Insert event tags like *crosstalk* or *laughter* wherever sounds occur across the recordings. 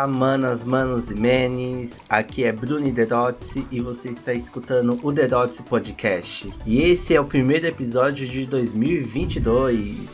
Olá, manas, manos e menes. Aqui é Bruni Derotzi e você está escutando o Derotzi Podcast. E esse é o primeiro episódio de 2022.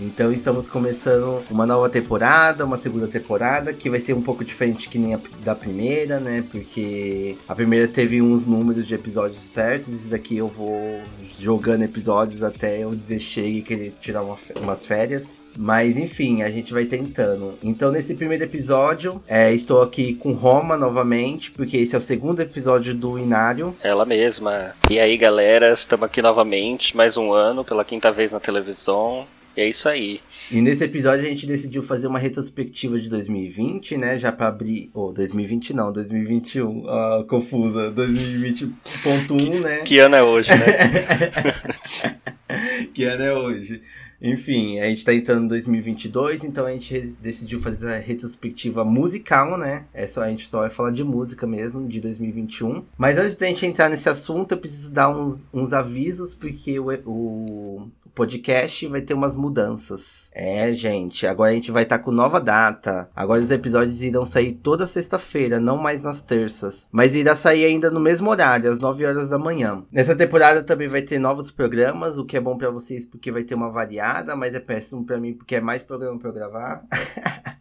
Então estamos começando uma nova temporada, uma segunda temporada, que vai ser um pouco diferente que nem a da primeira, né? Porque a primeira teve uns números de episódios certos, esse daqui eu vou jogando episódios até eu dizer chega e querer tirar uma, umas férias. Mas enfim, a gente vai tentando. Então, nesse primeiro episódio, é, estou aqui com Roma novamente, porque esse é o segundo episódio do Inário. Ela mesma. E aí, galera, estamos aqui novamente, mais um ano, pela quinta vez na televisão. E é isso aí. E nesse episódio a gente decidiu fazer uma retrospectiva de 2020, né? Já para abrir. Ou oh, 2020 não, 2021. Ah, confusa. 2020.1, né? Que ano é hoje, né? *laughs* *laughs* que ano é hoje? Enfim, a gente tá entrando em 2022, então a gente decidiu fazer a retrospectiva musical, né? É só, a gente só vai falar de música mesmo, de 2021. Mas antes da gente entrar nesse assunto, eu preciso dar uns, uns avisos, porque o, o, podcast vai ter umas mudanças. É, gente, agora a gente vai estar tá com nova data. Agora os episódios irão sair toda sexta-feira, não mais nas terças. Mas irá sair ainda no mesmo horário, às 9 horas da manhã. Nessa temporada também vai ter novos programas, o que é bom para vocês porque vai ter uma variada, mas é péssimo para mim porque é mais programa para eu gravar.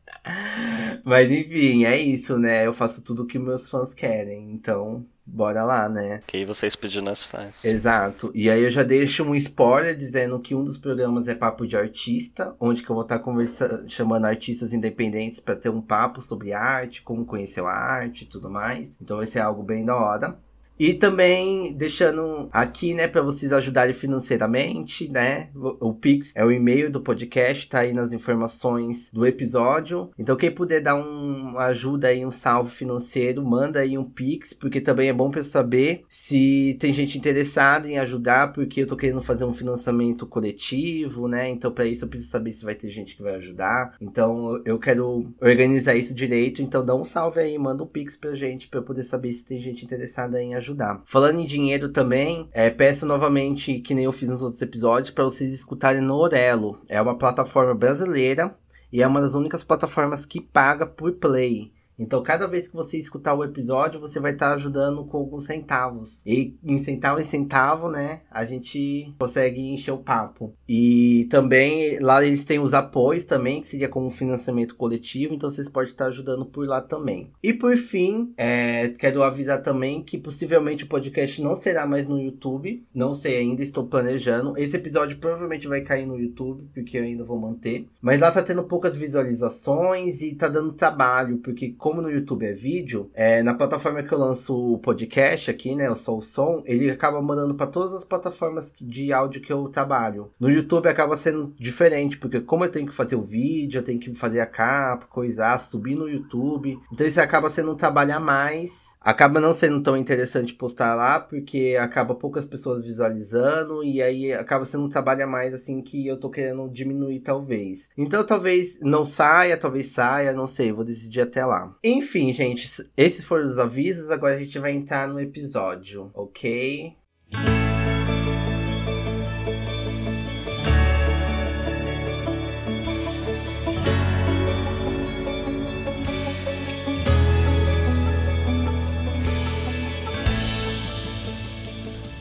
*laughs* mas enfim, é isso, né? Eu faço tudo o que meus fãs querem, então bora lá, né? Que vocês pedindo as fãs. Exato. E aí eu já deixo um spoiler dizendo que um dos programas é Papo de Artista, onde que eu vou estar conversando, chamando artistas independentes para ter um papo sobre arte, como conhecer a arte e tudo mais. Então vai ser algo bem da hora. E também deixando aqui, né, para vocês ajudarem financeiramente, né? O, Pix é o e-mail do podcast, tá aí nas informações do episódio. Então, quem puder dar um, uma ajuda aí, um salve financeiro, manda aí um Pix, porque também é bom para saber se tem gente interessada em ajudar, porque eu tô querendo fazer um financiamento coletivo, né? Então, para isso eu preciso saber se vai ter gente que vai ajudar. Então, eu quero organizar isso direito. Então, dá um salve aí, manda um Pix pra gente, para eu poder saber se tem gente interessada em ajudar ajudar. Falando em dinheiro também, é, peço novamente, que nem eu fiz nos outros episódios, para vocês escutarem no Orelo. É uma plataforma brasileira e é uma das únicas plataformas que paga por play. Então, cada vez que você escutar o episódio, você vai estar tá ajudando com alguns centavos. E em centavo em centavo, né, a gente consegue encher o papo. E também lá eles têm os apoios também, que seria como financiamento coletivo, então vocês podem estar tá ajudando por lá também. E por fim, é, quero avisar também que possivelmente o podcast não será mais no YouTube. Não sei ainda, estou planejando. Esse episódio provavelmente vai cair no YouTube, porque eu ainda vou manter. Mas lá tá tendo poucas visualizações e tá dando trabalho, porque como no YouTube é vídeo, é, na plataforma que eu lanço o podcast aqui, né, o Sou Som, ele acaba mandando para todas as plataformas de áudio que eu trabalho. No YouTube acaba sendo diferente, porque como eu tenho que fazer o vídeo, eu tenho que fazer a capa, coisar, subir no YouTube, então isso acaba sendo um trabalho a mais. Acaba não sendo tão interessante postar lá, porque acaba poucas pessoas visualizando, e aí acaba sendo um trabalho a mais, assim, que eu tô querendo diminuir, talvez. Então talvez não saia, talvez saia, não sei, vou decidir até lá. Enfim, gente, esses foram os avisos. Agora a gente vai entrar no episódio, ok?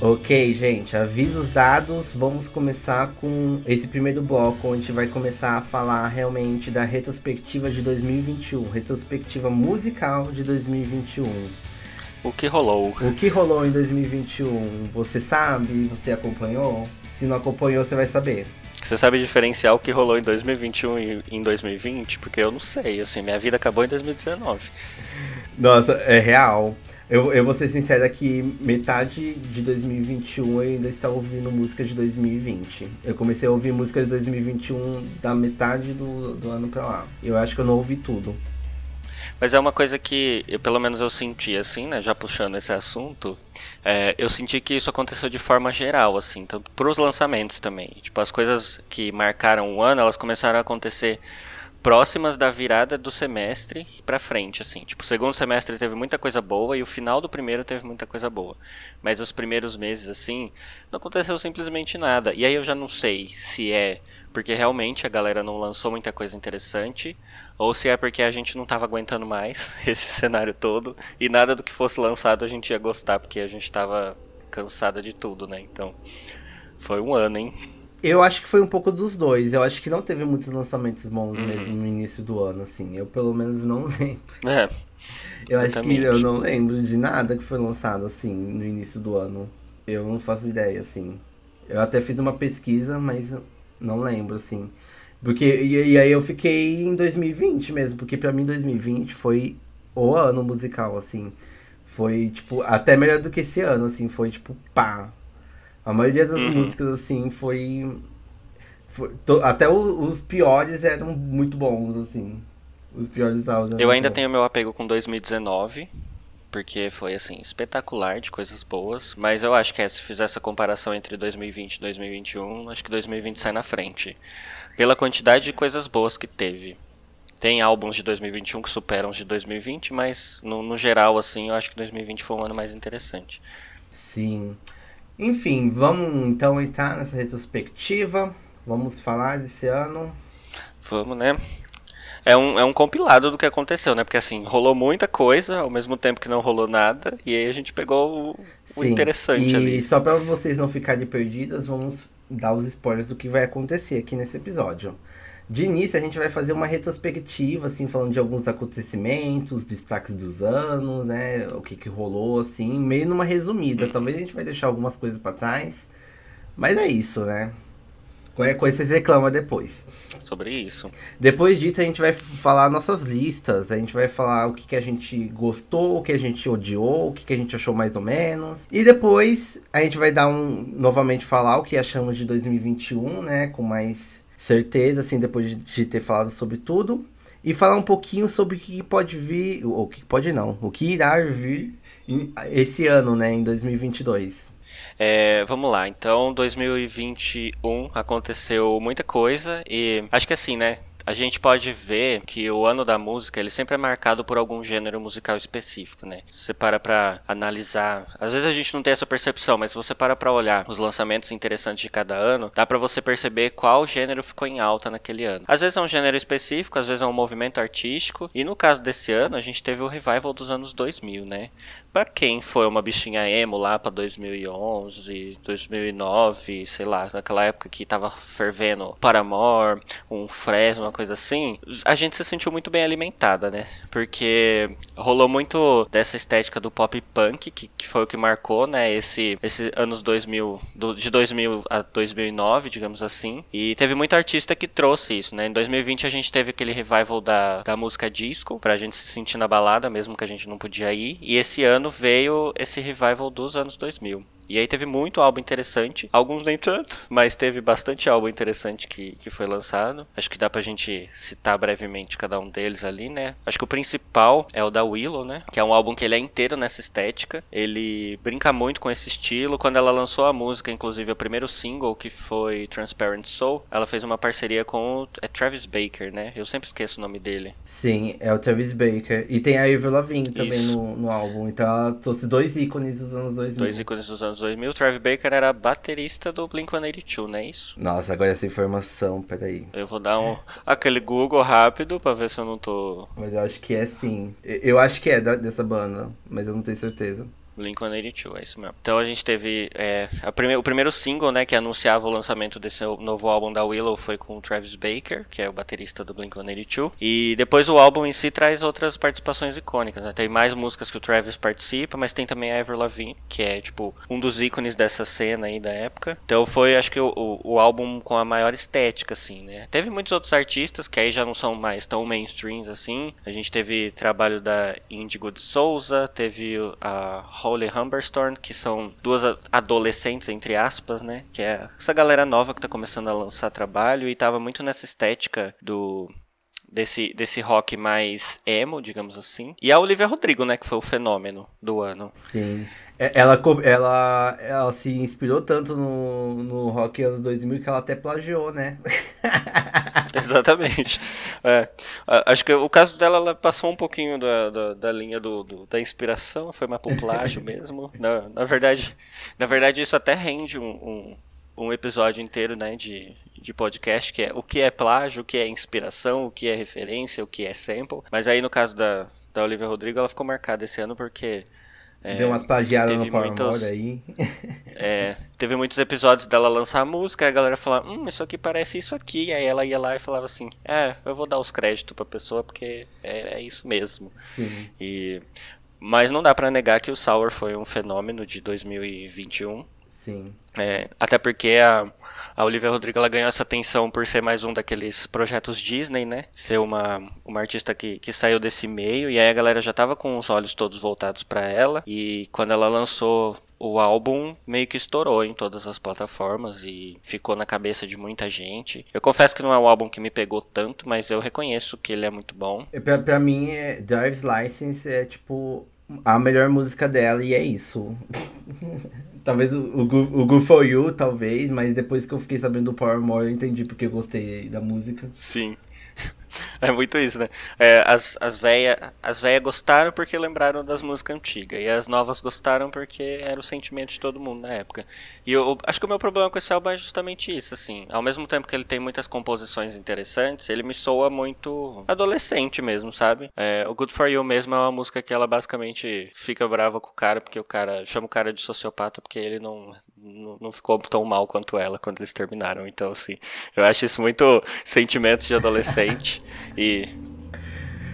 Ok, gente, avisos dados. Vamos começar com esse primeiro bloco, onde a gente vai começar a falar realmente da retrospectiva de 2021, retrospectiva musical de 2021. O que rolou? O que rolou em 2021? Você sabe? Você acompanhou? Se não acompanhou, você vai saber. Você sabe diferenciar o que rolou em 2021 e em 2020? Porque eu não sei, assim, minha vida acabou em 2019. Nossa, é real. Eu, eu vou ser sincero aqui, metade de 2021 eu ainda estava ouvindo música de 2020. Eu comecei a ouvir música de 2021 da metade do, do ano pra lá. Eu acho que eu não ouvi tudo. Mas é uma coisa que, eu, pelo menos eu senti assim, né, já puxando esse assunto, é, eu senti que isso aconteceu de forma geral, assim, então, pros lançamentos também. Tipo, as coisas que marcaram o ano, elas começaram a acontecer próximas da virada do semestre pra frente, assim. Tipo, o segundo semestre teve muita coisa boa e o final do primeiro teve muita coisa boa. Mas os primeiros meses, assim, não aconteceu simplesmente nada. E aí eu já não sei se é porque realmente a galera não lançou muita coisa interessante, ou se é porque a gente não tava aguentando mais *laughs* esse cenário todo e nada do que fosse lançado a gente ia gostar, porque a gente tava cansada de tudo, né? Então, foi um ano, hein? Eu acho que foi um pouco dos dois. Eu acho que não teve muitos lançamentos bons uhum. mesmo no início do ano, assim. Eu pelo menos não *laughs* lembro. É. Eu acho que eu não lembro de nada que foi lançado assim no início do ano. Eu não faço ideia, assim. Eu até fiz uma pesquisa, mas não lembro, assim. Porque, e, e, aí eu fiquei em 2020 mesmo, porque pra mim 2020 foi o ano musical, assim. Foi, tipo, até melhor do que esse ano, assim, foi tipo, pá. A maioria das uhum. músicas, assim, foi. foi to, até o, os piores eram muito bons, assim. Os piores álbuns. Eu ainda tenho meu apego com 2019 porque foi assim espetacular de coisas boas, mas eu acho que é, se fizer essa comparação entre 2020 e 2021, acho que 2020 sai na frente, pela quantidade de coisas boas que teve. Tem álbuns de 2021 que superam os de 2020, mas no, no geral assim, eu acho que 2020 foi um ano mais interessante. Sim. Enfim, vamos então entrar nessa retrospectiva. Vamos falar desse ano. Vamos, né? é um, é um compilado do que aconteceu, né? Porque assim, rolou muita coisa ao mesmo tempo que não rolou nada, e aí a gente pegou o, o interessante e ali. E só para vocês não ficarem perdidas, vamos dar os spoilers do que vai acontecer aqui nesse episódio. De início, a gente vai fazer uma retrospectiva, assim, falando de alguns acontecimentos, destaques dos anos, né? O que, que rolou, assim, meio numa resumida. Uhum. Talvez a gente vai deixar algumas coisas para trás. Mas é isso, né? Qualquer coisa vocês reclamam depois. Sobre isso. Depois disso, a gente vai falar nossas listas. A gente vai falar o que, que a gente gostou, o que a gente odiou, o que, que a gente achou mais ou menos. E depois a gente vai dar um. novamente falar o que achamos de 2021, né? Com mais certeza, assim, depois de, ter falado sobre tudo. E falar um pouquinho sobre o que pode vir. Ou o que pode não. O que irá vir esse ano, né? Em 2022. É, vamos lá, então 2021 aconteceu muita coisa e acho que assim, né? A gente pode ver que o ano da música ele sempre é marcado por algum gênero musical específico, né? Se você para pra analisar, às vezes a gente não tem essa percepção, mas se você para pra olhar os lançamentos interessantes de cada ano, dá para você perceber qual gênero ficou em alta naquele ano. Às vezes é um gênero específico, às vezes é um movimento artístico, e no caso desse ano a gente teve o revival dos anos 2000, né? Pra quem foi uma bichinha emo lá pra 2011, 2009, sei lá, naquela época que tava fervendo Paramore, um Fresno, coisa assim, a gente se sentiu muito bem alimentada, né? Porque rolou muito dessa estética do pop punk, que, que foi o que marcou, né? Esse, esse anos 2000, do, de 2000 a 2009, digamos assim. E teve muito artista que trouxe isso, né? Em 2020 a gente teve aquele revival da, da música disco, pra gente se sentir na balada, mesmo que a gente não podia ir. E esse ano veio esse revival dos anos 2000. E aí teve muito álbum interessante, alguns nem tanto, mas teve bastante álbum interessante que, que foi lançado. Acho que dá pra gente citar brevemente cada um deles ali, né? Acho que o principal é o da Willow, né? Que é um álbum que ele é inteiro nessa estética. Ele brinca muito com esse estilo. Quando ela lançou a música, inclusive o primeiro single, que foi Transparent Soul, ela fez uma parceria com o é Travis Baker, né? Eu sempre esqueço o nome dele. Sim, é o Travis Baker. E tem a Avril Lavigne também no, no álbum. Então ela trouxe dois ícones dos anos 2000. Dois ícones dos anos anos 2000, o Travis Baker era baterista do Blink-182, não é isso? Nossa, agora essa informação, peraí. Eu vou dar um aquele Google rápido pra ver se eu não tô... Mas eu acho que é sim. Eu acho que é dessa banda, mas eu não tenho certeza. Blink-182, é isso mesmo. Então a gente teve é, prime o primeiro single, né, que anunciava o lançamento desse novo álbum da Willow foi com o Travis Baker, que é o baterista do Blink-182. E depois o álbum em si traz outras participações icônicas, né? Tem mais músicas que o Travis participa, mas tem também a Ever Lavigne, que é, tipo, um dos ícones dessa cena aí da época. Então foi, acho que, o, o, o álbum com a maior estética, assim, né? Teve muitos outros artistas que aí já não são mais tão mainstreams, assim. A gente teve trabalho da Indigo de Souza, teve a Holly Humberstorm, que são duas adolescentes, entre aspas, né? Que é essa galera nova que tá começando a lançar trabalho e tava muito nessa estética do desse, desse rock mais emo, digamos assim. E a Olivia Rodrigo, né, que foi o fenômeno do ano. Sim. É, ela, ela, ela se inspirou tanto no, no rock anos 2000 que ela até plagiou, né? *laughs* *laughs* Exatamente. É. Acho que o caso dela, ela passou um pouquinho da, da, da linha do, do, da inspiração, foi mais pro plágio *laughs* mesmo. Na, na, verdade, na verdade, isso até rende um, um, um episódio inteiro né, de, de podcast, que é o que é plágio, o que é inspiração, o que é referência, o que é sample. Mas aí no caso da, da Olivia Rodrigo, ela ficou marcada esse ano porque é, Deu umas plagiadas no Power muitos, aí. *laughs* é, teve muitos episódios dela lançar a música, a galera falava, hum, isso aqui parece isso aqui. Aí ela ia lá e falava assim, é, eu vou dar os créditos pra pessoa porque é, é isso mesmo. Sim. E, mas não dá para negar que o Sour foi um fenômeno de 2021. Sim. É, até porque a, a Olivia Rodrigo ela ganhou essa atenção por ser mais um daqueles projetos Disney, né? Ser uma, uma artista que, que saiu desse meio. E aí a galera já tava com os olhos todos voltados para ela. E quando ela lançou o álbum meio que estourou em todas as plataformas e ficou na cabeça de muita gente. Eu confesso que não é um álbum que me pegou tanto, mas eu reconheço que ele é muito bom. Pra, pra mim, é, Drive's License é tipo a melhor música dela e é isso. *laughs* Talvez o, o, For You, talvez, mas depois que eu fiquei sabendo do Power More, eu entendi porque eu gostei da música. Sim. *laughs* É muito isso, né? É, as as velhas as véia gostaram porque lembraram das músicas antigas. E as novas gostaram porque era o sentimento de todo mundo na época. E eu, acho que o meu problema com esse álbum é justamente isso, assim. Ao mesmo tempo que ele tem muitas composições interessantes, ele me soa muito adolescente mesmo, sabe? É, o Good For You mesmo é uma música que ela basicamente fica brava com o cara porque o cara chama o cara de sociopata porque ele não, não, ficou tão mal quanto ela quando eles terminaram. Então, assim, eu acho isso muito sentimentos de adolescente. *laughs* E.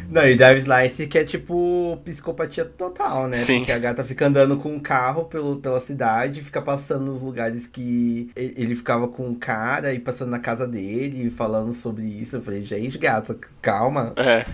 Não, e Davis Slice que é tipo psicopatia total, né? Sim. Porque a gata fica andando com um carro pelo, pela cidade, fica passando nos lugares que ele ficava com um cara e passando na casa dele, falando sobre isso. Eu falei, gente, gata, calma. É.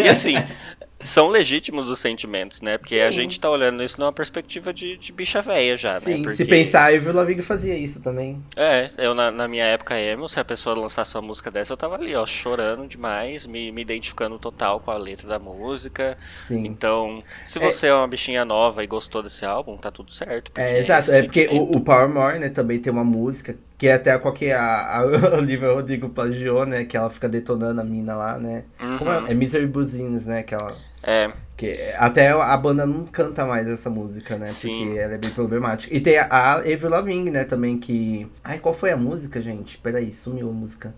E assim, *laughs* são legítimos os sentimentos, né? Porque Sim. a gente tá olhando isso numa perspectiva de, de bicha velha já, Sim, né? Porque... se pensar, Avril Lavigne fazia isso também. É, eu na, na, minha época emo, se a pessoa lançasse uma música dessa, eu tava ali, ó, chorando demais, me, me identificando total com a letra da música. Sim. Então, se você é, é uma bichinha nova e gostou desse álbum, tá tudo certo. É, exato, é, é porque o, o Power More, né, também tem uma música que é até qual que a, a *laughs* Olivia Rodrigo plagiou, né? Que ela fica detonando a mina lá, né? Uhum. Como é? É Misery Buzzines, né? Que ela... É. Que até a banda não canta mais essa música, né? Sim. Porque ela é bem problemática. E tem a, a Avril Lavigne, né? Também que... Ai, qual foi a música, gente? Peraí, sumiu a música.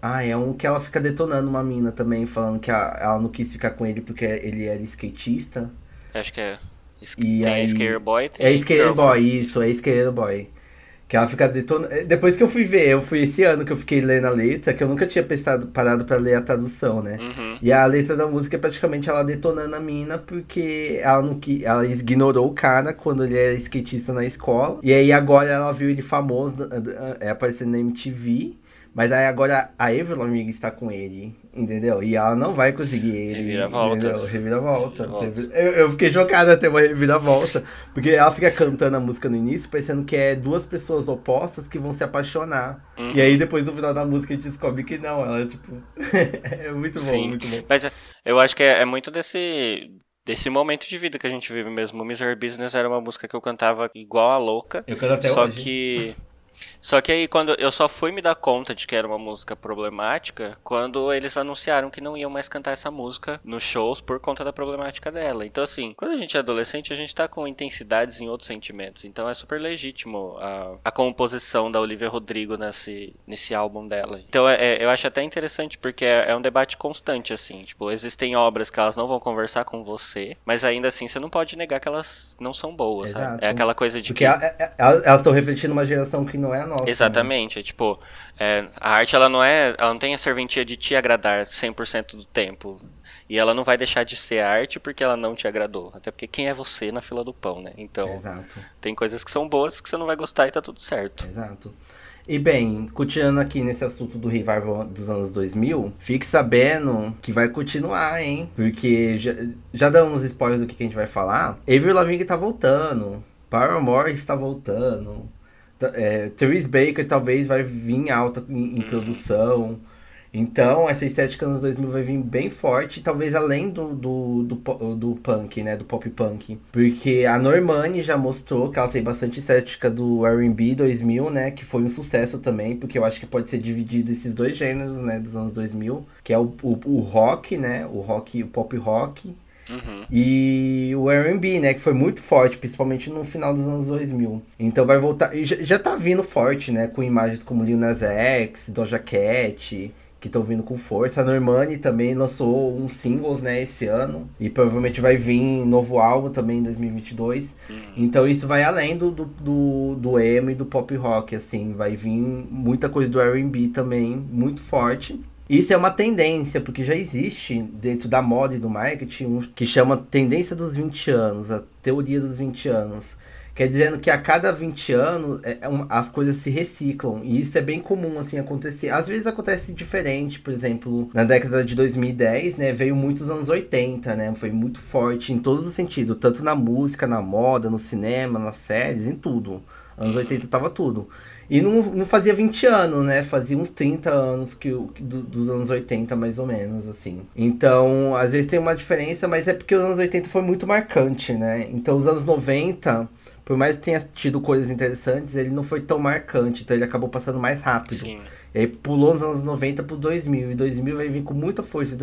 Ah, é um que ela fica detonando uma mina também, falando que a, ela não quis ficar com ele porque ele era skatista. Acho que é. E tem aí... Scare Boy, tem É Scare Boy, isso, é Scare Boy. Que ela fica detonando. Eh, depois que eu fui ver, eu fui esse ano que eu fiquei lendo a letra, que eu nunca tinha prestado, parado para ler a tradução, né? Uhum. E a letra da música é praticamente ela detonando a mina, porque ela não ela ignorou o cara quando ele era skatista na escola. E aí agora ela viu ele famoso, é, aparecendo na MTV. Mas aí agora a Avril Lavigne está com ele, entendeu? E ela não vai conseguir ele. Reviravolta. Reviravolta. Eu, eu fiquei chocada até uma reviravolta. Porque ela fica cantando a música no início, parecendo que é duas pessoas opostas que vão se apaixonar. Uhum. E aí depois no final da música a gente descobre que não. Ela, tipo. *laughs* é muito bom, Sim. muito bom. Mas eu acho que é, é muito desse desse momento de vida que a gente vive mesmo. O Misery Business era uma música que eu cantava igual a louca. Eu canto até só hoje. Só que Só que aí quando eu só fui me dar conta de que era uma música problemática quando eles anunciaram que não iam mais cantar essa música nos shows por conta da problemática dela. Então assim, quando a gente é adolescente, a gente tá com intensidades em outros sentimentos. Então é super legítimo a, a composição da Olivia Rodrigo nesse, nesse álbum dela. Então é, é eu acho até interessante porque é, é, um debate constante assim. Tipo, existem obras que elas não vão conversar com você, mas ainda assim você não pode negar que elas não são boas. É aquela coisa de porque que... É, é, elas estão refletindo uma geração que não é a nossa. Né? Exatamente. Né? É, tipo, é, a arte ela não é. Ela não tem a serventia de te agradar 100% do tempo. E ela não vai deixar de ser arte porque ela não te agradou. Até porque quem é você na fila do pão, né? Então, Exato. tem coisas que são boas que você não vai gostar e tá tudo certo. Exato. E bem, continuando aqui nesse assunto do revival dos anos 2000, fique sabendo que vai continuar, hein? Porque já, já damos spoilers do que, que a gente vai falar. Avril Lavigne tá voltando. Paramore está voltando. É, Therese Baker talvez vai vir alta em, em hum. produção. Então, essa estética nos 2000 vai vir bem forte, talvez além do, do, do, do punk, né? Do pop punk. Porque a Normani já mostrou que ela tem bastante estética do R&B 2000, né? Que foi um sucesso também, porque eu acho que pode ser dividido esses dois gêneros, né? Dos anos 2000, que é o, o, o rock, né? O rock, o pop rock Uhum. E o R&B, né, que foi muito forte, principalmente no final dos anos 2000. Então vai voltar, já, já tá vindo forte, né, com imagens como Lil Nas X, Doja Cat, que estão vindo com força. A Normani também lançou uns singles, né, esse ano. E provavelmente vai vir novo álbum também em 2022. Uhum. Então isso vai além do, do, do, do emo e do pop rock, assim. Vai vir muita coisa do R&B também, muito forte. Isso é uma tendência, porque já existe dentro da moda e do marketing um que chama tendência dos 20 anos, a teoria dos 20 anos. Quer dizendo que a cada 20 anos é, é as coisas se reciclam. E isso é bem comum, assim, acontecer. Às vezes acontece diferente, por exemplo, na década de 2010, né? Veio muitos anos 80, né? Foi muito forte em todos os sentidos. Tanto na música, na moda, no cinema, nas séries, em tudo. Anos 80 tava tudo. E não, não fazia 20 anos, né? Fazia uns 30 anos que, do, dos anos 80, mais ou menos, assim. Então, às vezes tem uma diferença, mas é porque os anos 80 foi muito marcante, né? Então, os anos 90, por mais que tenha tido coisas interessantes, ele não foi tão marcante. Então, ele acabou passando mais rápido. Sim. E aí pulou nos anos 90 para 2000. E 2000 vai vir com muita força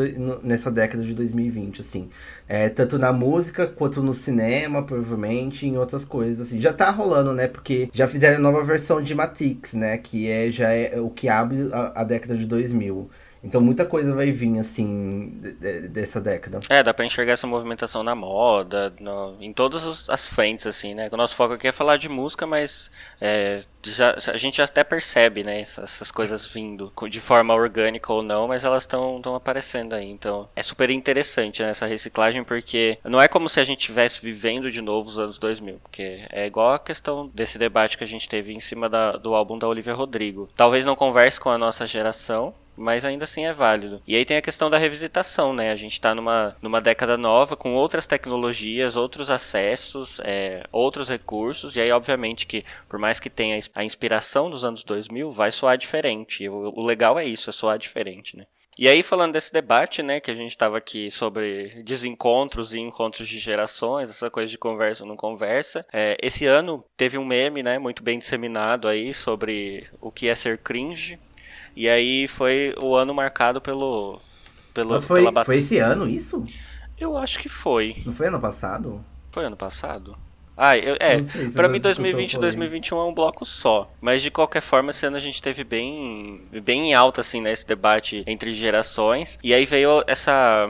nessa década de 2020, assim. É, tanto na música quanto no cinema, provavelmente, em outras coisas, assim. Já tá rolando, né? Porque já fizeram a nova versão de Matrix, né? Que é, já é o que abre a, a década de 2000. Então muita coisa vai vir, assim, dessa década. É, dá pra enxergar essa movimentação na moda, no, em todas as frentes, assim, né? O nosso foco aqui é falar de música, mas é, já, a gente até percebe, né? Essas, essas, coisas vindo de forma orgânica ou não, mas elas estão aparecendo aí. Então é super interessante né, essa reciclagem, porque não é como se a gente estivesse vivendo de novo os anos 2000, porque é igual a questão desse debate que a gente teve em cima da, do álbum da Olivia Rodrigo. Talvez não converse com a nossa geração, mas ainda assim é válido. E aí tem a questão da revisitação, né? A gente está numa, numa década nova, com outras tecnologias, outros acessos, é, outros recursos, e aí obviamente que, por mais que tenha a inspiração dos anos 2000, vai soar diferente. O, o legal é isso, é soar diferente, né? E aí, falando desse debate, né, que a gente estava aqui sobre desencontros e encontros de gerações, essa coisa de conversa ou não conversa, é, esse ano teve um meme, né, muito bem disseminado aí sobre o que é ser cringe, e aí foi o ano marcado pelo. pelo Mas foi, pela... foi esse ano isso? Eu acho que foi. Não foi ano passado? Foi ano passado? Ah, eu, é, para mim 2020 e 2021 é um bloco só, mas de qualquer forma esse ano a gente teve bem bem em alta assim, né, esse debate entre gerações. E aí veio essa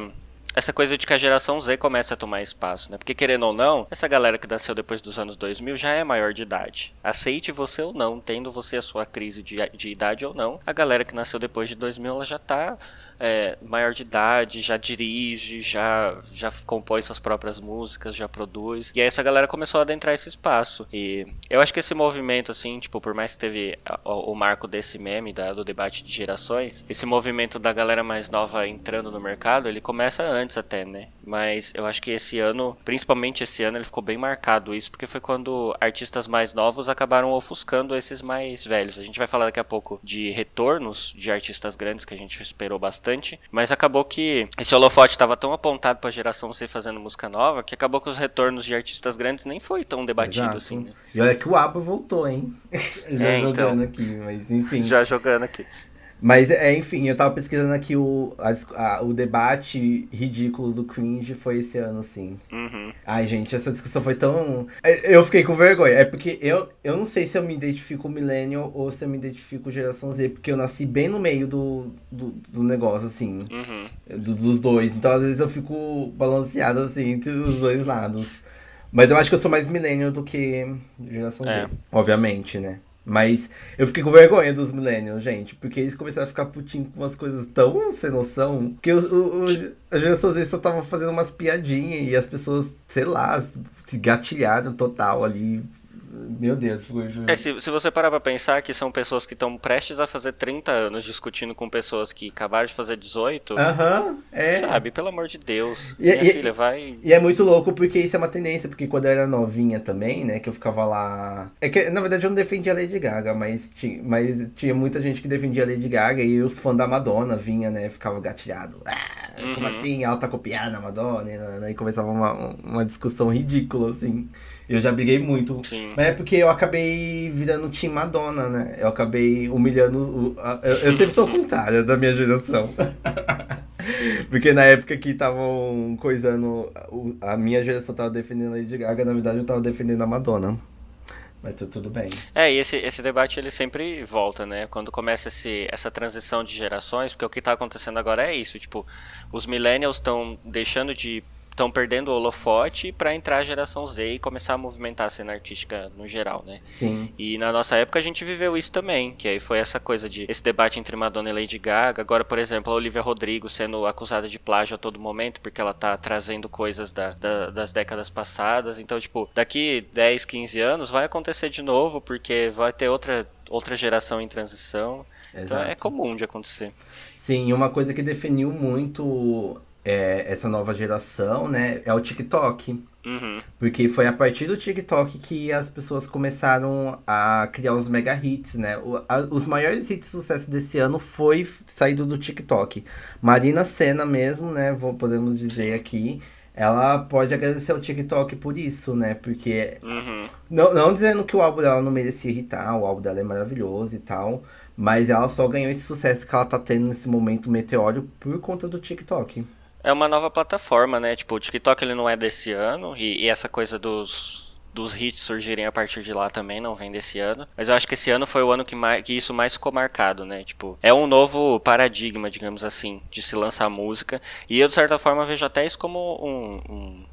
essa coisa de que a geração Z começa a tomar espaço, né? Porque querendo ou não, essa galera que nasceu depois dos anos 2000 já é maior de idade. Aceite você ou não, tendo você a sua crise de, de idade ou não, a galera que nasceu depois de 2000 ela já tá é, maior de idade, já dirige, já, já compõe suas próprias músicas, já produz. E aí essa galera começou a adentrar esse espaço. E eu acho que esse movimento, assim, tipo, por mais que teve o, o marco desse meme da, do debate de gerações, esse movimento da galera mais nova entrando no mercado, ele começa antes até, né? Mas eu acho que esse ano, principalmente esse ano, ele ficou bem marcado isso, porque foi quando artistas mais novos acabaram ofuscando esses mais velhos. A gente vai falar daqui a pouco de retornos de artistas grandes que a gente esperou bastante bastante, mas acabou que esse holofote estava tão apontado para a geração C fazendo música nova que acabou que os retornos de artistas grandes nem foi tão debatido Exato. assim. Né? E olha que o ABBA voltou, hein? *laughs* Já é, jogando então, aqui, mas enfim. Já jogando aqui. Mas, é, enfim, eu tava pesquisando aqui o, a, a, o debate ridículo do cringe foi esse ano, sim. Uhum. Ai, gente, essa discussão foi tão. É, eu fiquei com vergonha. É porque eu, eu não sei se eu me identifico millennial ou se eu me identifico geração Z, porque eu nasci bem no meio do, do, do negócio, assim. Uhum. Do, dos dois. Então, às vezes, eu fico balanceado, assim, entre os dois lados. Mas eu acho que eu sou mais millennial do que geração é. Z. Obviamente, né? Mas eu fiquei com vergonha dos millennials, gente, porque eles começaram a ficar putinho com umas coisas tão sem noção, que os, as gerações só estavam fazendo umas piadinhas e as pessoas, sei lá, se gatilharam total ali, Meu Deus, foi. É, se, se você parar pra pensar que são pessoas que estão prestes a fazer 30 anos discutindo com pessoas que acabaram de fazer 18. Aham, uh -huh, é. Sabe, pelo amor de Deus. E, minha e, filha, vai. E é muito louco porque isso é uma tendência, porque quando eu era novinha também, né, que eu ficava lá. É que, na verdade, eu não defendia a Lady Gaga, mas tinha, mas tinha muita gente que defendia a Lady Gaga e os fãs da Madonna vinha, né, ficava gatilhado. Ah, uhum. como assim? Ela tá copiando a Madonna? E, e começava uma, uma discussão ridícula, assim. Eu já briguei muito. Sim. Mas é porque eu acabei virando Team Madonna, né? Eu acabei humilhando. O, eu, eu, sempre sou o *laughs* contrário da minha geração. *laughs* porque na época que estavam coisando. A minha geração tava defendendo a Lady Gaga, na verdade eu tava defendendo a Madonna. Mas tá tudo bem. É, e esse, esse debate ele sempre volta, né? Quando começa esse, essa transição de gerações, porque o que tá acontecendo agora é isso, tipo, os millennials estão deixando de estão perdendo o holofote para entrar a geração Z e começar a movimentar a cena artística no geral, né? Sim. E na nossa época a gente viveu isso também, que aí foi essa coisa de esse debate entre Madonna e Lady Gaga. Agora, por exemplo, a Olivia Rodrigo sendo acusada de plágio a todo momento porque ela tá trazendo coisas da, da, das décadas passadas. Então, tipo, daqui 10, 15 anos vai acontecer de novo porque vai ter outra outra geração em transição. Exato. Então é comum de acontecer. Sim, uma coisa que definiu muito é, essa nova geração, né, é o TikTok. Uhum. Porque foi a partir do TikTok que as pessoas começaram a criar os mega hits, né? O, a, os maiores hits de sucesso desse ano foi saído do TikTok. Marina Senna mesmo, né? Vou, podemos dizer aqui. Ela pode agradecer ao TikTok por isso, né? Porque. Uhum. Não, não dizendo que o álbum dela não merecia irritar, o álbum dela é maravilhoso e tal. Mas ela só ganhou esse sucesso que ela tá tendo nesse momento meteórico por conta do TikTok. É uma nova plataforma, né? Tipo, o TikTok ele não é desse ano e, e, essa coisa dos, dos hits surgirem a partir de lá também não vem desse ano. Mas eu acho que esse ano foi o ano que, mais, que isso mais ficou marcado, né? Tipo, é um novo paradigma, digamos assim, de se lançar música. E eu, de certa forma, vejo até isso como um, um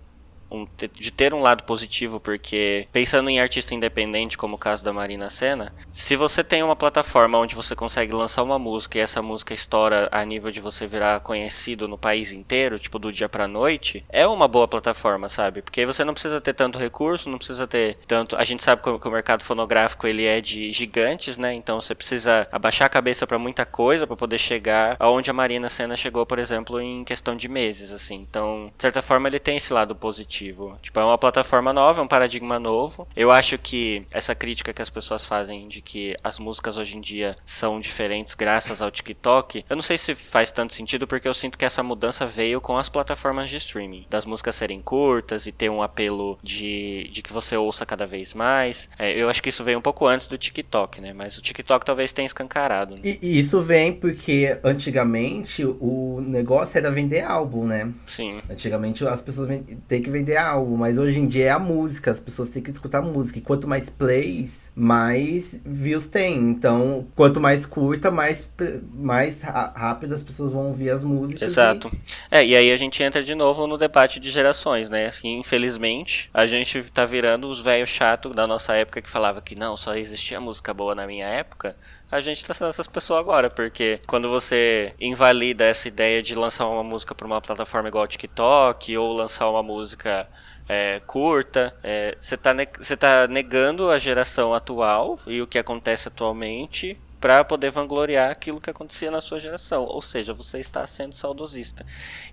um, de ter um lado positivo, porque pensando em artista independente, como o caso da Marina Senna, se você tem uma plataforma onde você consegue lançar uma música e essa música estoura a nível de você virar conhecido no país inteiro, tipo do dia pra noite, é uma boa plataforma, sabe? Porque aí você não precisa ter tanto recurso, não precisa ter tanto. A gente sabe que o mercado fonográfico ele é de gigantes, né? Então você precisa abaixar a cabeça para muita coisa para poder chegar aonde a Marina Senna chegou, por exemplo, em questão de meses, assim. Então, de certa forma, ele tem esse lado positivo positivo. Tipo, é uma plataforma nova, é um paradigma novo. Eu acho que essa crítica que as pessoas fazem de que as músicas hoje em dia são diferentes graças ao TikTok, eu não sei se faz tanto sentido porque eu sinto que essa mudança veio com as plataformas de streaming, das músicas serem curtas e ter um apelo de, de que você ouça cada vez mais. É, eu acho que isso veio um pouco antes do TikTok, né? Mas o TikTok talvez tenha escancarado. Né? E, e isso vem porque antigamente o negócio era vender álbum, né? Sim. Antigamente as pessoas têm que vender vender algo, mas hoje em dia é a música, as pessoas têm que escutar música. E quanto mais plays, mais views tem. Então, quanto mais curta, mais, mais rápido as pessoas vão ouvir as músicas. Exato. E... É, e aí a gente entra de novo no debate de gerações, né? E, infelizmente, a gente tá virando os velhos chatos da nossa época que falava que não, só existia música boa na minha época a gente tá sendo essas pessoas agora, porque quando você invalida essa ideia de lançar uma música para uma plataforma igual o TikTok ou lançar uma música é, curta, você é, tá, tá negando a geração atual e o que acontece atualmente para poder vangloriar aquilo que acontecia na sua geração. Ou seja, você está sendo saudosista.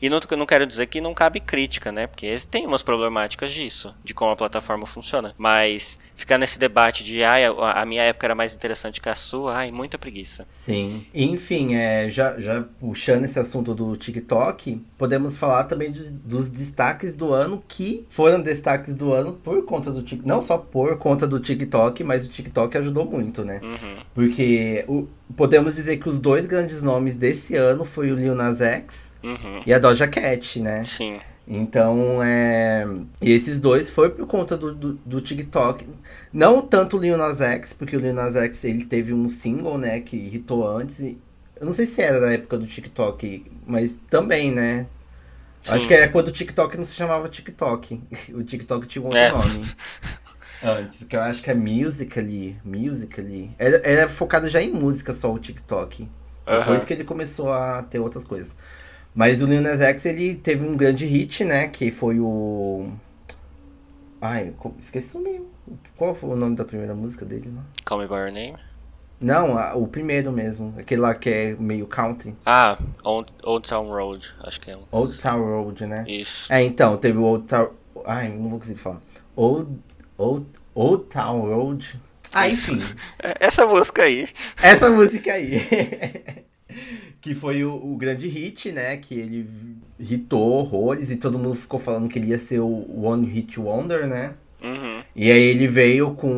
E não, não quero dizer que não cabe crítica, né? Porque tem umas problemáticas disso, de como a plataforma funciona. Mas ficar nesse debate de ai, a, a minha época era mais interessante que a sua, ai, muita preguiça. Sim. Enfim, é, já, já puxando esse assunto do TikTok, podemos falar também de, dos destaques do ano que foram destaques do ano por conta do TikTok. Não só por conta do TikTok, mas o TikTok ajudou muito, né? Uhum. Porque o, podemos dizer que os dois grandes nomes desse ano foi o Lil Nas X uhum. e a Doja Cat, né? Sim. Então, é... E esses dois foi por conta do, do, do, TikTok. Não tanto o Lil Nas X, porque o Lil Nas X ele teve um single, né, que hitou antes. E... Eu não sei se era na época do TikTok, mas também, né? Sim. Acho que era quando o TikTok não se chamava TikTok. *laughs* O TikTok tinha um outro é. nome. *laughs* Antes, que eu acho que é Musically. Musically. Era, era focado já em música só o TikTok. Depois que ele começou a ter outras coisas. Mas o Lil Nas X, ele teve um grande hit, né? Que foi o... Ai, esqueci o meu. Qual foi o nome da primeira música dele lá? Call Me By Your Name? Não, a, o primeiro mesmo. Aquele lá que é meio country. Ah, Old, Old Town Road, acho que é um. Old Town Road, né? Isso. É, então, teve o Old Town. Ai, não vou conseguir falar. Old, Old, Old Town Road. Ah, enfim. Essa música aí. Essa música aí. *laughs* que foi o, o, grande hit, né? Que ele hitou horrores e todo mundo ficou falando que ele ia ser o One Hit Wonder, né? Uhum. E aí ele veio com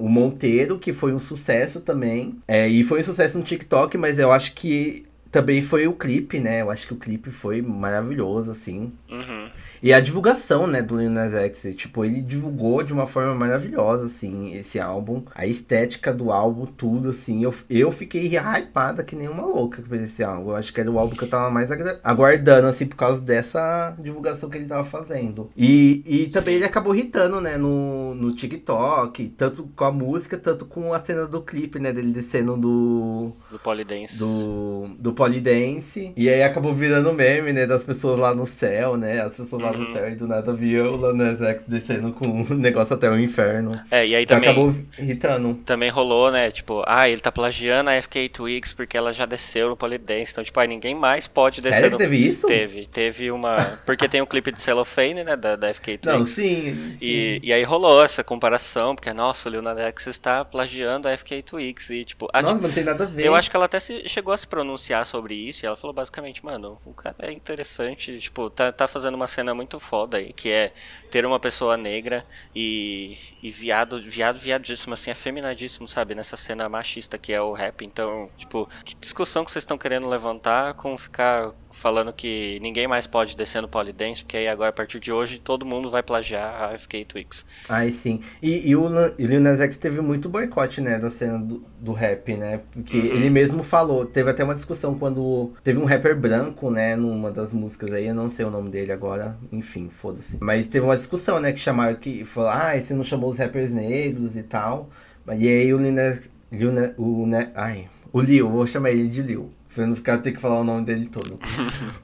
o Monteiro, que foi um sucesso também. É, e foi um sucesso no TikTok, mas eu acho que também foi o clipe, né? Eu acho que o clipe foi maravilhoso, assim. Uhum. E a divulgação, né, do Lil Nas X, tipo, ele divulgou de uma forma maravilhosa, assim, esse álbum. A estética do álbum, tudo, assim. Eu, eu fiquei hypada que nem uma louca por esse álbum. Eu acho que era o álbum que eu tava mais aguardando, assim, por causa dessa divulgação que ele tava fazendo. E, e também Sim. ele acabou irritando, né, no, no TikTok, tanto com a música, tanto com a cena do clipe, né, dele descendo do... Do Polydance. Do, do Polydance. E aí acabou virando meme, né, das pessoas lá no céu, né, as pessoas lá no uhum. céu e do nada via o Lanesex descendo com um *laughs* negócio até o inferno. É, e aí também. acabou irritando. Também rolou, né? Tipo, ah, ele tá plagiando a FK Twigs porque ela já desceu no Polydance. Então, tipo, aí ninguém mais pode descer. Sério no... teve isso? Teve. Teve uma. Porque tem um clipe de Cellophane, né? Da, da FK Twigs. Não, sim. sim. E, e aí rolou essa comparação, porque, nossa, o Nas X está plagiando a FK Twigs. E, tipo. A, nossa, não tem nada a ver. Eu acho que ela até se, chegou a se pronunciar sobre isso. E ela falou basicamente, mano, o cara é interessante. Tipo, tá, tá fazendo uma cena muito foda aí, que é ter uma pessoa negra e, e viado, viado, viadíssimo, assim, afeminadíssimo, sabe? Nessa cena machista que é o rap. Então, tipo, que discussão que vocês estão querendo levantar com ficar falando que ninguém mais pode descer no Polydance, porque aí agora, a partir de hoje, todo mundo vai plagiar a FK Twix. Ai, sim. E, e o Lil Nas X teve muito boicote, né, da cena do, do rap, né? Porque uhum. ele mesmo falou, teve até uma discussão quando teve um rapper branco, né, numa das músicas aí, eu não sei o nome dele agora, enfim, foda-se. Mas teve uma discussão, né, que chamaram, que falou, ah, você não chamou os rappers negros e tal. E aí o Lil Nas, Lil o, né, ai, o Lil, vou chamar ele de Lil pra não ficar ter que falar o nome dele todo.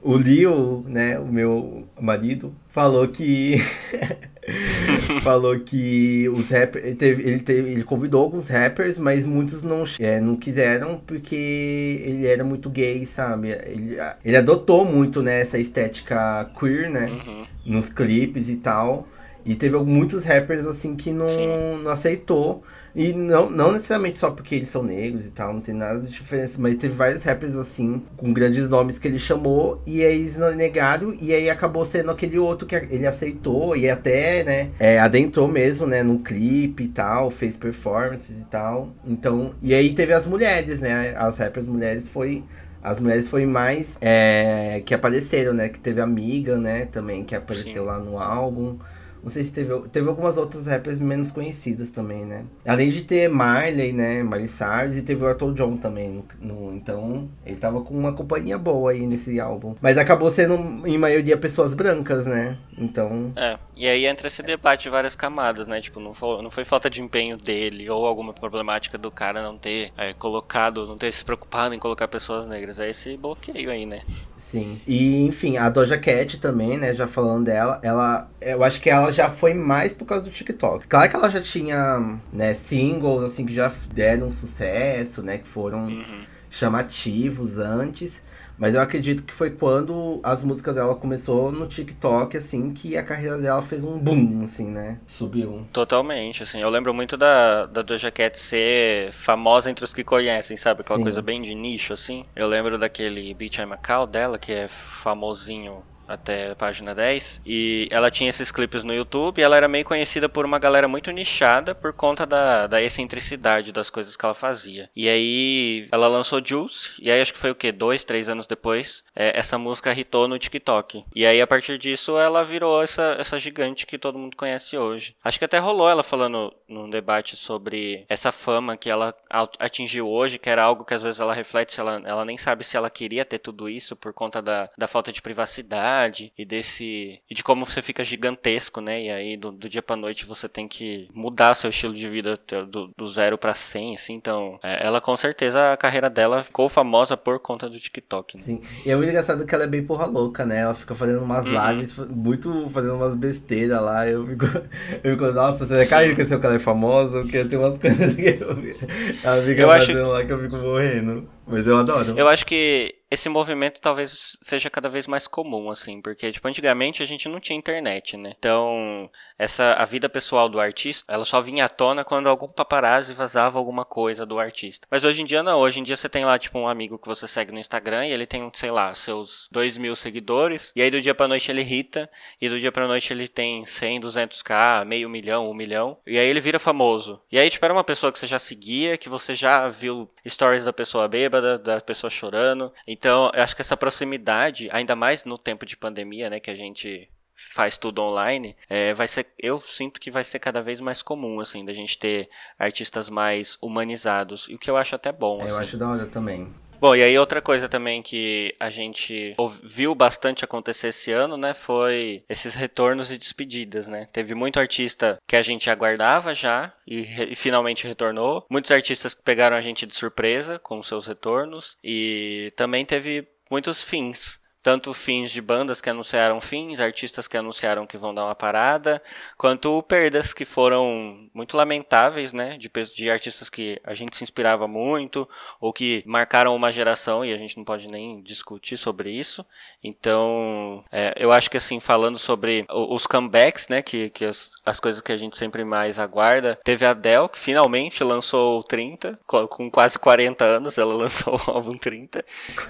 o Leo, né, o meu marido, falou que *laughs* falou que os rappers ele, teve, ele, teve, ele convidou alguns rappers, mas muitos não é, não quiseram porque ele era muito gay, sabe? Ele, ele adotou muito né, essa estética queer, né, uhum. nos clipes e tal. E teve muitos rappers assim que não, não aceitou. E não, não necessariamente só porque eles são negros e tal, não tem nada de diferença. Mas teve vários rappers assim, com grandes nomes que ele chamou, e aí eles negaram, e aí acabou sendo aquele outro que ele aceitou, e até, né, é, adentrou mesmo, né, no clipe e tal, fez performances e tal. Então, e aí teve as mulheres, né, as rappers mulheres foi as mulheres foi mais é, que apareceram, né? Que teve amiga, né? Também que apareceu Sim. lá no álbum. Não sei se teve, teve algumas outras rappers menos conhecidas também, né? Além de ter Marley, né? Miley Cyrus e teve o Arthur John também. No, no, então, ele tava com uma companhia boa aí nesse álbum. Mas acabou sendo, em maioria, pessoas brancas, né? Então. É, e aí entra esse debate de várias camadas, né? Tipo, não foi, não foi falta de empenho dele ou alguma problemática do cara não ter é, colocado, não ter se preocupado em colocar pessoas negras. É esse bloqueio aí, né? Sim. E, enfim, a Doja Cat também, né? Já falando dela, ela. Eu acho que ela já foi mais por causa do TikTok. Claro que ela já tinha, né, singles, assim, que já deram sucesso, né? Que foram. Uhum. Chamativos antes, mas eu acredito que foi quando as músicas dela começou no TikTok, assim, que a carreira dela fez um boom, assim, né? Subiu. Totalmente, assim. Eu lembro muito da, da Doja Cat ser famosa entre os que conhecem, sabe? Aquela Sim. coisa bem de nicho, assim. Eu lembro daquele Beach I'm Macau dela, que é famosinho até a página 10. E ela tinha esses clipes no YouTube e ela era meio conhecida por uma galera muito nichada por conta da, da excentricidade das coisas que ela fazia. E aí ela lançou Juice, e aí acho que foi o que? Dois, três anos depois, é, essa música hitou no TikTok. E aí a partir disso ela virou essa, essa gigante que todo mundo conhece hoje. Acho que até rolou ela falando num debate sobre essa fama que ela atingiu hoje, que era algo que às vezes ela reflete, ela, ela nem sabe se ela queria ter tudo isso por conta da, da falta de privacidade e desse e de como você fica gigantesco, né? E aí do, do dia para noite você tem que mudar seu estilo de vida do, do zero para cem, assim. Então, é, ela com certeza a carreira dela ficou famosa por conta do TikTok. Né? Sim. E é muito engraçado que ela é bem porra louca, né? Ela fica fazendo umas uhum. lives, muito fazendo umas besteiras lá. Eu fico, *laughs* eu fico nossa, você é caído que seu cara é famoso, porque tem umas *laughs* coisas que eu, ela fica eu fazendo acho... lá que eu fico morrendo. Mas eu adoro. Eu acho que esse movimento talvez seja cada vez mais comum, assim, porque, tipo, antigamente a gente não tinha internet, né? Então, essa, a vida pessoal do artista, ela só vinha à tona quando algum paparazzi vazava alguma coisa do artista. Mas hoje em dia não, hoje em dia você tem lá, tipo, um amigo que você segue no Instagram e ele tem, sei lá, seus 2 mil seguidores, e aí do dia pra noite ele irrita, e do dia pra noite ele tem 100, 200k, meio milhão, um milhão, e aí ele vira famoso. E aí, tipo, era uma pessoa que você já seguia, que você já viu stories da pessoa bêbada, da pessoa chorando, então, eu acho que essa proximidade, ainda mais no tempo de pandemia, né, que a gente faz tudo online, é, vai ser, eu sinto que vai ser cada vez mais comum, assim, da gente ter artistas mais humanizados, e o que eu acho até bom. É, assim. Eu acho da hora também. Bom, e aí outra coisa também que a gente viu bastante acontecer esse ano, né, foi esses retornos e despedidas, né? Teve muito artista que a gente aguardava já e, e finalmente retornou. Muitos artistas que pegaram a gente de surpresa com seus retornos e também teve muitos fins tanto fins de bandas que anunciaram fins, artistas que anunciaram que vão dar uma parada, quanto perdas que foram muito lamentáveis, né, de, de artistas que a gente se inspirava muito, ou que marcaram uma geração e a gente não pode nem discutir sobre isso. Então, é, eu acho que assim, falando sobre os comebacks, né, que, que as, as coisas que a gente sempre mais aguarda, teve a Adele, que finalmente lançou o 30, com quase 40 anos, ela *laughs* lançou o álbum 30.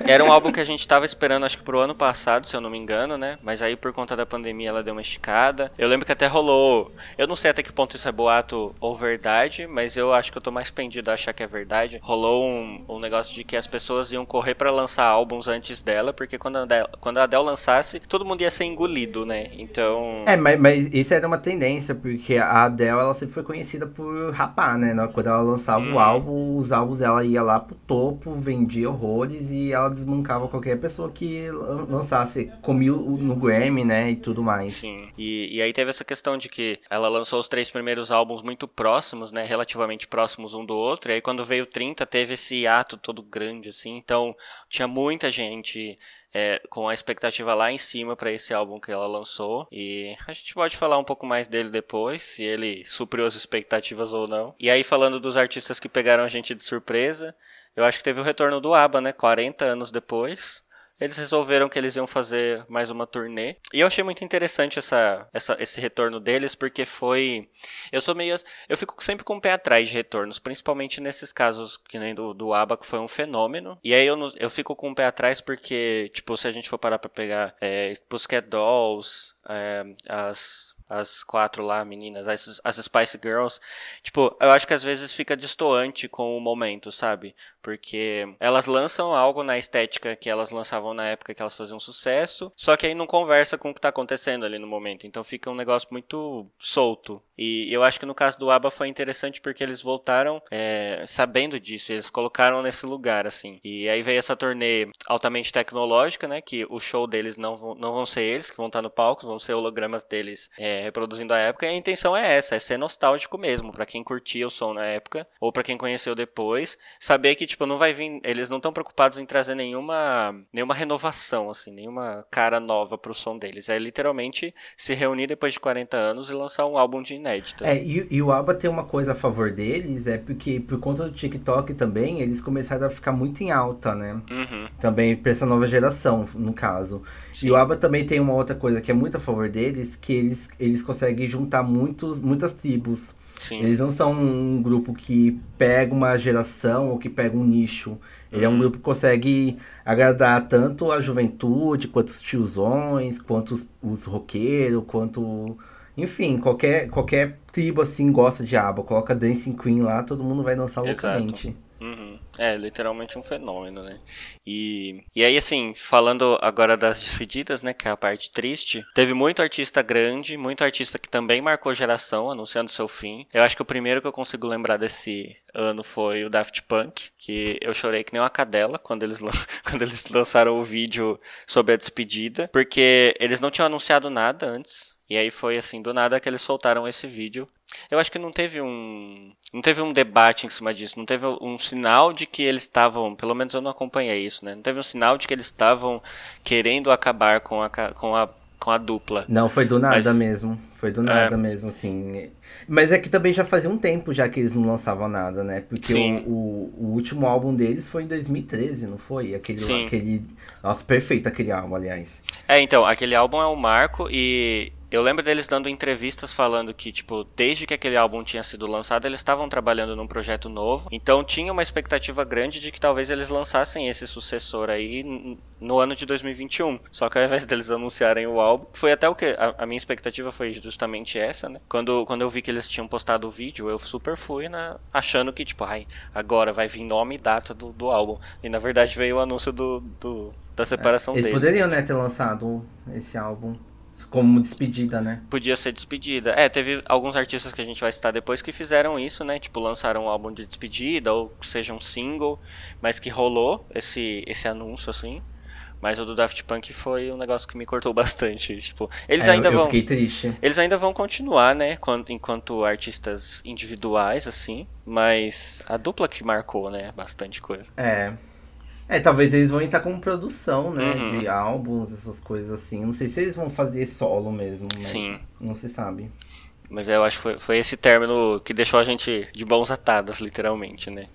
Era um álbum que a gente estava esperando, acho que pro ano passado, se eu não me engano, né? Mas aí por conta da pandemia ela deu uma esticada. Eu lembro que até rolou. Eu não sei até que ponto isso é boato ou verdade, mas eu acho que eu tô mais pendido a achar que é verdade. Rolou um, um negócio de que as pessoas iam correr para lançar álbuns antes dela, porque quando a, Adele, quando a Adele lançasse, todo mundo ia ser engolido, né? Então. É, mas, mas isso era uma tendência, porque a Adele ela sempre foi conhecida por rapar, né? Quando ela lançava hum. o álbum, os álbuns ela ia lá pro topo, vendia horrores e ela desmancava qualquer pessoa que lançasse, comiu no Grammy, né, e tudo mais. Sim, e, e aí teve essa questão de que ela lançou os três primeiros álbuns muito próximos, né, relativamente próximos um do outro, e aí quando veio 30 teve esse ato todo grande, assim, então tinha muita gente é, com a expectativa lá em cima para esse álbum que ela lançou. E a gente pode falar um pouco mais dele depois, se ele supriu as expectativas ou não. E aí, falando dos artistas que pegaram a gente de surpresa, eu acho que teve o retorno do ABBA, né? 40 anos depois eles resolveram que eles iam fazer mais uma turnê. E eu achei muito interessante essa, essa, esse retorno deles, porque foi. Eu sou meio. Eu fico sempre com o pé atrás de retornos, principalmente nesses casos que nem do, do ABBA, que foi um fenômeno. E aí eu, eu fico com o pé atrás porque, tipo, se a gente for parar pra pegar é, Pussycat Dolls, é, as as quatro lá, meninas, as, as Spice Girls. Tipo, eu acho que às vezes fica distoante com o momento, sabe? Porque elas lançam algo na estética que elas lançavam na época que elas faziam sucesso, só que aí não conversa com o que tá acontecendo ali no momento. Então fica um negócio muito solto. E eu acho que no caso do ABBA foi interessante porque eles voltaram é, sabendo disso, eles colocaram nesse lugar, assim. E aí veio essa turnê altamente tecnológica, né? Que o show deles não, não vão ser eles que vão estar no palco, vão ser hologramas deles. É, reproduzindo a época, e a intenção é essa, é ser nostálgico mesmo, para quem curtia o som na época, ou para quem conheceu depois, saber que, tipo, não vai vir, eles não estão preocupados em trazer nenhuma, nenhuma renovação, assim, nenhuma cara nova pro som deles, é literalmente se reunir depois de 40 anos e lançar um álbum de inéditos. É, e, e o ABBA tem uma coisa a favor deles, é porque por conta do TikTok também, eles começaram a ficar muito em alta, né? Uhum. Também pra essa nova geração, no caso. Sim. E o ABBA também tem uma outra coisa que é muito a favor deles, que eles, eles conseguem juntar muitos, muitas tribos. Sim. Eles não são um grupo que pega uma geração ou que pega um nicho. Ele uhum. é um uhum. grupo que consegue agradar tanto a juventude, quanto os tiozões, quanto os, os roqueiros, quanto. Enfim, qualquer, qualquer tribo assim gosta de aba. Coloca Dancing Queen lá, todo mundo vai dançar loucamente. Uhum. É, literalmente um fenômeno, né? E, e aí, assim, falando agora das despedidas, né, que é a parte triste, teve muito artista grande, muito artista que também marcou geração, anunciando seu fim. Eu acho que o primeiro que eu consigo lembrar desse ano foi o Daft Punk, que eu chorei que nem uma cadela quando eles, *laughs* quando eles lançaram o vídeo sobre a despedida, porque eles não tinham anunciado nada antes. E aí foi assim, do nada que eles soltaram esse vídeo. Eu acho que não teve um. Não teve um debate em cima disso. Não teve um sinal de que eles estavam. Pelo menos eu não acompanhei isso, né? Não teve um sinal de que eles estavam querendo acabar com a, com a, com a dupla. Não, foi do nada Mas, mesmo. Foi do nada é... mesmo, assim. Mas é que também já fazia um tempo já que eles não lançavam nada, né? Porque o, o, o, último álbum deles foi em 2013, não foi? Aquele, Sim. aquele. Nossa, perfeito aquele álbum, aliás. É, então, aquele álbum é um marco e eu lembro deles dando entrevistas falando que, tipo, desde que aquele álbum tinha sido lançado, eles estavam trabalhando num projeto novo. Então tinha uma expectativa grande de que talvez eles lançassem esse sucessor aí no ano de 2021. Só que ao invés deles anunciarem o álbum, foi até o que? A, a, minha expectativa foi justamente essa, né? Quando, quando eu vi que eles tinham postado o vídeo, eu super fui na, achando que, tipo, ai, agora vai vir nome e data do, do álbum. E na verdade veio o anúncio do, do da separação é, eles deles. Eles poderiam, né, ter lançado esse álbum como despedida, né? Podia ser despedida. É, teve alguns artistas que a gente vai citar depois que fizeram isso, né? Tipo, lançaram um álbum de despedida ou seja um single, mas que rolou esse, esse anúncio, assim. Mas o do Daft Punk foi um negócio que me cortou *laughs* bastante. Tipo, eles é, ainda eu, vão. fiquei triste. Eles ainda vão continuar, né? Enquanto artistas individuais, assim. Mas a dupla que marcou, né? Bastante coisa. É. É, talvez eles vão entrar como produção, né? Uhum. De álbuns, essas coisas assim. Não sei se eles vão fazer solo mesmo. Sim. Não se sabe. Mas eu acho que foi, foi esse término que deixou a gente de bons atadas, literalmente, né?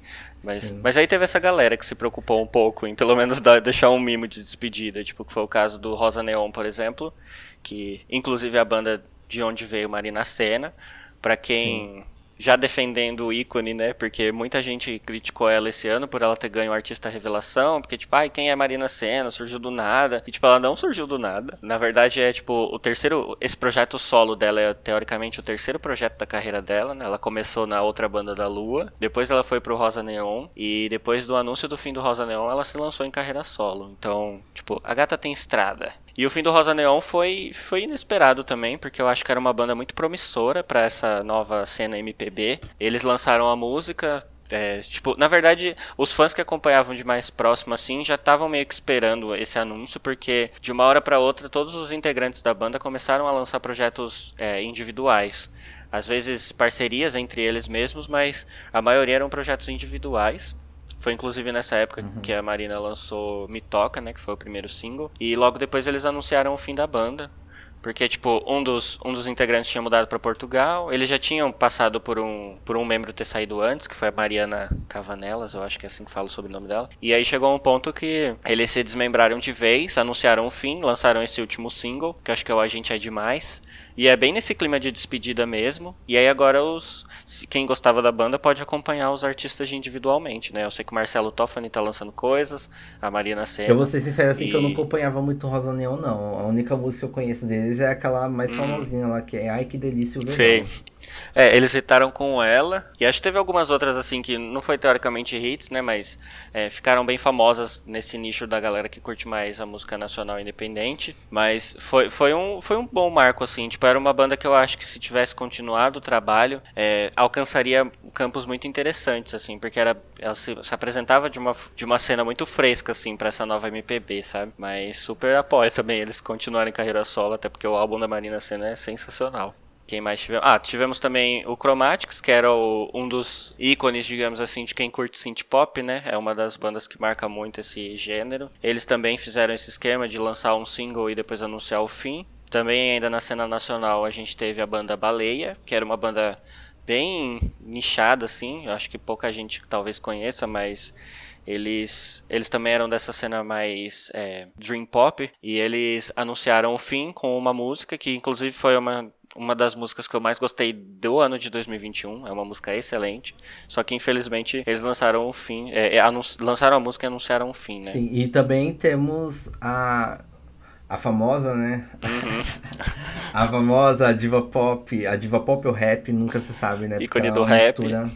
Mas, mas aí teve essa galera que se preocupou um pouco em pelo menos *laughs* dar, deixar um mimo de despedida. Tipo, que foi o caso do Rosa Neon, por exemplo. Que inclusive a banda de onde veio Marina Senna. Pra quem Sim já defendendo o ícone, né? Porque muita gente criticou ela esse ano por ela ter ganho o artista revelação, porque tipo, ai, quem é Marina Senna? Surgiu do nada. E tipo, ela não surgiu do nada. Na verdade é tipo, o terceiro, esse projeto solo dela é teoricamente o terceiro projeto da carreira dela, né? Ela começou na outra banda da Lua, depois ela foi pro Rosa Neon e depois do anúncio do fim do Rosa Neon, ela se lançou em carreira solo. Então, tipo, a gata tem estrada. E o fim do Rosa Neon foi, foi inesperado também, porque eu acho que era uma banda muito promissora para essa nova cena MPB. Eles lançaram a música, é, tipo, na verdade, os fãs que acompanhavam de mais próximo assim já estavam meio que esperando esse anúncio, porque de uma hora para outra todos os integrantes da banda começaram a lançar projetos é, individuais. Às vezes parcerias entre eles mesmos, mas a maioria eram projetos individuais. Foi inclusive nessa época uhum. que a Marina lançou Me Toca, né? Que foi o primeiro single. E logo depois eles anunciaram o fim da banda. Porque, tipo, um dos, um dos integrantes tinha mudado para Portugal. Eles já tinham passado por um, por um membro ter saído antes, que foi a Mariana Cavanelas, eu acho que é assim que falo sobre o nome dela. E aí chegou um ponto que eles se desmembraram de vez, anunciaram o fim, lançaram esse último single, que eu acho que é o A Gente É Demais. E é bem nesse clima de despedida mesmo. E aí agora os quem gostava da banda pode acompanhar os artistas individualmente, né? Eu sei que o Marcelo Toffani tá lançando coisas, a Marina Senna. Eu vou ser sincero assim e... que eu não acompanhava muito Rosa Neon, não. A única música que eu conheço deles é aquela mais hum. famosinha lá, que é Ai Que Delícia o Verão. Sei. É, eles hitaram com ela. E acho que teve algumas outras, assim, que não foi teoricamente hits, né? Mas é, ficaram bem famosas nesse nicho da galera que curte mais a música nacional independente. Mas foi, foi, um, foi um bom marco, assim. Tipo, era uma banda que eu acho que se tivesse continuado o trabalho, é, alcançaria campos muito interessantes, assim. Porque era, ela se, se, apresentava de uma, de uma cena muito fresca, assim, para essa nova MPB, sabe? Mas super apoio também eles continuarem carreira solo, até porque o álbum da Marina Senna é sensacional. Quem mais tivemos? Ah, tivemos também o Chromatics, que era o, um dos ícones, digamos assim, de quem curte synth pop, né? É uma das bandas que marca muito esse gênero. Eles também fizeram esse esquema de lançar um single e depois anunciar o fim. Também ainda na cena nacional a gente teve a banda Baleia, que era uma banda bem nichada assim, eu acho que pouca gente talvez conheça, mas eles, eles também eram dessa cena mais é, dream pop e eles anunciaram o fim com uma música que inclusive foi uma uma das músicas que eu mais gostei do ano de 2021. É uma música excelente. Só que infelizmente eles lançaram o fim. É, é, lançaram a música e anunciaram o fim, né? Sim, e também temos a. A famosa, né? Uhum. *laughs* a famosa diva pop. A diva pop ou rap, nunca se sabe, né? Ícone do rap. Mistura...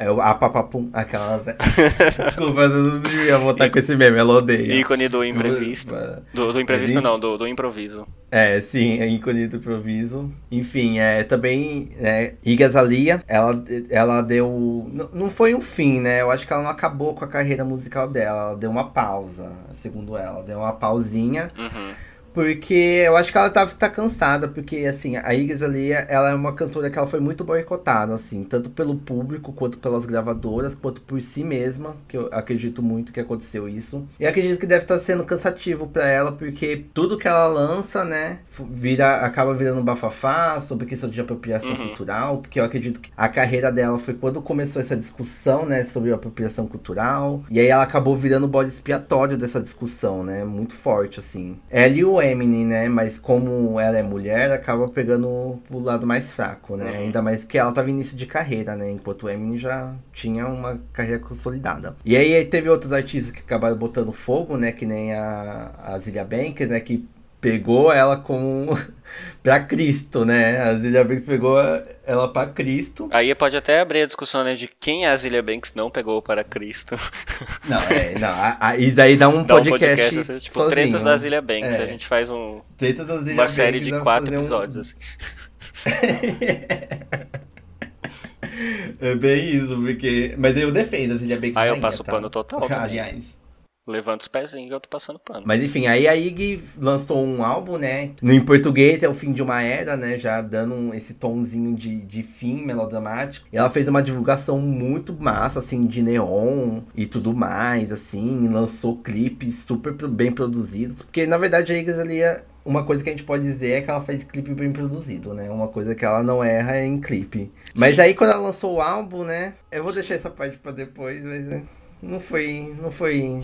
É a papapum, aquelas. Desculpa, eu não ia voltar com esse meme, ela odeia. Ícone do imprevisto. Do, do imprevisto não, do, do improviso. É, sim, é ícone do improviso. Enfim, é também, né, Iga Zalia, ela, ela deu. Não foi um fim, né? Eu acho que ela não acabou com a carreira musical dela. Ela deu uma pausa, segundo ela. Deu uma pausinha. Uhum. Porque eu acho que ela tá, tá cansada, porque assim, a Iggy ali, ela é uma cantora que ela foi muito boicotada, assim, tanto pelo público, quanto pelas gravadoras, quanto por si mesma, que eu acredito muito que aconteceu isso. E acredito que deve estar tá sendo cansativo para ela, porque tudo que ela lança, né, vira, acaba virando um bafafá sobre questão de apropriação uhum. cultural, porque eu acredito que a carreira dela foi quando começou essa discussão, né, sobre apropriação cultural, e aí ela acabou virando o bode expiatório dessa discussão, né, muito forte, assim. Ela e o Eminem, né? Mas como ela é mulher, acaba pegando o lado mais fraco, né? Uhum. Ainda mais que ela tava início de carreira, né? Enquanto o Eminem já tinha uma carreira consolidada. E aí teve outros artistas que acabaram botando fogo, né? Que nem a, a Zilia Banks, né? Que pegou ela como para Cristo, né? A Zilia Banks pegou ela para Cristo. Aí pode até abrir a discussão né, de quem a Zilia Banks não pegou para Cristo. Não, é, não, a, e daí dá um dá podcast, um podcast assim, tipo, sozinho. tretas da Zilia Banks, é. a gente faz um uma Banks, série de quatro episódios um... assim. *laughs* é bem isso, porque mas eu defendo a Zilia Banks. Ah, eu passo tá? pano total. Aliás. Levanta os pezinhos e eu tô passando pano. Mas enfim, aí a Iggy lançou um álbum, né? No em português é o fim de uma era, né? Já dando esse tomzinho de, de fim melodramático. E ela fez uma divulgação muito massa, assim, de neon e tudo mais, assim. Lançou clipes super bem produzidos. Porque na verdade a Iggy ali é uma coisa que a gente pode dizer é que ela faz clipe bem produzido, né? Uma coisa que ela não erra é em clipe. Mas aí quando ela lançou o álbum, né? Eu vou deixar essa parte para depois, mas né? não foi, não foi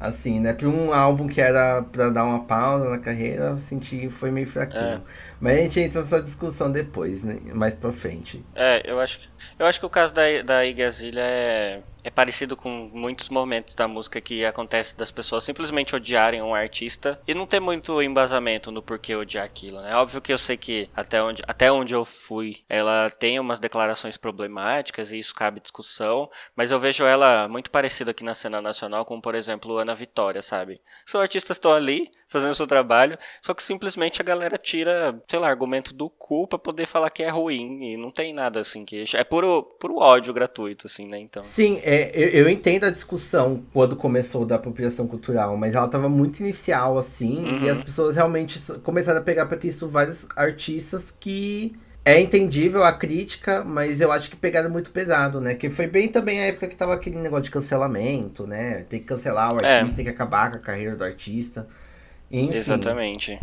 assim, né? Pra um álbum que era pra dar uma pausa na carreira, eu senti foi meio fraquinho. É. Mas a gente entra nessa discussão depois, né? mais pra frente. É, eu acho, eu acho que o caso da, da Igazilha é é parecido com muitos momentos da música que acontece das pessoas simplesmente odiarem um artista e não ter muito embasamento no porquê odiar aquilo, né? Óbvio que eu sei que até onde, até onde eu fui, ela tem umas declarações problemáticas e isso cabe discussão, mas eu vejo ela muito parecida aqui na cena nacional com, por exemplo, Ana Vitória, sabe? São artistas estão ali fazendo o seu trabalho, só que simplesmente a galera tira, sei lá, argumento do cu pra poder falar que é ruim e não tem nada assim que é puro, puro ódio gratuito assim, né? Então. Sim, é, eu, eu, entendo a discussão quando começou da apropriação cultural, mas ela estava muito inicial, assim, uhum. e as pessoas realmente começaram a pegar para isso vários artistas que é entendível a crítica, mas eu acho que pegaram muito pesado, né? Que foi bem também a época que tava aquele negócio de cancelamento, né? Tem que cancelar o é. artista, é. tem que acabar com a carreira do artista. Enfim. Exatamente.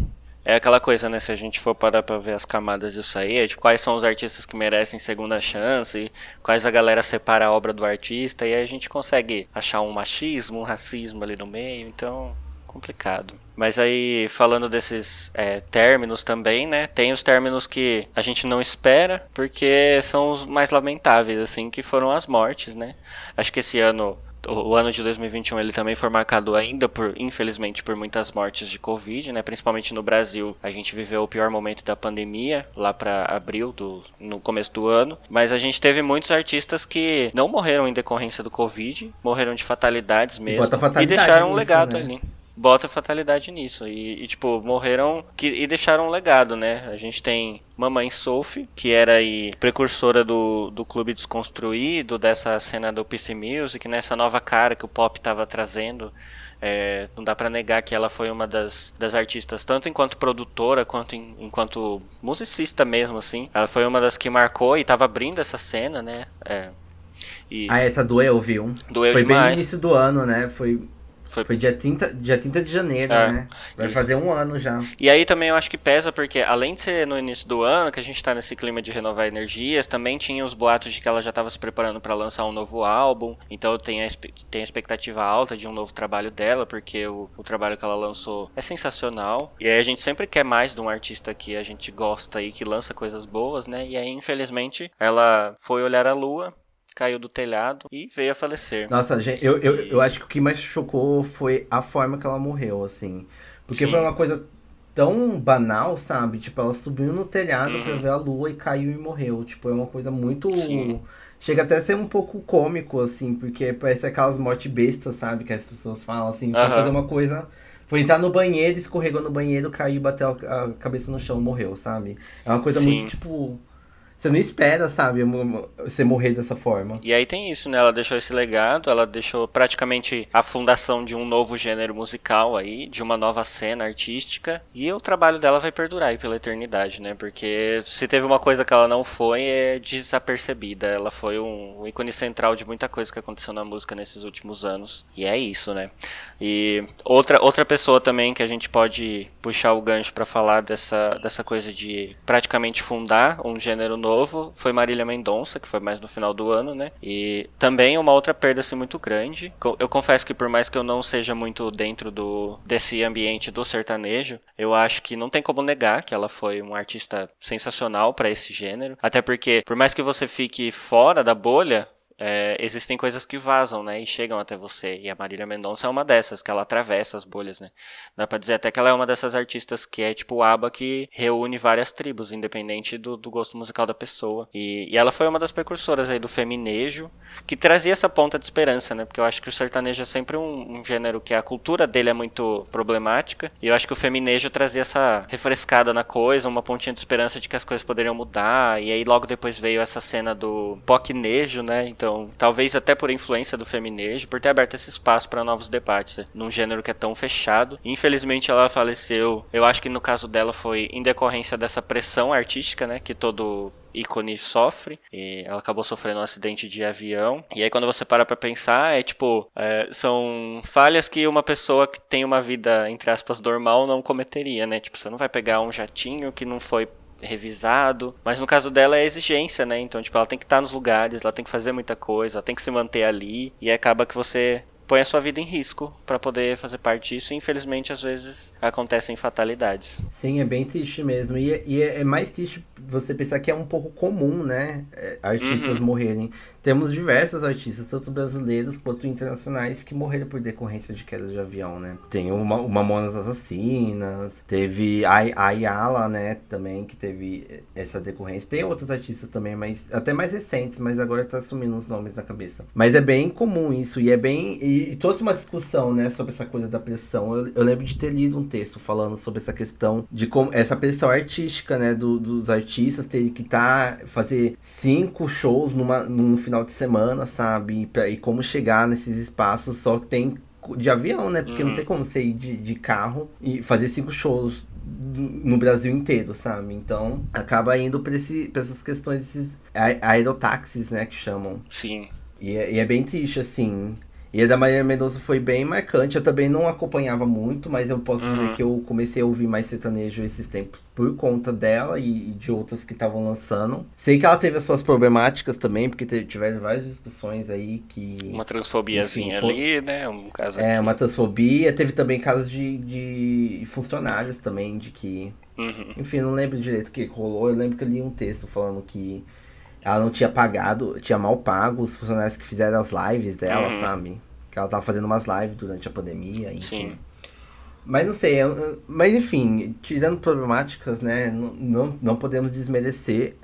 É aquela coisa, né? Se a gente for parar pra ver as camadas disso aí, é de quais são os artistas que merecem segunda chance, quais a galera separa a obra do artista, e aí a gente consegue achar um machismo, um racismo ali no meio, então complicado. Mas aí, falando desses é, términos também, né? Tem os términos que a gente não espera, porque são os mais lamentáveis, assim, que foram as mortes, né? Acho que esse ano o ano de 2021 ele também foi marcado ainda por, infelizmente, por muitas mortes de Covid, né? Principalmente no Brasil, a gente viveu o pior momento da pandemia lá para abril do no começo do ano, mas a gente teve muitos artistas que não morreram em decorrência do Covid, morreram de fatalidades mesmo e, fatalidade e deixaram um legado né? ali bota fatalidade nisso. E, e, tipo, morreram que, e deixaram um legado, né? A gente tem Mamãe Sophie, que era aí precursora do, do Clube Desconstruído, dessa cena do PC Music, nessa né? nova cara que o pop estava trazendo. É, não dá para negar que ela foi uma das, das artistas, tanto enquanto produtora quanto em, enquanto musicista mesmo, assim. Ela foi uma das que marcou e estava abrindo essa cena, né? É, e... Ah, essa doeu, viu? Doeu foi demais. bem no início do ano, né? Foi foi, Foi dia, 30, dia 30 de janeiro, é. né? Vai fazer um ano já. E aí também eu acho que pesa, porque além de ser no início do ano, que a gente tá nesse clima de renovar energias, também tinha os boatos de que ela já tava se preparando para lançar um novo álbum. Então tem a, tem a expectativa alta de um novo trabalho dela, porque o, o trabalho que ela lançou é sensacional. E aí a gente sempre quer mais de um artista que a gente gosta e que lança coisas boas, né? E aí, infelizmente, ela foi olhar a lua caiu do telhado e veio a falecer. Nossa, gente, eu, eu, eu acho que o que mais chocou foi a forma que ela morreu, assim. Porque Sim. foi uma coisa tão banal, sabe? Tipo, ela subiu no telhado uhum. pra ver a lua e caiu e morreu. Tipo, é uma coisa muito. Sim. chega até a ser um pouco cômico, assim, porque parece aquelas mortes bestas, sabe? Que as pessoas falam assim, foi fazer uma coisa. Foi entrar no banheiro, escorregou no banheiro, caiu, bateu a cabeça no chão, morreu, sabe? É uma coisa Sim. muito, tipo, você não espera, sabe, você morrer dessa forma. E aí tem isso, né? Ela deixou esse legado, ela deixou praticamente a fundação de um novo gênero musical aí, de uma nova cena artística. E o trabalho dela vai perdurar aí pela eternidade, né? Porque se teve uma coisa que ela não foi, é desapercebida. Ela foi um, ícone central de muita coisa que aconteceu na música nesses últimos anos. E é isso, né? E outra, outra pessoa também que a gente pode puxar o gancho para falar dessa, dessa coisa de praticamente fundar um gênero novo novo foi Marília Mendonça, que foi mais no final do ano, né? E também uma outra perda assim, muito grande. Eu confesso que por mais que eu não seja muito dentro do desse ambiente do sertanejo, eu acho que não tem como negar que ela foi uma artista sensacional para esse gênero. Até porque, por mais que você fique fora da bolha, é, existem coisas que vazam, né, e chegam até você. E a Marília Mendonça é uma dessas, que ela atravessa as bolhas, né. Dá pra dizer até que ela é uma dessas artistas que é tipo o ABBA que reúne várias tribos, independente do, do gosto musical da pessoa. E, e, ela foi uma das precursoras aí do feminejo, que trazia essa ponta de esperança, né, porque eu acho que o sertanejo é sempre um, um gênero que a cultura dele é muito problemática, e eu acho que o feminejo trazia essa refrescada na coisa, uma pontinha de esperança de que as coisas poderiam mudar, e aí logo depois veio essa cena do pocnejo, né, então então, talvez até por influência do feminejo, por ter aberto esse espaço para novos debates, né? num gênero que é tão fechado. Infelizmente, ela faleceu. Eu acho que no caso dela foi em decorrência dessa pressão artística, né, que todo ícone sofre. E ela acabou sofrendo um acidente de avião. E aí, quando você para pra pensar, é tipo: é, são falhas que uma pessoa que tem uma vida, entre aspas, normal não cometeria, né? Tipo, você não vai pegar um jatinho que não foi revisado. Mas no caso dela é exigência, né? Então, tipo, ela tem que estar nos lugares, ela tem que fazer muita coisa, ela tem que se manter ali. E acaba que você põe a sua vida em risco para poder fazer parte disso. E infelizmente, às vezes acontecem fatalidades. Sim, é bem triste mesmo. E, é, e é, é mais triste você pensar que é um pouco comum, né? É, artistas uhum. morrerem. Temos diversos artistas, tanto brasileiros quanto internacionais, que morreram por decorrência de queda de avião, né? Tem o, o Mamonas Assassinas, teve a, Ayala, né? Também, que teve essa decorrência. Tem outros artistas também, mas até mais recentes, mas agora tá assumindo os nomes na cabeça. Mas é bem comum isso, e é bem. E, e trouxe uma discussão, né, sobre essa coisa da pressão. Eu, eu, lembro de ter lido um texto falando sobre essa questão de como essa pressão artística, né, do, dos artistas terem que tá, fazer cinco shows numa, num final de semana, sabe? E, pra, e como chegar nesses espaços só tem de avião, né? Porque uhum. não tem como você ir de, de carro e fazer cinco shows no Brasil inteiro, sabe? Então acaba indo para essas questões, esses aerotáxis, né? Que chamam. Sim. E é, e é bem triste, assim. E a da Maria Mendonça foi bem marcante. Eu também não acompanhava muito, mas eu posso uhum. dizer que eu comecei a ouvir mais sertanejo esses tempos por conta dela e de outras que estavam lançando. Sei que ela teve as suas problemáticas também, porque tiveram várias discussões aí que. Uma transfobiazinha enfim, ali, né? Um caso É, aqui. uma transfobia. Teve também casos de, de funcionários também, de que. Uhum. Enfim, não lembro direito o que rolou. Eu lembro que eu li um texto falando que ela não tinha pagado, tinha mal pago os funcionários que fizeram as lives dela, uhum. sabe? Que ela tava fazendo umas lives durante a pandemia, enfim. Sim. Mas não sei, mas enfim, tirando problemáticas, né, não, não, não podemos desmerecer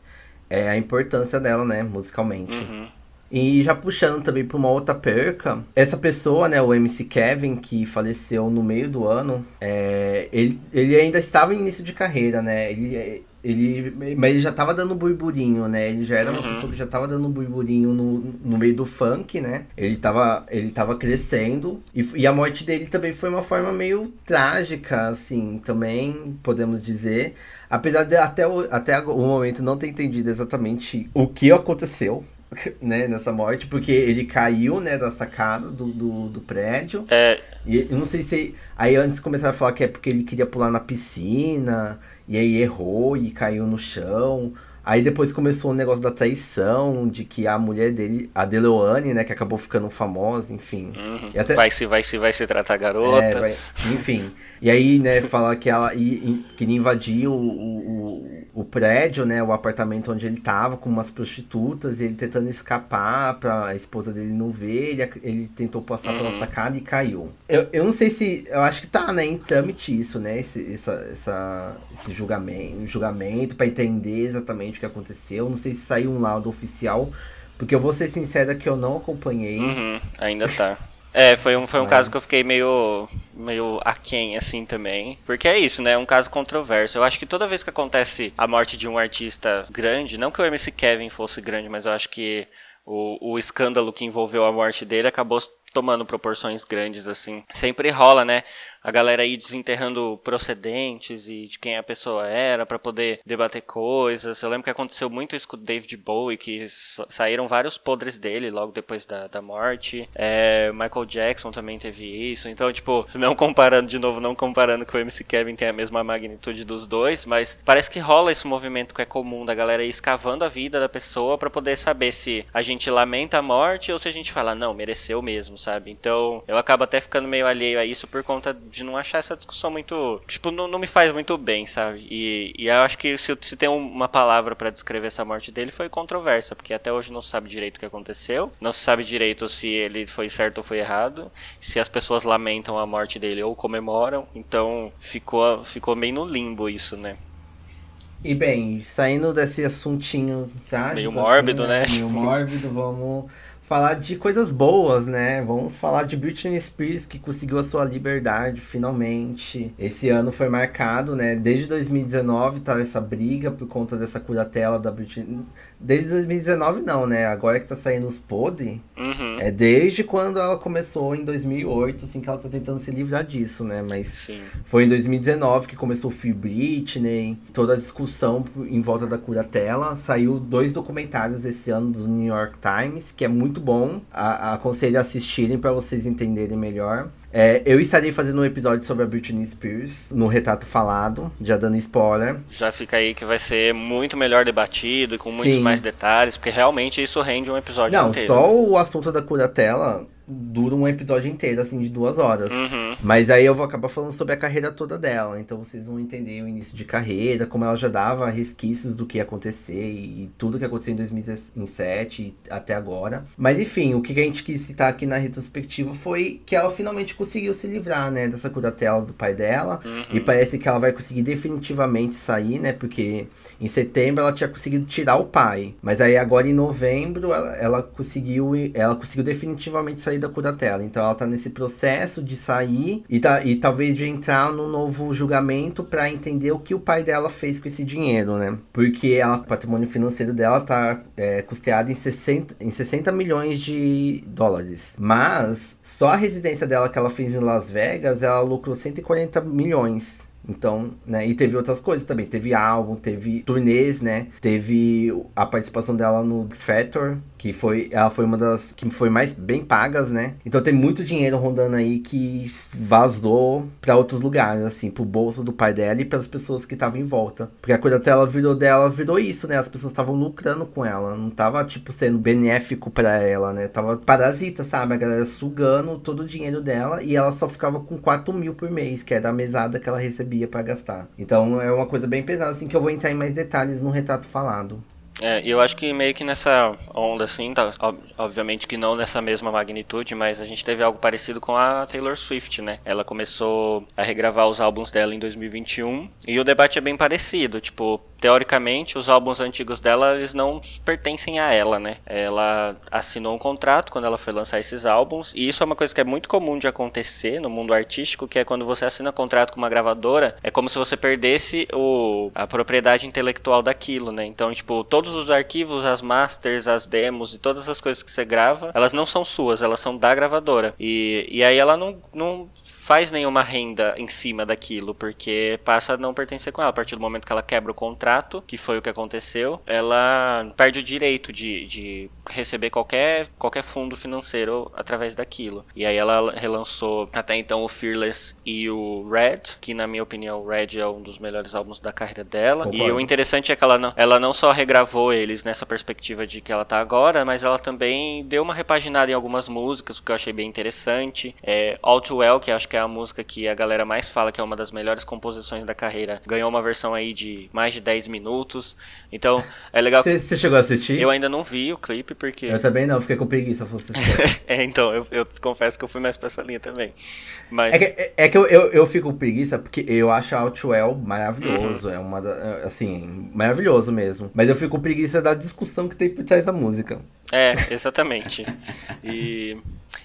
é, a importância dela, né, musicalmente. Uhum. E já puxando também para uma outra perca, essa pessoa, né, o MC Kevin, que faleceu no meio do ano, é, ele, ele ainda estava em início de carreira, né? Ele, ele, mas ele já tava dando burburinho, né? Ele já era uma uhum. pessoa que já tava dando burburinho no, no meio do funk, né? Ele tava, ele tava crescendo. E, e a morte dele também foi uma forma meio trágica, assim, também, podemos dizer. Apesar de até o, até o momento não ter entendido exatamente o que aconteceu, *laughs* né, nessa morte, porque ele caiu, né, da sacada do, do, do prédio. É. E eu não sei se. Aí antes começaram a falar que é porque ele queria pular na piscina, e aí errou e caiu no chão. Aí depois começou o negócio da traição, de que a mulher dele, a Deloane, né, que acabou ficando famosa, enfim. Uhum. Até... Vai se, vai se, vai se tratar garota. É, vai... Enfim. e aí, né, falar que ela ia, queria invadir o, o, o, prédio, né, o apartamento onde ele tava, com umas prostitutas, e ele tentando escapar pra esposa dele não ver, ele, ele tentou passar uhum. pela sacada e caiu. Eu, eu não sei se, eu acho que tá, né, em trâmite isso, né, esse, essa, essa, esse julgamento, julgamento para entender exatamente o que aconteceu. Não sei se saiu um laudo oficial, Porque eu vou ser sincera que eu não acompanhei. Uhum, ainda tá. *laughs* É, foi um, foi um Mas... caso que eu fiquei meio, meio aquém, assim, também. Porque é isso, né? É um caso controverso. Eu acho que toda vez que acontece a morte de um artista grande, não que o MC Kevin fosse grande, mas eu acho que o, o escândalo que envolveu a morte dele acabou tomando proporções grandes, assim. Sempre rola, né? A galera aí desenterrando procedentes e de quem a pessoa era para poder debater coisas. Eu lembro que aconteceu muito isso com o David Bowie, que saíram vários podres dele logo depois da, da morte. É, Michael Jackson também teve isso. Então, tipo, não comparando, de novo, não comparando que o MC Kevin tem a mesma magnitude dos dois, mas parece que rola esse movimento que é comum da galera ir escavando a vida da pessoa para poder saber se a gente lamenta a morte ou se a gente fala, não, mereceu mesmo, sabe? Então, eu acabo até ficando meio alheio a isso por conta de não achar essa discussão muito. Tipo, não, não me faz muito bem, sabe? E, e eu acho que se, se tem uma palavra para descrever essa morte dele foi controversa, porque até hoje não se sabe direito o que aconteceu, não se sabe direito se ele foi certo ou foi errado, se as pessoas lamentam a morte dele ou comemoram, então ficou, ficou meio no limbo isso, né? E bem, saindo desse assuntinho, tá? Meio mórbido, assim, né? Meio *laughs* mórbido, vamos falar de coisas boas, né? Vamos falar de Britney Spears que conseguiu a sua liberdade finalmente. Esse ano foi marcado, né? Desde 2019 tá essa briga por conta dessa curatela da Britney. Desde 2019 não, né? Agora que tá saindo os podres. Uhum. É desde quando ela começou em 2008, assim que ela tá tentando se livrar disso, né? Mas Sim. foi em 2019 que começou o Free Britney, toda a discussão em volta da curatela. Saiu dois documentários esse ano do New York Times, que é muito bom. A aconselho a assistirem para vocês entenderem melhor. É, eu estarei fazendo um episódio sobre a Britney Spears no Retrato Falado, já dando spoiler. Já fica aí que vai ser muito melhor debatido, com muitos Sim. mais detalhes, porque realmente isso rende um episódio Não, inteiro. Não, só o assunto da curatela dura um episódio inteiro, assim, de duas horas. Uhum. Mas aí eu vou acabar falando sobre a carreira toda dela. Então vocês vão entender o início de carreira, como ela já dava resquícios do que ia acontecer e tudo que aconteceu em 2007 até agora. Mas enfim, o que a gente quis citar aqui na retrospectiva foi que ela finalmente conseguiu se livrar, né, dessa curatela do pai dela. Uhum. E parece que ela vai conseguir definitivamente sair, né? Porque em setembro ela tinha conseguido tirar o pai. Mas aí agora em novembro ela, ela conseguiu ela conseguiu definitivamente sair da curatela. Então ela tá nesse processo de sair e, tá, e talvez de entrar no novo julgamento para entender o que o pai dela fez com esse dinheiro, né? Porque ela, o patrimônio financeiro dela tá é, custeado em 60, em 60 milhões de dólares. Mas só a residência dela que ela fez em Las Vegas, ela lucrou 140 milhões. Então, né, e teve outras coisas também. Teve álbum, teve turnês, né? Teve a participação dela no X Factor, que foi ela foi uma das que foi mais bem pagas, né? Então tem muito dinheiro rondando aí que vazou para outros lugares, assim, pro bolso do pai dela e para as pessoas que estavam em volta. Porque a coisa dela virou dela, virou isso, né? As pessoas estavam lucrando com ela, não tava tipo sendo benéfico para ela, né? Tava parasita, sabe? A galera sugando todo o dinheiro dela e ela só ficava com 4 mil por mês, que era a mesada que ela recebia para gastar. Então é uma coisa bem pesada, assim, que eu vou entrar em mais detalhes no retrato falado. É, eu acho que meio que nessa onda, assim, tá, obviamente que não nessa mesma magnitude, mas a gente teve algo parecido com a Taylor Swift, né? Ela começou a regravar os álbuns dela em 2021 e o debate é bem parecido, tipo, teoricamente, os álbuns antigos dela, eles não pertencem a ela, né? Ela assinou um contrato quando ela foi lançar esses álbuns, e isso é uma coisa que é muito comum de acontecer no mundo artístico, que é quando você assina contrato com uma gravadora, é como se você perdesse o, a propriedade intelectual daquilo, né? Então, tipo, todos os arquivos, as masters, as demos e todas as coisas que você grava, elas não são suas, elas são da gravadora. E, e aí ela não, não faz nenhuma renda em cima daquilo, porque passa a não pertencer com ela. A partir do momento que ela quebra o contrato, que foi o que aconteceu, ela perde o direito de, de receber qualquer, qualquer fundo financeiro através daquilo. E aí ela relançou até então o Fearless e o Red, que na minha opinião o Red é um dos melhores álbuns da carreira dela. Concordo. E o interessante é que ela não, ela não só regravou eles nessa perspectiva de que ela tá agora, mas ela também deu uma repaginada em algumas músicas, o que eu achei bem interessante. É, All Too Well, que acho que é a música que a galera mais fala que é uma das melhores composições da carreira, ganhou uma versão aí de mais de 10 10 minutos. Então, é legal. Você chegou a assistir? Eu ainda não vi o clipe, porque. Eu também não, fiquei com preguiça. *laughs* É, então, eu, eu, confesso que eu fui mais pra essa linha também. Mas... É que, é, é que eu, eu, eu, fico com preguiça porque eu acho Outwell maravilhoso. Uhum. É uma da, Assim, maravilhoso mesmo. Mas eu fico com preguiça da discussão que tem por trás da música. É, exatamente. e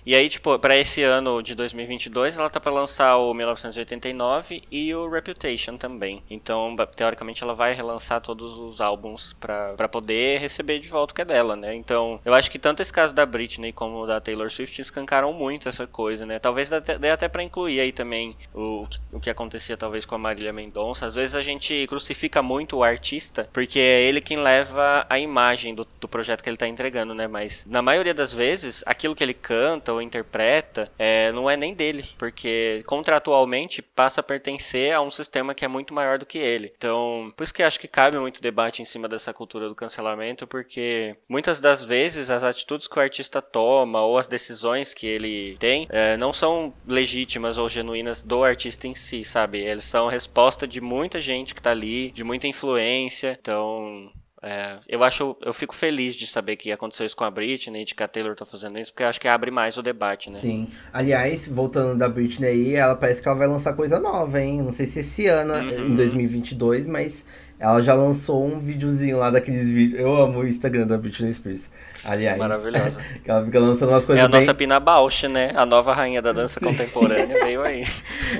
e aí, tipo, para esse ano de 2022, ela tá para lançar o 1989 e o Reputation também. Então, teoricamente, ela vai relançar todos os álbuns para poder receber de volta o que é dela, né? Então, eu acho que tanto esse caso da Britney como da Taylor Swift escancaram muito essa coisa, né? Talvez dê até para incluir aí também o, o que acontecia talvez com a Marília Mendonça. Às vezes a gente crucifica muito o artista porque é ele quem leva a imagem do, do projeto que ele tá entregando, né? Mas na maioria das vezes, aquilo que ele canta ou interpreta é, não é nem dele, porque contratualmente passa a pertencer a um sistema que é muito maior do que ele. Então, por isso que acho que cabe muito debate em cima dessa cultura do cancelamento, porque muitas das vezes as atitudes que o artista toma ou as decisões que ele tem é, não são legítimas ou genuínas do artista em si, sabe? Eles são resposta de muita gente que tá ali, de muita influência. Então, é, eu acho, eu fico feliz de saber que aconteceu isso com a Britney, de que a Taylor tá fazendo isso, porque eu acho que abre mais o debate, né? Sim. Aliás, voltando da Britney aí, ela parece que ela vai lançar coisa nova, hein? Não sei se esse ano, uhum. em 2022, mas ela já lançou um videozinho lá daqueles vídeos. Eu amo o Instagram da Britney Spears. Aliás. Maravilhosa. *laughs* ela fica lançando umas coisas. É a bem... nossa Pina Bausch, né? A nova rainha da dança Sim. contemporânea *laughs* veio aí.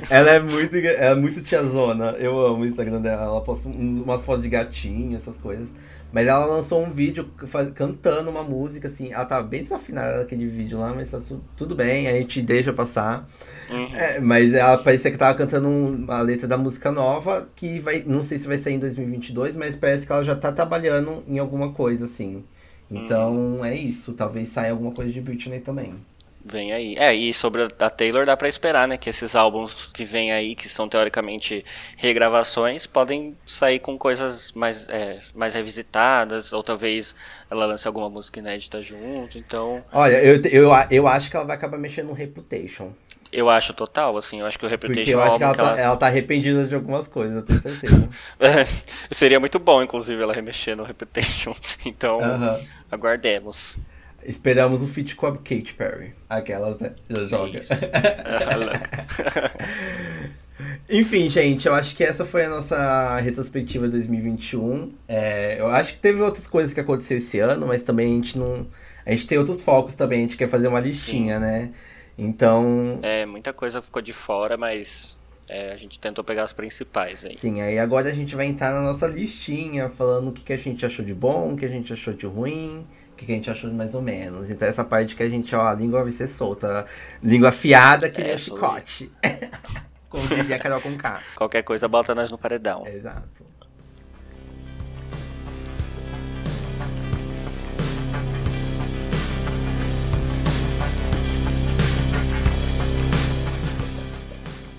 ela é muito, ela é muito tiazona. Eu amo o Instagram dela. Ela posta umas fotos de gatinho, essas coisas. Mas ela lançou um vídeo faz, cantando uma música, assim. Ela tava bem desafinada naquele vídeo lá, mas tá tudo bem, a gente deixa passar. Uhum. É, mas ela parecia que tava cantando uma letra da música nova, que vai. Não sei se vai sair em 2022, mas parece que ela já tá trabalhando em alguma coisa, assim. Então uhum. é isso. Talvez saia alguma coisa de Britney também. Vem aí. É, e sobre a Taylor dá para esperar, né, que esses álbuns que vêm aí, que são teoricamente regravações, podem sair com coisas mais, é, mais revisitadas, ou talvez ela lance alguma música inédita junto, então... Olha, eu, eu, eu acho que ela vai acabar mexendo no Reputation. Eu acho total, assim, eu acho que o Reputation Porque eu acho que ela, que ela... Tá, ela tá arrependida de algumas coisas, eu tenho certeza. *laughs* Seria muito bom, inclusive, ela remexer no Reputation, *laughs* então uh -huh. aguardemos. Esperamos o feat com a Katy Perry. Aquelas, né? Já joga. *laughs* Enfim, gente, eu acho que essa foi a nossa retrospectiva 2021. É, eu acho que teve outras coisas que aconteceu esse ano, mas também a gente não. A gente tem outros focos também, a gente quer fazer uma listinha, Sim. né? Então. É, muita coisa ficou de fora, mas é, a gente tentou pegar as principais aí. Sim, aí agora a gente vai entrar na nossa listinha, falando o que, que a gente achou de bom, o que a gente achou de ruim que a gente achou de mais ou menos. Então essa parte que a gente, ó, a língua vai ser solta. Língua afiada que nem é, chicote. *laughs* Como diria a Carol com K. Qualquer coisa bota nós no paredão. Exato.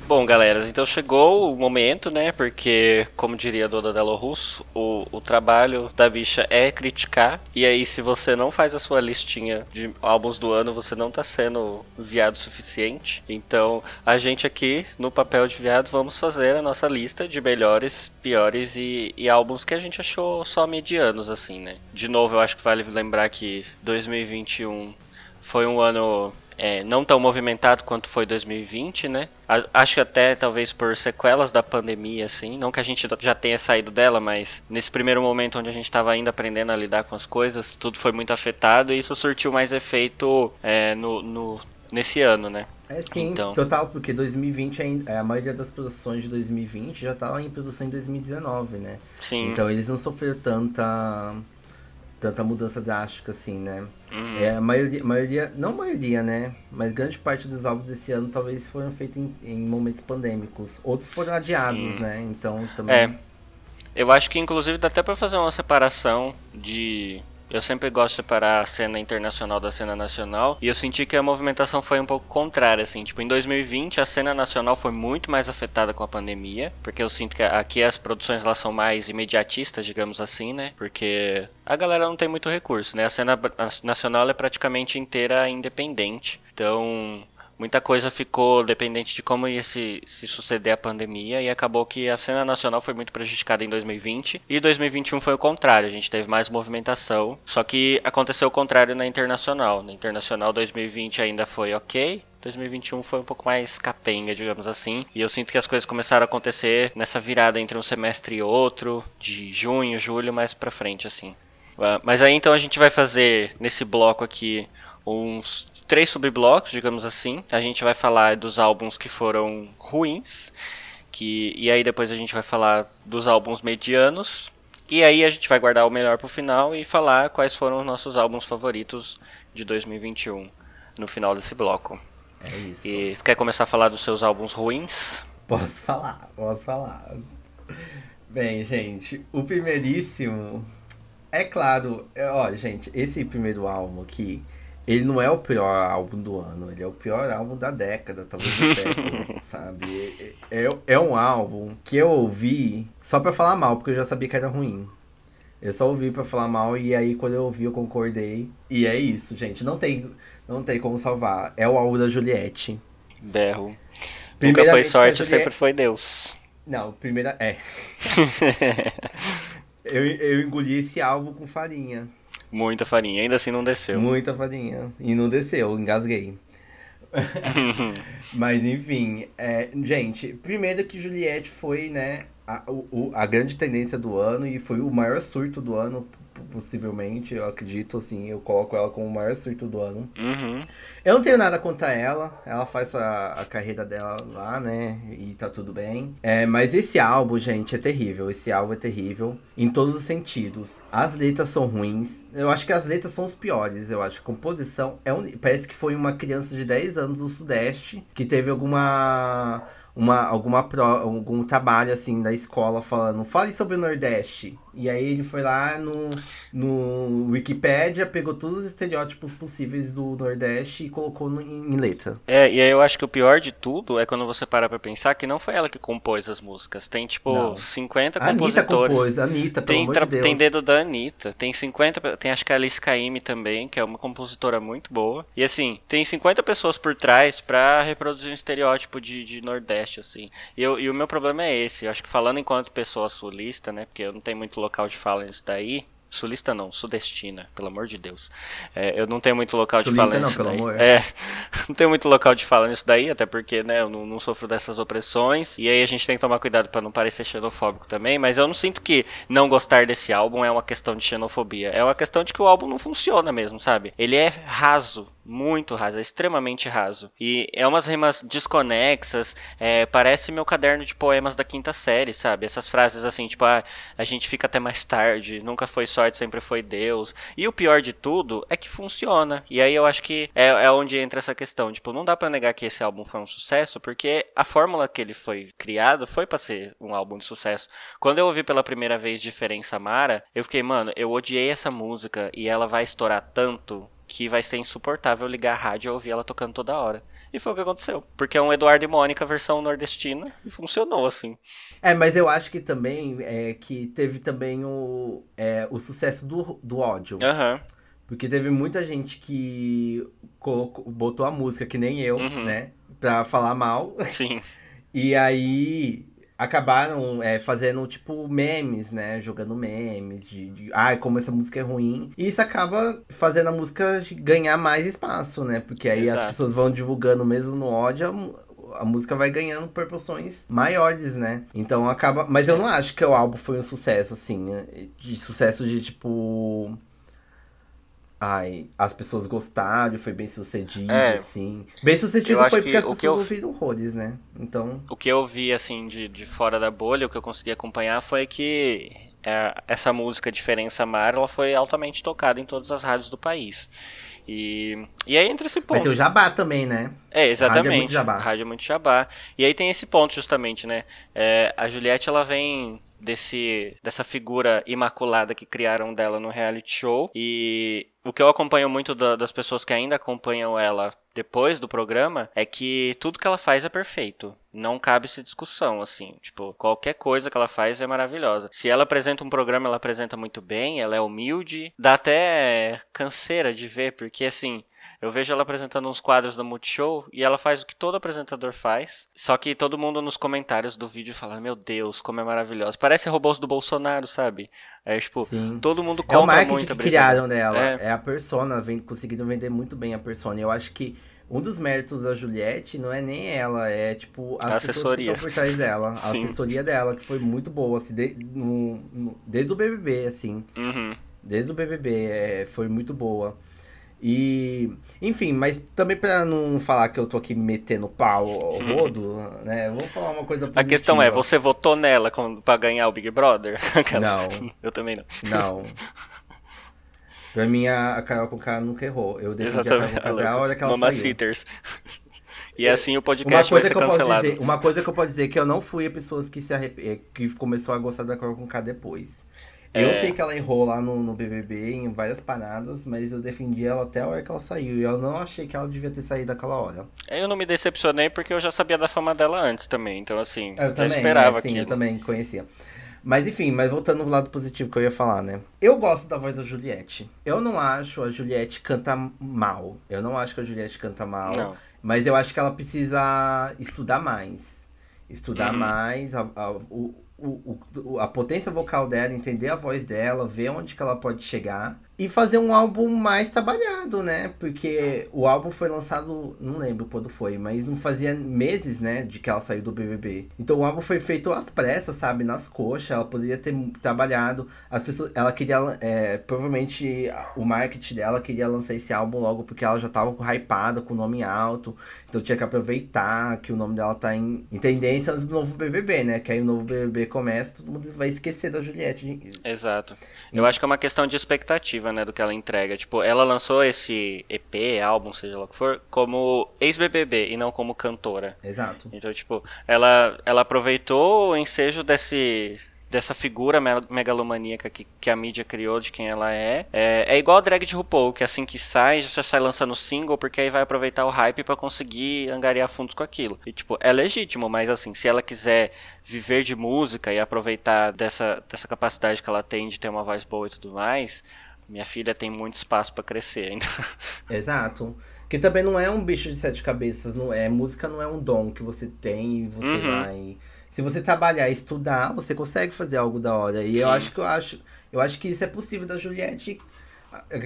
Bom, galera, então chegou o momento, né? Porque, como diria a Dona Delo Russo, o, o trabalho da bicha é criticar. E aí, se você não faz a sua listinha de álbuns do ano, você não tá sendo viado o suficiente. Então, a gente aqui, no papel de viado, vamos fazer a nossa lista de melhores, piores e, e álbuns que a gente achou só medianos, assim, né? De novo, eu acho que vale lembrar que 2021 foi um ano é, não tão movimentado quanto foi 2020, né? Acho que até talvez por sequelas da pandemia, assim. Não que a gente já tenha saído dela, mas nesse primeiro momento onde a gente estava ainda aprendendo a lidar com as coisas, tudo foi muito afetado e isso surtiu mais efeito é, no, no, nesse ano, né? É sim, então... total, porque 2020 ainda, é, a maioria das produções de 2020 já estava em produção em 2019, né? Sim. Então eles não sofreram tanta tanta mudança drástica assim, né? Uhum. É, a maioria, maioria, não a maioria, né? Mas grande parte dos álbuns desse ano talvez foram feitos em, em momentos pandêmicos. Outros foram adiados, Sim. né? Então também. É. Eu acho que inclusive dá até para fazer uma separação de eu sempre gosto de separar a cena internacional da cena nacional e eu senti que a movimentação foi um pouco contrária, assim. Tipo, em 2020 a cena nacional foi muito mais afetada com a pandemia, porque eu sinto que aqui as produções lá são mais imediatistas, digamos assim, né? Porque a galera não tem muito recurso, né? A cena nacional é praticamente inteira independente. Então, muita coisa ficou dependente de como ia se, se suceder a pandemia e acabou que a cena nacional foi muito prejudicada em 2020 e 2021 foi o contrário, a gente teve mais movimentação, só que aconteceu o contrário na internacional. Na internacional 2020 ainda foi ok, 2021 foi um pouco mais capenga, digamos assim. E eu sinto que as coisas começaram a acontecer nessa virada entre um semestre e outro, de junho, julho, mais pra frente, assim. Ah, mas aí então a gente vai fazer nesse bloco aqui uns três subblocos, digamos assim. A gente vai falar dos álbuns que foram ruins, que e aí depois a gente vai falar dos álbuns medianos. E aí a gente vai guardar o melhor pro final e falar quais foram os nossos álbuns favoritos de 2021 no final desse bloco. É isso. E você quer começar a falar dos seus álbuns ruins? Posso falar, posso falar. Bem, gente, o primeiríssimo. É claro, é, ó, gente, esse primeiro álbum aqui, ele não é o pior álbum do ano, ele é o pior álbum da década, talvez do século, *laughs* sabe? É, é, é um álbum que eu ouvi só pra falar mal, porque eu já sabia que era ruim. Eu só ouvi pra falar mal e aí quando eu ouvi eu concordei. E é isso, gente. Não tem, não tem como salvar. É o álbum da Juliette. Berro. Nunca foi sorte, Juliette... sempre foi Deus. Não, primeira. É. *laughs* eu, eu engoli esse álbum com farinha. Muita farinha, ainda assim não desceu. Muita farinha. E não desceu, engasguei. *laughs* Mas enfim, é, gente, primeiro que Juliette foi, né, a, o, a grande tendência do ano e foi o maior surto do ano possivelmente, eu acredito, assim, eu coloco ela como o maior surto do ano. Uhum. Eu não tenho nada contra ela, ela faz a, a carreira dela lá, né, e tá tudo bem. É, mas esse álbum, gente, é terrível, esse álbum é terrível em todos os sentidos. As letras são ruins, eu acho que as letras são os piores, eu acho. A composição é um, parece que foi uma criança de 10 anos do Sudeste que teve alguma uma, alguma pro, algum trabalho assim da escola falando, fale sobre o Nordeste. E aí ele foi lá no, no Wikipedia, pegou todos os estereótipos possíveis do Nordeste e colocou no, em, em letra. É, e aí eu acho que o pior de tudo é quando você para pra pensar que não foi ela que compôs as músicas. Tem, tipo, não. 50 a compositores. compôs, Anitta, tem, pelo amor de Deus. tem dedo da Anitta, tem 50, tem acho que a Alice Caymmi também, que é uma compositora muito boa. E assim, tem 50 pessoas por trás pra reproduzir um estereótipo de, de Nordeste, assim. E, eu, e o meu problema é esse, eu acho que falando enquanto pessoa sulista, né, porque eu não tenho muito local de fala nisso daí. Sulista não, sudestina, pelo amor de Deus. É, eu não tenho muito local de fala nisso daí. Amor. É, *laughs* não tenho muito local de fala nisso daí, até porque, né, eu não, não sofro dessas opressões. E aí a gente tem que tomar cuidado para não parecer xenofóbico também. Mas eu não sinto que não gostar desse álbum é uma questão de xenofobia. É uma questão de que o álbum não funciona mesmo, sabe? Ele é raso muito raso, é extremamente raso. E é umas rimas desconexas, é, parece meu caderno de poemas da quinta série, sabe? Essas frases assim, tipo, ah, a gente fica até mais tarde, nunca foi sorte, sempre foi Deus. E o pior de tudo é que funciona. E aí eu acho que é, é onde entra essa questão. Tipo, não dá para negar que esse álbum foi um sucesso, porque a fórmula que ele foi criado foi para ser um álbum de sucesso. Quando eu ouvi pela primeira vez Diferença Mara, eu fiquei, mano, eu odiei essa música e ela vai estourar tanto que vai ser insuportável ligar a rádio e ouvir ela tocando toda hora. E foi o que aconteceu. Porque é um Eduardo e Mônica versão nordestina e funcionou, assim. É, mas eu acho que também é que teve também o, é, o sucesso do, do ódio. Uhum. Porque teve muita gente que colocou, botou a música, que nem eu, uhum. né? Pra falar mal. Sim. *laughs* e aí acabaram é, fazendo, tipo, memes, né? Jogando memes de, de ai, ah, como essa música é ruim. E isso acaba fazendo a música ganhar mais espaço, né? Porque aí Exato. as pessoas vão divulgando mesmo no ódio, a música vai ganhando proporções maiores, né? Então acaba. Mas eu não acho que o álbum foi um sucesso, assim. Né? De sucesso de tipo. Ai, as pessoas gostaram, foi bem sucedido, é, assim. Bem sucedido foi porque as pessoas eu, ouviram horrores, né? Então. O que eu vi, assim, de, de fora da bolha, o que eu consegui acompanhar foi que é, essa música Diferença Mar, ela foi altamente tocada em todas as rádios do país. E, e aí entra esse ponto. Mas tem o jabá também, né? É, exatamente. A rádio é muito jabá. Rádio é muito jabá. E aí tem esse ponto, justamente, né? É, a Juliette, ela vem desse dessa figura imaculada que criaram dela no reality show e o que eu acompanho muito da, das pessoas que ainda acompanham ela depois do programa é que tudo que ela faz é perfeito. Não cabe se discussão, assim. Tipo, qualquer coisa que ela faz é maravilhosa. Se ela apresenta um programa, ela apresenta muito bem, ela é humilde. Dá até canseira de ver, porque assim, eu vejo ela apresentando uns quadros da Multishow e ela faz o que todo apresentador faz. Só que todo mundo nos comentários do vídeo fala: Meu Deus, como é maravilhosa. Parece robôs do Bolsonaro, sabe? É tipo, Sim. todo mundo compra é o marketing muito que criaram dela. É. é a persona, vem, conseguiram vender muito bem a persona. Eu acho que um dos méritos da Juliette não é nem ela, é tipo as a pessoas assessoria. que estão por trás dela. A *laughs* assessoria dela, que foi muito boa, assim, de, no, no, desde o BBB, assim. Uhum Desde o BBB, é, foi muito boa. E, enfim, mas também para não falar que eu tô aqui metendo pau ao uhum. rodo, né? Vou falar uma coisa positiva. A questão é, você votou nela para ganhar o Big Brother? *laughs* Não. *laughs* eu também não. Não. *laughs* Pra mim, a Carol com cara nunca errou. Eu defendi Exatamente. a Carol até a hora que ela Mama saiu. Sitters. E assim o podcast vai ser cancelado. Dizer, uma coisa que eu posso dizer é que eu não fui a pessoas que se arrep... que começou a gostar da Carol com K depois. É... Eu sei que ela errou lá no, no BBB em várias paradas, mas eu defendi ela até a hora que ela saiu. E eu não achei que ela devia ter saído daquela hora. Eu não me decepcionei porque eu já sabia da fama dela antes também. Então, assim, eu, eu também, esperava é, sim, aquilo. eu também conhecia. Mas enfim, mas voltando pro lado positivo que eu ia falar, né? Eu gosto da voz da Juliette. Eu não acho a Juliette canta mal. Eu não acho que a Juliette canta mal. Não. Mas eu acho que ela precisa estudar mais. Estudar uhum. mais a, a, o, o, o, a potência vocal dela, entender a voz dela, ver onde que ela pode chegar e fazer um álbum mais trabalhado, né? Porque o álbum foi lançado, não lembro quando foi, mas não fazia meses, né, de que ela saiu do BBB. Então o álbum foi feito às pressas, sabe, nas coxas. Ela poderia ter trabalhado. As pessoas, ela queria, é, provavelmente o marketing dela queria lançar esse álbum logo porque ela já tava hypada com o nome alto. Então tinha que aproveitar que o nome dela tá em, em tendência do novo BBB, né? Que aí o novo BBB começa, todo mundo vai esquecer da Juliette. Exato. Eu acho que é uma questão de expectativa, né, do que ela entrega. Tipo, ela lançou esse EP, álbum, seja lá o que for, como ex-BBB e não como cantora. Exato. Então, tipo, ela, ela aproveitou o ensejo desse dessa figura megalomaníaca que, que a mídia criou de quem ela é. é. É igual a drag de RuPaul, que assim que sai, já sai lançando single, porque aí vai aproveitar o hype para conseguir angariar fundos com aquilo. E tipo, é legítimo, mas assim, se ela quiser viver de música e aproveitar dessa, dessa capacidade que ela tem de ter uma voz boa e tudo mais, minha filha tem muito espaço para crescer ainda. *laughs* Exato. Que também não é um bicho de sete cabeças, não é música não é um dom que você tem e você uhum. vai se você trabalhar e estudar, você consegue fazer algo da hora. E Sim. eu acho que eu acho, eu acho que isso é possível da Juliette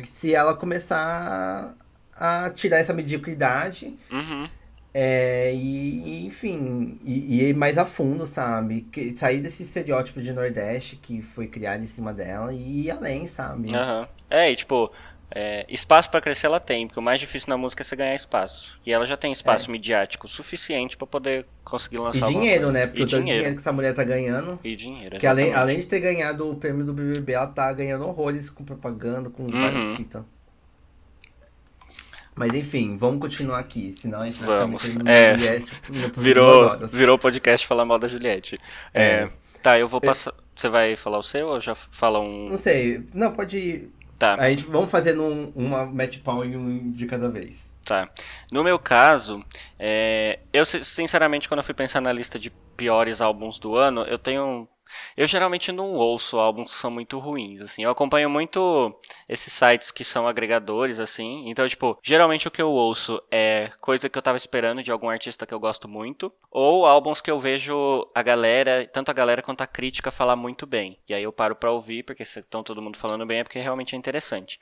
se ela começar a tirar essa mediocridade. Uhum. É, e, enfim, e, e, ir mais a fundo, sabe? Que, sair desse estereótipo de Nordeste que foi criado em cima dela e ir além, sabe? Uhum. É, e tipo, é, espaço para crescer ela tem, porque o mais difícil na música é você ganhar espaço. E ela já tem espaço é. midiático suficiente para poder conseguir lançar E dinheiro, né? Porque e o dinheiro. dinheiro que essa mulher tá ganhando. E dinheiro, Que além, além de ter ganhado o prêmio do BBB, ela tá ganhando horrores com propaganda, com uhum. várias fitas. Mas enfim, vamos continuar aqui, senão a gente vai vamos. ficar é, Juliette virou, virou podcast falar mal da Juliette. É. É, tá, eu vou passar. Você vai falar o seu ou já fala um. Não sei. Não, pode ir. Tá. A gente vamos fazer num, uma match pau e um de cada vez. Tá. No meu caso, é, eu sinceramente, quando eu fui pensar na lista de piores álbuns do ano, eu tenho eu geralmente não ouço álbuns que são muito ruins, assim. Eu acompanho muito esses sites que são agregadores, assim. Então, tipo, geralmente o que eu ouço é coisa que eu tava esperando de algum artista que eu gosto muito, ou álbuns que eu vejo a galera, tanto a galera quanto a crítica falar muito bem. E aí eu paro pra ouvir, porque se estão todo mundo falando bem é porque realmente é interessante.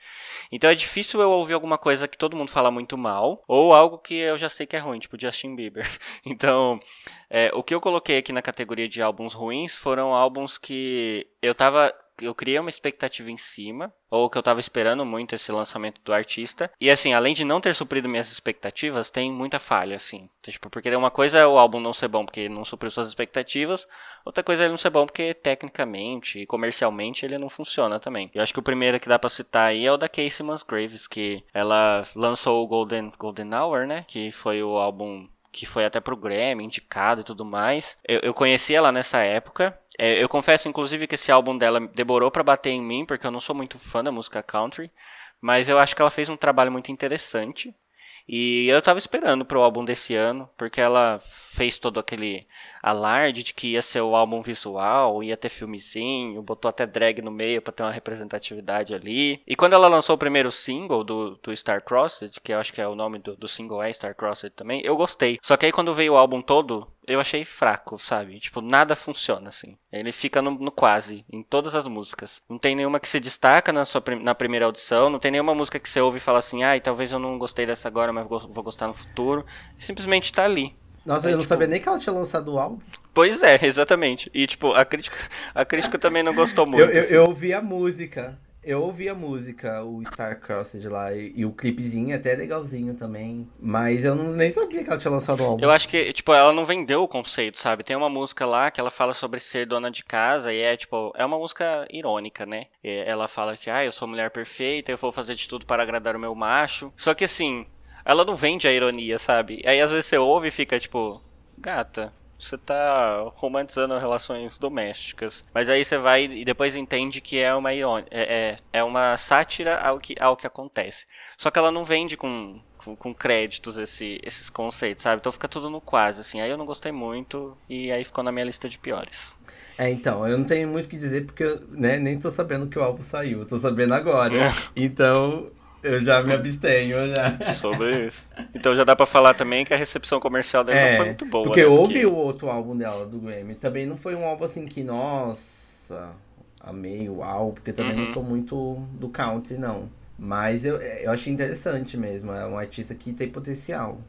Então é difícil eu ouvir alguma coisa que todo mundo fala muito mal, ou algo que eu já sei que é ruim, tipo Justin Bieber. *laughs* então, é, o que eu coloquei aqui na categoria de álbuns ruins foram álbuns que eu tava. Eu criei uma expectativa em cima, ou que eu tava esperando muito esse lançamento do artista. E assim, além de não ter suprido minhas expectativas, tem muita falha, assim. Tipo, porque uma coisa é o álbum não ser bom porque não supriu suas expectativas, outra coisa é ele não ser bom porque tecnicamente e comercialmente ele não funciona também. Eu acho que o primeiro que dá pra citar aí é o da Casey Musgraves, que ela lançou o Golden, Golden Hour, né? Que foi o álbum que foi até pro Grammy, indicado e tudo mais. Eu, eu conheci ela nessa época. É, eu confesso, inclusive, que esse álbum dela demorou para bater em mim, porque eu não sou muito fã da música country. Mas eu acho que ela fez um trabalho muito interessante. E eu tava esperando pro álbum desse ano, porque ela fez todo aquele alarde de que ia ser o álbum visual, ia ter filmezinho, botou até drag no meio para ter uma representatividade ali. E quando ela lançou o primeiro single do, do Star Crossed, que eu acho que é o nome do, do single é Star Crossed também, eu gostei. Só que aí quando veio o álbum todo, eu achei fraco, sabe? Tipo, nada funciona assim. Ele fica no, no, quase, em todas as músicas. Não tem nenhuma que se destaca na, sua, na primeira audição, não tem nenhuma música que você ouve e fala assim, ai, ah, talvez eu não gostei dessa agora, mas vou gostar no futuro. Simplesmente tá ali. Nossa, eu não tipo... sabia nem que ela tinha lançado o álbum. Pois é, *laughs* exatamente. E, tipo, a crítica, a crítica também não gostou muito. Eu, eu, assim. eu ouvi a música. Eu ouvi a música, o Star Crossed lá, e, e, o clipezinho é até legalzinho também. Mas eu não, nem sabia que ela tinha lançado o álbum. Eu acho que, tipo, ela não vendeu o conceito, sabe? Tem uma música lá que ela fala sobre ser dona de casa e é, tipo, é uma música irônica, né? Ela fala que, ah, eu sou mulher perfeita, eu vou fazer de tudo para agradar o meu macho. Só que assim, ela não vende a ironia, sabe? Aí às vezes você ouve e fica, tipo, gata, você tá romantizando relações domésticas. Mas aí você vai e depois entende que é uma é, é, é uma sátira ao que, ao que acontece. Só que ela não vende com, com, com, créditos esse, esses conceitos, sabe? Então fica tudo no quase, assim. Aí eu não gostei muito e aí ficou na minha lista de piores. É, então, eu não tenho muito o que dizer porque eu né, nem tô sabendo que o álbum saiu, eu tô sabendo agora. *laughs* Então, eu já me abstenho, já. Sobre isso. Então já dá pra falar também que a recepção comercial dela é, não foi muito boa. Porque né? houve porque... o outro álbum dela, do Grammy. Também não foi um álbum assim que, nossa, amei o álbum, porque também uhum. não sou muito do country, não. Mas eu, eu achei interessante mesmo. É um artista que tem potencial.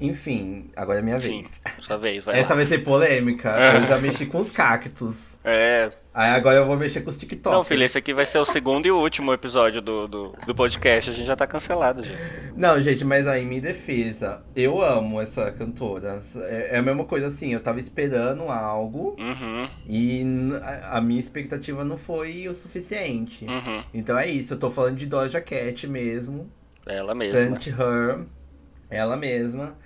Enfim, agora é minha vez. Sua vez, vai Essa lá. vai ser polêmica. Eu já mexi com os cactos. É. Aí agora eu vou mexer com os TikTok. Não, filho, esse aqui vai ser o segundo e último episódio do, do, do podcast. A gente já tá cancelado, gente. Não, gente, mas aí, em minha defesa, eu amo essa cantora. É, é a mesma coisa assim, eu tava esperando algo uhum. e a minha expectativa não foi o suficiente. Uhum. Então é isso, eu tô falando de Doja Cat mesmo. Ela mesma. Plant Her, ela mesma.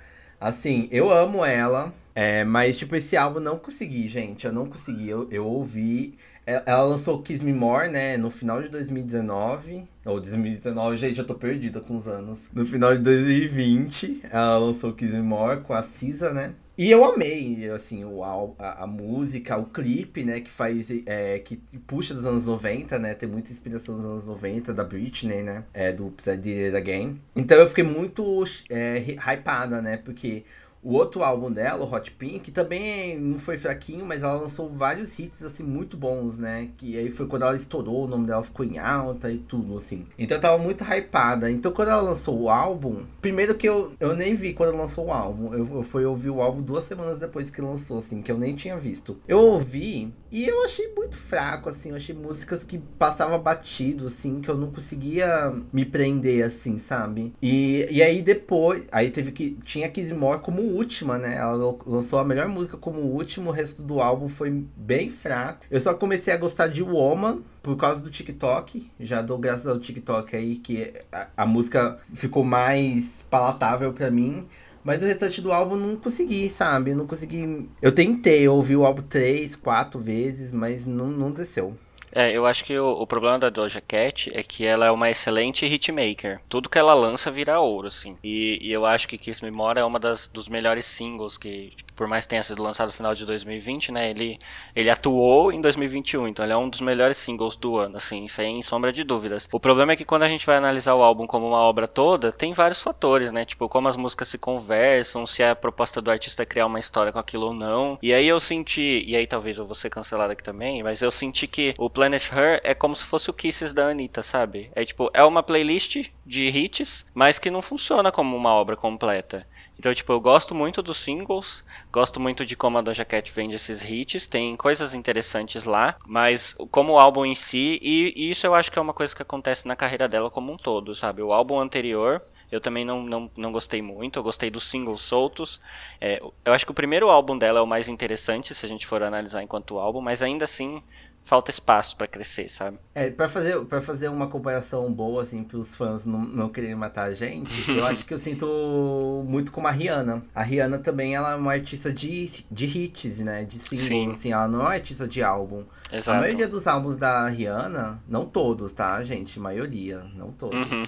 Assim, eu amo ela. É, mas, tipo, esse álbum não consegui, gente. Eu não consegui. Eu, eu ouvi. É, ela lançou Kiss Me More, né? No final de 2019. Ou 2019, gente, eu tô perdida com os anos. No final de 2020, ela lançou Kiss Me More com a Cisa, né? E eu amei, assim, o, a, a música, o clipe, né, que faz, é, que puxa dos anos 90, né, tem muita inspiração dos anos 90, da Britney, né, é, do Upside It Again. Então eu fiquei muito é, hypada, né, porque o outro álbum dela, o Hot Pink, também não foi fraquinho, mas ela lançou vários hits, assim, muito bons, né? Que aí foi quando ela estourou, o nome dela ficou em alta e tudo, assim. Então eu tava muito hypada. Então quando ela lançou o álbum, primeiro que eu, eu nem vi quando ela lançou o álbum. Eu, eu fui ouvir o álbum duas semanas depois que lançou, assim, que eu nem tinha visto. Eu ouvi e eu achei muito fraco, assim. Eu achei músicas que passava batido, assim, que eu não conseguia me prender, assim, sabe? E, e aí depois, aí teve que. Tinha Kiss More como última, né? Ela lançou a melhor música como última, o resto do álbum foi bem fraco. Eu só comecei a gostar de Woman por causa do TikTok. Já dou graças ao TikTok aí que a, a música ficou mais palatável para mim. Mas o restante do álbum não consegui, sabe? Não consegui. Eu tentei, ouvi o álbum três, quatro vezes, mas não, não desceu. É, eu acho que o, o, problema da Doja Cat é que ela é uma excelente hitmaker. Tudo que ela lança vira ouro, assim. E, e eu acho que Kiss Me More é uma das dos melhores singles que, tipo, por mais que tenha sido lançado no final de 2020, né? Ele, ele atuou em 2021, então ele é um dos melhores singles do ano, assim, sem sombra de dúvidas. O problema é que quando a gente vai analisar o álbum como uma obra toda, tem vários fatores, né? Tipo, como as músicas se conversam, se a proposta do artista é criar uma história com aquilo ou não. E aí eu senti, e aí talvez eu vou ser cancelado aqui também, mas eu senti que o Planet Her é como se fosse o Kisses da Anitta, sabe? É tipo, é uma playlist de hits, mas que não funciona como uma obra completa. Então, tipo, eu gosto muito dos singles, gosto muito de como a Doja Cat vende esses hits, tem coisas interessantes lá, mas como o álbum em si, e, e isso eu acho que é uma coisa que acontece na carreira dela como um todo, sabe? O álbum anterior eu também não, não, não gostei muito, eu gostei dos singles soltos. É, eu acho que o primeiro álbum dela é o mais interessante, se a gente for analisar enquanto álbum, mas ainda assim falta espaço para crescer, sabe? É, para fazer para fazer uma comparação boa assim para os fãs não, não quererem matar a gente, eu acho que eu sinto muito como a Rihanna. A Rihanna também ela é uma artista de, de hits, né, de singles Sim. assim, ela não é artista de álbum. Exato. A maioria dos álbuns da Rihanna, não todos, tá, gente, maioria, não todos. Uhum.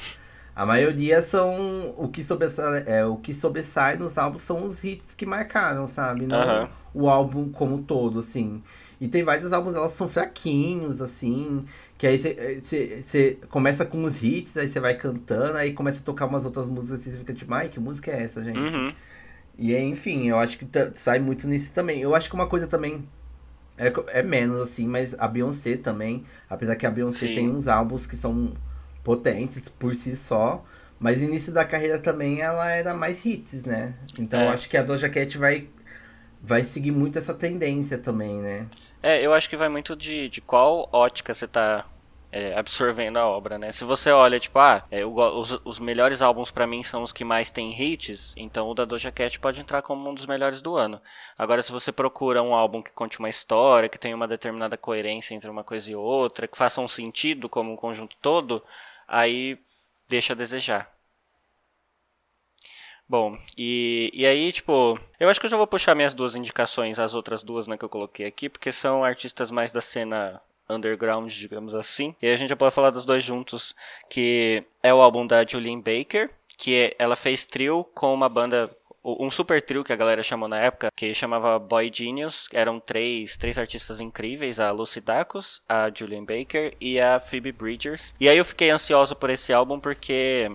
A maioria são o que sobressai, é, o que sobressai nos álbuns são os hits que marcaram, sabe? Não uhum. o álbum como todo, assim. E tem vários álbuns elas são fraquinhos, assim. Que aí você começa com os hits, aí você vai cantando, aí começa a tocar umas outras músicas e você fica tipo, ai, que música é essa, gente? Uhum. E aí, enfim, eu acho que sai muito nisso também. Eu acho que uma coisa também. É, é menos, assim, mas a Beyoncé também. Apesar que a Beyoncé Sim. tem uns álbuns que são potentes por si só. Mas no início da carreira também ela era mais hits, né? Então é. eu acho que a Doja Cat vai, vai seguir muito essa tendência também, né? É, eu acho que vai muito de, de qual ótica você tá é, absorvendo a obra, né? Se você olha, tipo, ah, é, os, os, melhores álbuns para mim são os que mais têm hits, então o da Doja Cat pode entrar como um dos melhores do ano. Agora, se você procura um álbum que conte uma história, que tenha uma determinada coerência entre uma coisa e outra, que faça um sentido como um conjunto todo, aí deixa a desejar. Bom, e, e aí, tipo, eu acho que eu já vou puxar minhas duas indicações, as outras duas né, que eu coloquei aqui, porque são artistas mais da cena underground, digamos assim. E a gente já pode falar dos dois juntos, que é o álbum da Julian Baker, que ela fez trio com uma banda um super trio que a galera chamou na época, que chamava Boy Genius, eram três, três artistas incríveis, a Lucy Dacus, a Julian Baker e a Phoebe Bridgers. E aí eu fiquei ansioso por esse álbum porque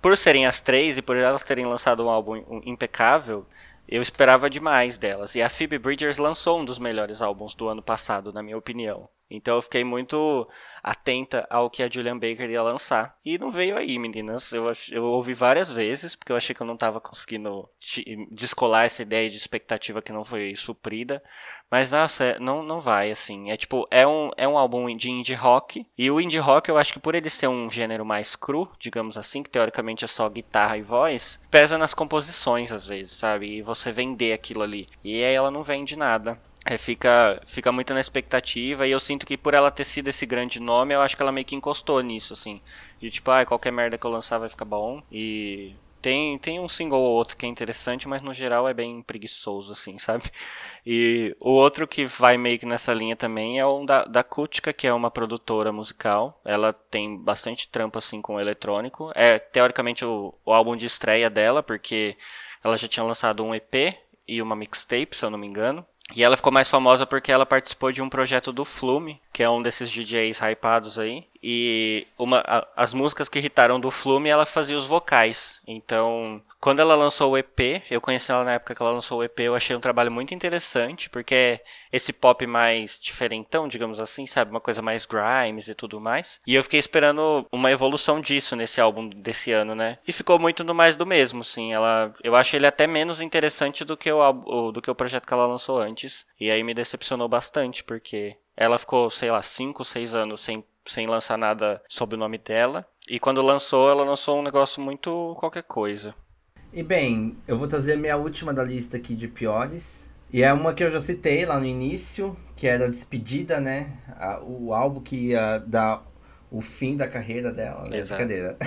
por serem as três e por elas terem lançado um álbum impecável, eu esperava demais delas. E a Phoebe Bridgers lançou um dos melhores álbuns do ano passado, na minha opinião. Então eu fiquei muito atenta ao que a Julian Baker ia lançar. E não veio aí, meninas. Eu, eu ouvi várias vezes, porque eu achei que eu não estava conseguindo descolar essa ideia de expectativa que não foi suprida. Mas, nossa, é, não, não vai, assim. É tipo, é um, é um álbum de indie rock. E o indie rock, eu acho que por ele ser um gênero mais cru, digamos assim, que teoricamente é só guitarra e voz, pesa nas composições às vezes, sabe? E você vender aquilo ali. E aí ela não vende nada é, fica, fica muito na expectativa e eu sinto que por ela ter sido esse grande nome, eu acho que ela meio que encostou nisso, assim. De tipo, ah, qualquer merda que eu lançar vai ficar bom. E tem, tem um single ou outro que é interessante, mas no geral é bem preguiçoso, assim, *laughs* sabe? E o outro que vai meio que nessa linha também é o da, da Kutka, que é uma produtora musical. Ela tem bastante trampo, assim, com o eletrônico. É, teoricamente, o, o álbum de estreia dela, porque ela já tinha lançado um EP e uma mixtape, se eu não me engano. E ela ficou mais famosa porque ela participou de um projeto do Flume, que é um desses DJs hypados aí. E uma, a, as músicas que irritaram do Flume, ela fazia os vocais. Então, quando ela lançou o EP, eu conheci ela na época que ela lançou o EP, eu achei um trabalho muito interessante, porque é esse pop mais diferentão, digamos assim, sabe? Uma coisa mais grimes e tudo mais. E eu fiquei esperando uma evolução disso nesse álbum desse ano, né? E ficou muito no mais do mesmo, sim. Ela, eu acho ele até menos interessante do que o, do que o projeto que ela lançou antes. E aí me decepcionou bastante, porque ela ficou, sei lá, 5, 6 anos sem sem lançar nada sob o nome dela. E quando lançou, ela lançou um negócio muito qualquer coisa. E bem, eu vou trazer minha última da lista aqui de piores. E é uma que eu já citei lá no início, que era a Despedida, né? o álbum que ia dar o fim da carreira dela, né? Exato. Brincadeira.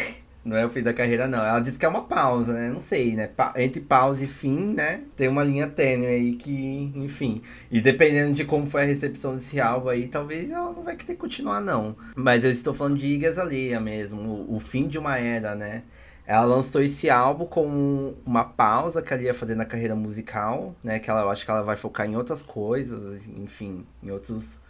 Não é o fim da carreira, não. Ela disse que é uma pausa, né? Não sei, né? Pa entre pausa e fim, né? Tem uma linha tênue aí que, enfim. E dependendo de como foi a recepção desse álbum aí, talvez ela não vai querer continuar, não. Mas eu estou falando de Igas Alheia mesmo. O, o fim de uma era, né? Ela lançou esse álbum com uma pausa que ela ia fazer na carreira musical, né? Que ela, eu acho que ela vai focar em outras coisas, enfim, em outros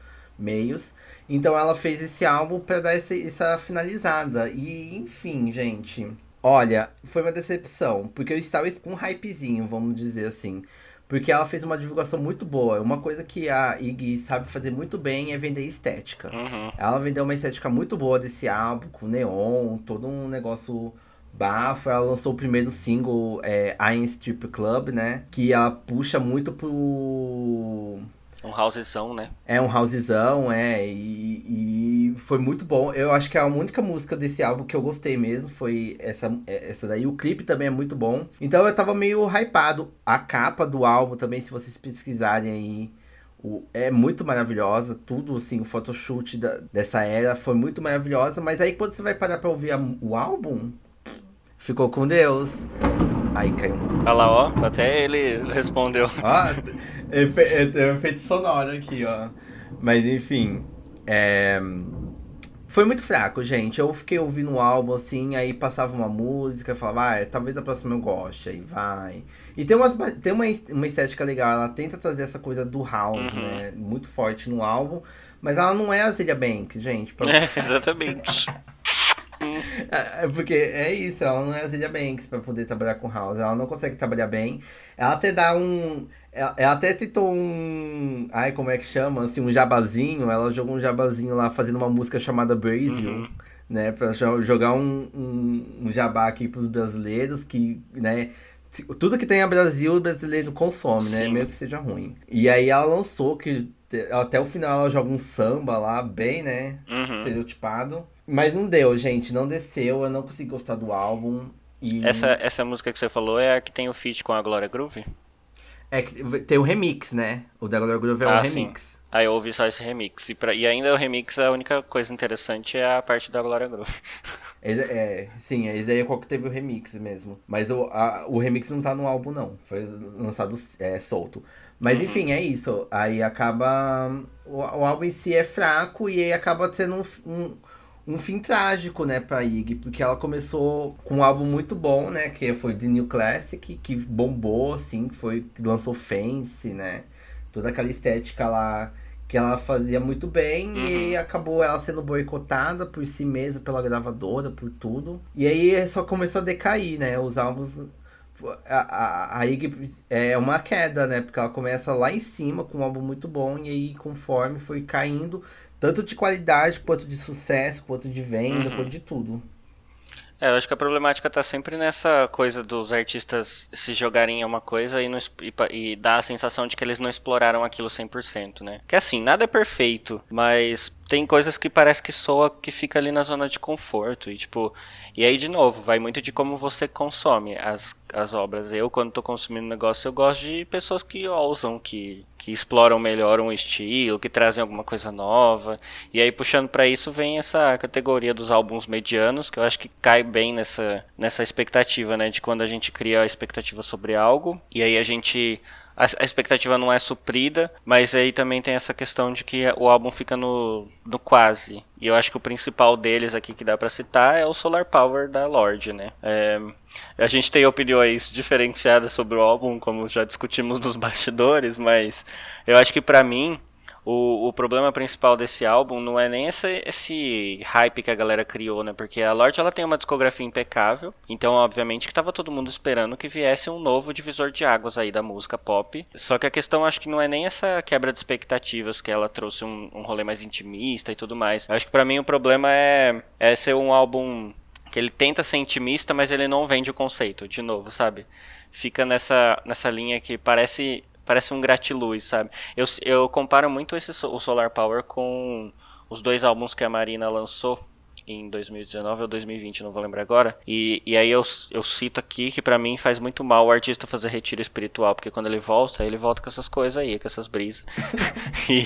meios. Então ela fez esse álbum para dar essa, essa finalizada. E, enfim, gente. Olha, foi uma decepção, porque eu estava com um hypezinho, vamos dizer assim. Porque ela fez uma divulgação muito boa. Uma coisa que a Iggy sabe fazer muito bem é vender estética. Uhum. Ela vendeu uma estética muito boa desse álbum, com neon, todo um negócio bafo. Ela lançou o primeiro single, é, Iron Strip Club, né? Que ela puxa muito pro um housezão, né? É um housezão, é. E, e, foi muito bom. Eu acho que a única música desse álbum que eu gostei mesmo foi essa, essa daí. O clipe também é muito bom. Então eu tava meio hypado. A capa do álbum também, se vocês pesquisarem aí. O, é muito maravilhosa, tudo assim, o photoshoot da, dessa era foi muito maravilhosa, mas aí quando você vai parar pra ouvir a, o álbum, ficou com Deus. Aí caiu. Olha lá, ó, até ele respondeu. Ó, efe, é, efeito sonoro aqui, ó. Mas enfim, é... Foi muito fraco, gente. Eu fiquei ouvindo o um álbum assim, aí passava uma música, falava, ah, talvez a próxima eu goste, aí vai. E tem, umas, tem uma, uma estética legal, ela tenta trazer essa coisa do house, uhum. né? Muito forte no álbum, mas ela não é a Zilia Banks, gente. É, exatamente. *laughs* *laughs* É, é, porque é isso, ela não é a Zilia Banks pra poder trabalhar com house. Ela não consegue trabalhar bem. Ela até dá um. Ela, ela até tentou um. Ai, como é que chama? Assim, um jabazinho. Ela jogou um jabazinho lá fazendo uma música chamada Brasil. Uhum. Né, pra jogar um, um, um jabá aqui pros brasileiros que, né, tudo que tem a Brasil, o brasileiro consome, né? Sim. Mesmo que seja ruim. E aí ela lançou que até o final ela joga um samba lá, bem, né? Uhum. Estereotipado. Mas não deu, gente. Não desceu. Eu não consegui gostar do álbum. E... Essa, essa música que você falou é a que tem o feat com a Glória Groove? É que tem o remix, né? O da Glória Groove é ah, um remix. Sim. Aí eu ouvi só esse remix. E, pra... e ainda o remix, a única coisa interessante é a parte da Glória Groove. *laughs* É, é, sim, esse aí é qual que teve o remix mesmo. Mas o, a, o remix não tá no álbum, não. Foi lançado é, solto. Mas uhum. enfim, é isso. Aí acaba. O, o, álbum em si é fraco e aí acaba sendo um, um, um, fim trágico, né, pra Iggy. Porque ela começou com um álbum muito bom, né? Que foi The New Classic, que bombou, assim, foi, lançou Fence, né? Toda aquela estética lá que ela fazia muito bem uhum. e acabou ela sendo boicotada por si mesma, pela gravadora, por tudo. E aí só começou a decair, né? Os álbuns. A, a, a Iggy é uma queda, né? Porque ela começa lá em cima com um álbum muito bom e aí conforme foi caindo, tanto de qualidade quanto de sucesso, quanto de venda, uhum. quanto de tudo. É, eu acho que a problemática tá sempre nessa coisa dos artistas se jogarem em uma coisa e, não, e, e dar a sensação de que eles não exploraram aquilo 100%, né? Que assim, nada é perfeito, mas tem coisas que parece que soa que fica ali na zona de conforto. E tipo, e aí de novo, vai muito de como você consome as, as obras. Eu, quando tô consumindo negócio, eu gosto de pessoas que ousam, que, que exploram melhor um estilo, que trazem alguma coisa nova. E aí, puxando para isso, vem essa categoria dos álbuns medianos, que eu acho que cai bem nessa, nessa expectativa, né? De quando a gente cria a expectativa sobre algo, e aí a gente a, expectativa não é suprida, mas aí também tem essa questão de que o álbum fica no, no quase. E eu acho que o principal deles aqui que dá para citar é o Solar Power da Lorde, né? É, a gente tem opiniões diferenciadas sobre o álbum, como já discutimos *laughs* nos bastidores, mas eu acho que para mim o, o problema principal desse álbum não é nem esse, esse hype que a galera criou, né? Porque a Lorde ela tem uma discografia impecável, então obviamente que tava todo mundo esperando que viesse um novo divisor de águas aí da música pop. Só que a questão acho que não é nem essa quebra de expectativas que ela trouxe um, um rolê mais intimista e tudo mais. Eu acho que para mim o problema é, é ser um álbum que ele tenta ser intimista, mas ele não vende o conceito, de novo, sabe? Fica nessa, nessa linha que parece parece um gratiluz, sabe? Eu, eu comparo muito esse, o Solar Power com os dois álbuns que a Marina lançou em 2019 ou 2020, não vou lembrar agora. E, e aí eu, eu cito aqui que para mim faz muito mal o artista fazer retiro espiritual, porque quando ele volta, ele volta com essas coisas aí, com essas brisas. *laughs* *laughs* e,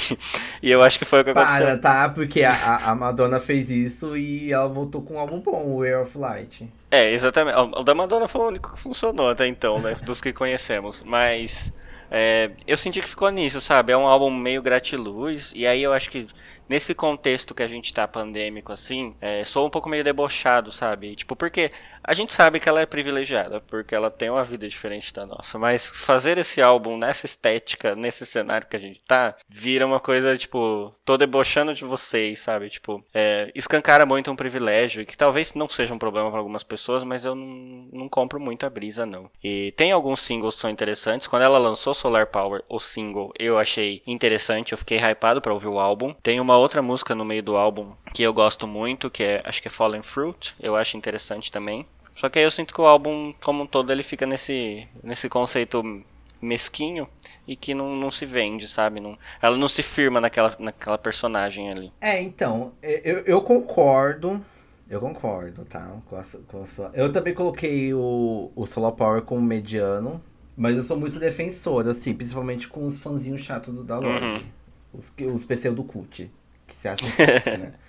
e eu acho que foi o que aconteceu. Para, tá? Porque a, a Madonna fez isso e ela voltou com um álbum bom, o Way of Light. É, exatamente. O da Madonna foi o único que funcionou até então, né? Dos que conhecemos. Mas é, eu senti que ficou nisso, sabe? É um álbum meio gratiluz. E aí eu acho que nesse contexto que a gente tá pandêmico assim, é, sou um pouco meio debochado, sabe? Tipo, porque a gente sabe que ela é privilegiada, porque ela tem uma vida diferente da nossa, mas fazer esse álbum nessa estética, nesse cenário que a gente tá, vira uma coisa, tipo, tô debochando de vocês, sabe? Tipo, é, escancara muito um privilégio, que talvez não seja um problema para algumas pessoas, mas eu não, não compro muito a brisa, não. E tem alguns singles que são interessantes. Quando ela lançou Solar Power, o single, eu achei interessante, eu fiquei hypado para ouvir o álbum. Tem uma outra música no meio do álbum que eu gosto muito, que é, acho que é Fallen Fruit, eu acho interessante também. Só que aí eu sinto que o álbum, como um todo, ele fica nesse, nesse conceito mesquinho e que não, não se vende, sabe? Não, ela não se firma naquela, naquela personagem ali. É, então, eu, eu concordo. Eu concordo, tá? Com a, com a, eu também coloquei o, o Solar Power como mediano, mas eu sou muito defensor, assim, principalmente com os fãzinhos chatos do da Lorde. Uhum. Os, os pseudo cult, se acham que né? *laughs*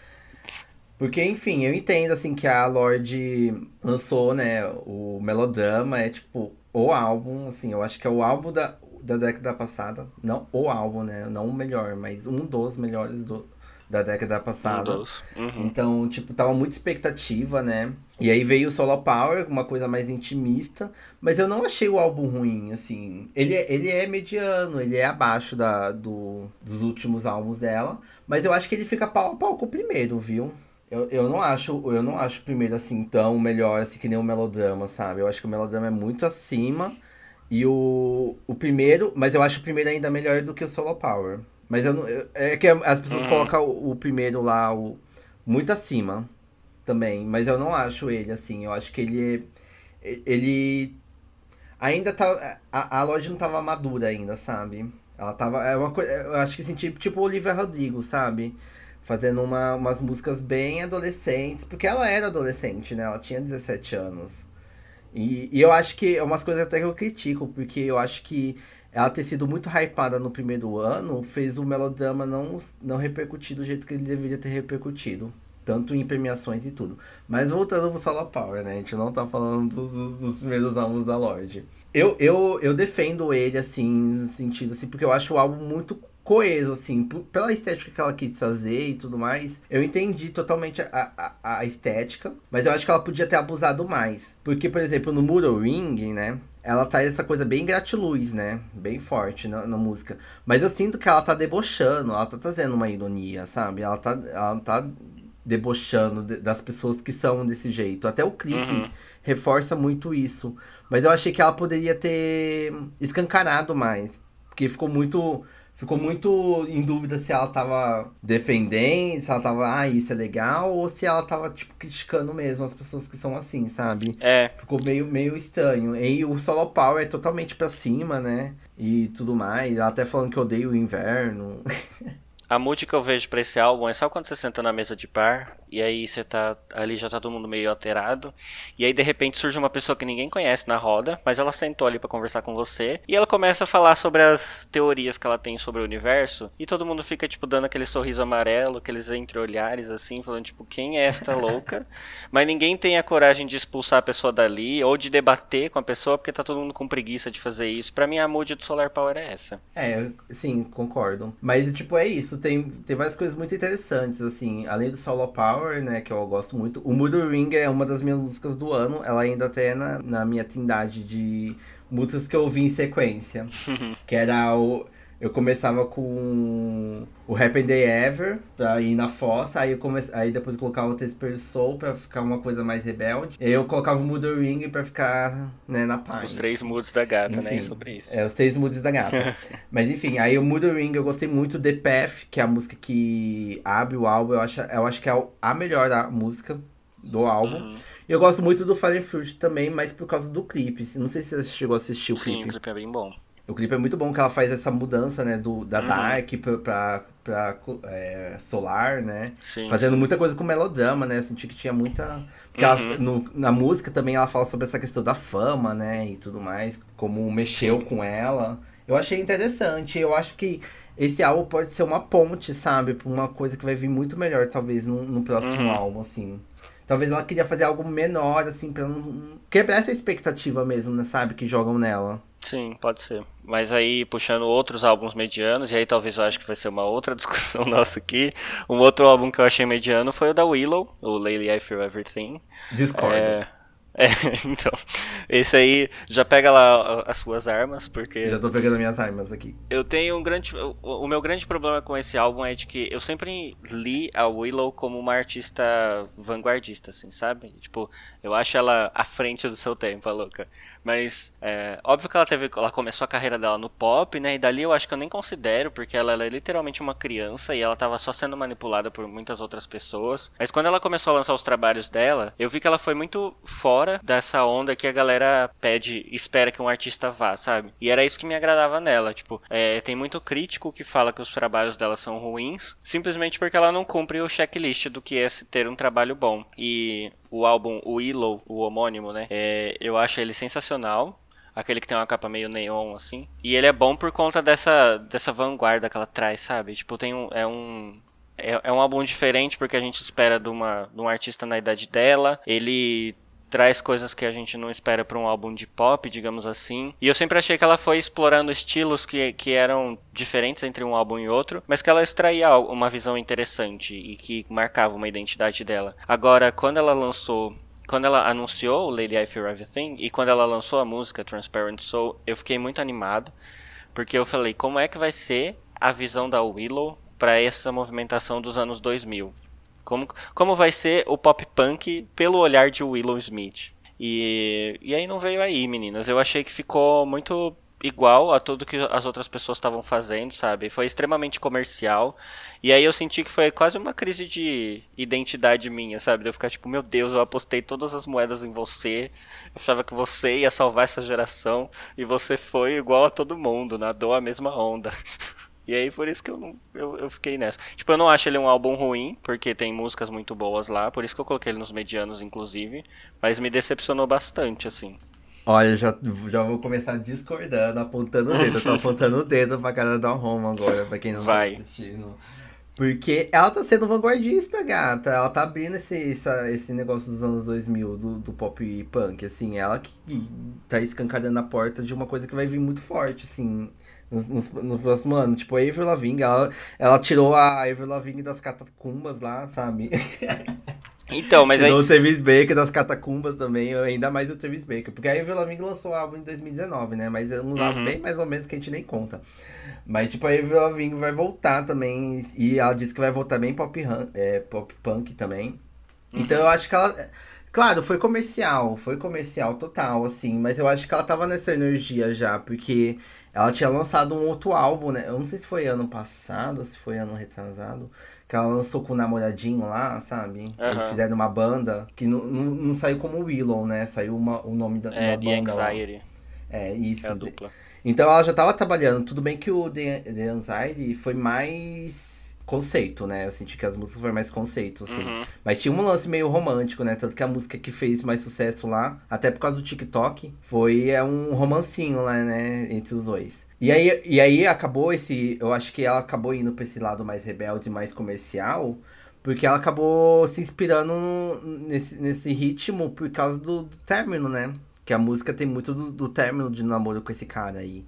Porque, enfim, eu entendo, assim, que a Lorde lançou, né, o Melodrama, é, tipo, o álbum, assim, eu acho que é o álbum da, da década passada. Não o álbum, né, não o melhor, mas um dos melhores do, da década passada. Um. Uhum. Então, tipo, tava muita expectativa, né? E aí veio o Solo Power, uma coisa mais intimista, mas eu não achei o álbum ruim, assim. Ele é, ele é mediano, ele é abaixo da, do, dos últimos álbuns dela, mas eu acho que ele fica pau a pau com o primeiro, viu? Eu, eu não acho, eu não acho o primeiro assim tão melhor assim que nem o melodrama, sabe? Eu acho que o melodrama é muito acima e o, o primeiro, mas eu acho o primeiro ainda melhor do que o Solo Power. Mas eu não, é que as pessoas uhum. colocam o, o, primeiro lá o, muito acima também, mas eu não acho ele assim. Eu acho que ele é, ele ainda tá. A, a loja não tava madura ainda, sabe? Ela tava. É uma coisa. Eu acho que assim, tipo, tipo Olivia Rodrigo, sabe? Fazendo uma, umas músicas bem adolescentes, porque ela era adolescente, né? Ela tinha 17 anos. E, e eu acho que é umas coisas até que eu critico, porque eu acho que ela ter sido muito hypada no primeiro ano fez o melodrama não, não repercutir do jeito que ele deveria ter repercutido. Tanto em premiações e tudo. Mas voltando pro Solar Power, né? A gente não tá falando dos, dos primeiros álbuns da Lorde. Eu, eu, eu defendo ele, assim, no sentido assim, porque eu acho o álbum muito coeso, assim, pela estética que ela quis fazer e tudo mais. Eu entendi totalmente a, a, a, estética, mas eu acho que ela podia ter abusado mais. Porque, por exemplo, no Muro Ring, né? Ela tá essa coisa bem gratiluz, né? Bem forte na, na, música. Mas eu sinto que ela tá debochando, ela tá trazendo uma ironia, sabe? Ela tá, ela tá debochando das pessoas que são desse jeito. Até o clipe uhum. reforça muito isso. Mas eu achei que ela poderia ter escancarado mais. Porque ficou muito. Ficou muito em dúvida se ela tava defendendo, se ela tava, ah, isso é legal, ou se ela tava, tipo, criticando mesmo as pessoas que são assim, sabe? É. Ficou meio, meio estranho. E o Solo Power é totalmente pra cima, né? E tudo mais. Ela até falando que odeia o inverno. *laughs* A música que eu vejo pra esse álbum é só quando você senta na mesa de bar e aí você tá ali já tá todo mundo meio alterado e aí de repente surge uma pessoa que ninguém conhece na roda, mas ela sentou ali para conversar com você e ela começa a falar sobre as teorias que ela tem sobre o universo e todo mundo fica tipo dando aquele sorriso amarelo, aqueles entreolhares assim, falando tipo quem é esta louca? *laughs* mas ninguém tem a coragem de expulsar a pessoa dali ou de debater com a pessoa porque tá todo mundo com preguiça de fazer isso. Para mim a mood do Solar Power é essa. É, sim, concordo. Mas tipo é isso tem, tem várias coisas muito interessantes, assim, além do Solo Power, né, que eu gosto muito. O Mood Ring é uma das minhas músicas do ano, ela ainda até é na, na minha trindade de músicas que eu ouvi em sequência. *laughs* que era o eu começava com o Happy Day Ever, pra ir na fossa, aí, eu come... aí depois eu colocava o Tesper Soul pra ficar uma coisa mais rebelde. E aí eu colocava o Mood Ring pra ficar né, na paz. Os três moods da gata, né, enfim, né? Sobre isso. É, os três moods da gata. *laughs* Mas enfim, aí o Mood Ring eu gostei muito. The Path, que é a música que abre o álbum, eu acho, eu acho que é a melhor a música do álbum. Uhum. E eu gosto muito do Fire Fruit também, mas por causa do clipe. Não sei se você chegou a assistir o clipe. Sim, o clipe é bem bom. O clipe é muito bom que ela faz essa mudança, né, do, da uhum. Dark pra, pra, pra é, Solar, né? Sim, Fazendo sim. muita coisa com melodrama, né? Eu senti que tinha muita. Porque uhum. ela, no, na música também ela fala sobre essa questão da fama, né? E tudo mais. Como mexeu com ela. Eu achei interessante. Eu acho que esse álbum pode ser uma ponte, sabe? Pra uma coisa que vai vir muito melhor, talvez, no, no próximo uhum. álbum, assim. Talvez ela queria fazer algo menor, assim, pra não quebrar essa expectativa mesmo, né? Sabe? Que jogam nela. Sim, pode ser. Mas aí, puxando outros álbuns medianos, e aí talvez eu acho que vai ser uma outra *laughs* discussão nossa aqui. Um outro álbum que eu achei mediano foi o da Willow, o Lately I Feel Everything. Discordo. É, *laughs* é, então. Esse aí já pega lá as suas armas, porque. Já tô pegando minhas armas aqui. Eu tenho um grande. O meu grande problema com esse álbum é de que eu sempre li a Willow como uma artista vanguardista, assim, sabe? Tipo, eu acho ela à frente do seu tempo, a louca. Mas, é, óbvio que ela teve. Ela começou a carreira dela no pop, né? E dali eu acho que eu nem considero, porque ela, ela é literalmente uma criança e ela tava só sendo manipulada por muitas outras pessoas. Mas quando ela começou a lançar os trabalhos dela, eu vi que ela foi muito fora fora dessa onda que a galera pede, espera que um artista vá, sabe? E era isso que me agradava nela. Tipo, é, tem muito crítico que fala que os trabalhos dela são ruins, simplesmente porque ela não cumpre o checklist do que é ter um trabalho bom. E o álbum, o Willow, o homônimo, né? É, eu acho ele sensacional aquele que tem uma capa meio neon, assim. E ele é bom por conta dessa, dessa vanguarda que ela traz, sabe? Tipo, tem um, é um. É, é um álbum diferente porque a gente espera de, uma, de um artista na idade dela. Ele traz coisas que a gente não espera para um álbum de pop, digamos assim. E eu sempre achei que ela foi explorando estilos que, que eram diferentes entre um álbum e outro, mas que ela extraía uma visão interessante e que marcava uma identidade dela. Agora, quando ela lançou quando ela anunciou Lady I Fear Everything e quando ela lançou a música Transparent Soul, eu fiquei muito animado, porque eu falei, como é que vai ser a visão da Willow para essa movimentação dos anos 2000? Como, como vai ser o pop punk pelo olhar de Willow Smith? E, e aí não veio aí, meninas. Eu achei que ficou muito igual a tudo que as outras pessoas estavam fazendo, sabe? Foi extremamente comercial. E aí eu senti que foi quase uma crise de identidade minha, sabe? De eu ficar tipo, meu Deus, eu apostei todas as moedas em você. Eu achava que você ia salvar essa geração e você foi igual a todo mundo, nadou a mesma onda. *laughs* E aí por isso que eu, não, eu, eu fiquei nessa. Tipo, eu não acho ele um álbum ruim, porque tem músicas muito boas lá, por isso que eu coloquei ele nos medianos, inclusive. Mas me decepcionou bastante, assim. Olha, já, já vou começar discordando, apontando o dedo. Eu tô *laughs* apontando o dedo pra cara da Roma agora, pra quem não tá Vai. tá assistindo. Porque ela tá sendo vanguardista, gata. Ela tá abrindo esse, essa, esse negócio dos anos 2000, do, do pop punk, assim. Ela que tá escancarando a porta de uma coisa que vai vir muito forte, assim, no, no, próximo ano. Tipo, a Avril Lavigne, ela, ela tirou a Avril Lavigne das catacumbas lá, sabe? *laughs* Então, mas aí. O Travis Baker das Catacumbas também, ainda mais o Travis Baker. Porque aí o Velaming lançou o álbum em 2019, né? Mas é um álbum uhum. bem mais ou menos que a gente nem conta. Mas, tipo, aí o Velaming vai voltar também. E ela disse que vai voltar bem pop, é, pop punk também. Uhum. Então eu acho que ela. Claro, foi comercial, foi comercial total, assim, mas eu acho que ela tava nessa energia já, porque ela tinha lançado um outro álbum, né? Eu não sei se foi ano passado, se foi ano retrasado, que ela lançou com o namoradinho lá, sabe? Uhum. Eles fizeram uma banda que não, não, não saiu como Willow, né? Saiu uma, o nome da, é, da The banda. Anxiety. Lá. É, isso. É a dupla. Então ela já tava trabalhando. Tudo bem que o The, The Anxiety foi mais conceito, né? Eu senti que as músicas foram mais conceito, assim. Uhum. Mas tinha um lance meio romântico, né? Tanto que a música que fez mais sucesso lá, até por causa do TikTok, foi é um romancinho lá, né? Entre os dois. E aí, e aí acabou esse. Eu acho que ela acabou indo pra esse lado mais rebelde, mais comercial. Porque ela acabou se inspirando nesse, nesse ritmo por causa do, do término, né? Que a música tem muito do, do término de namoro com esse cara aí.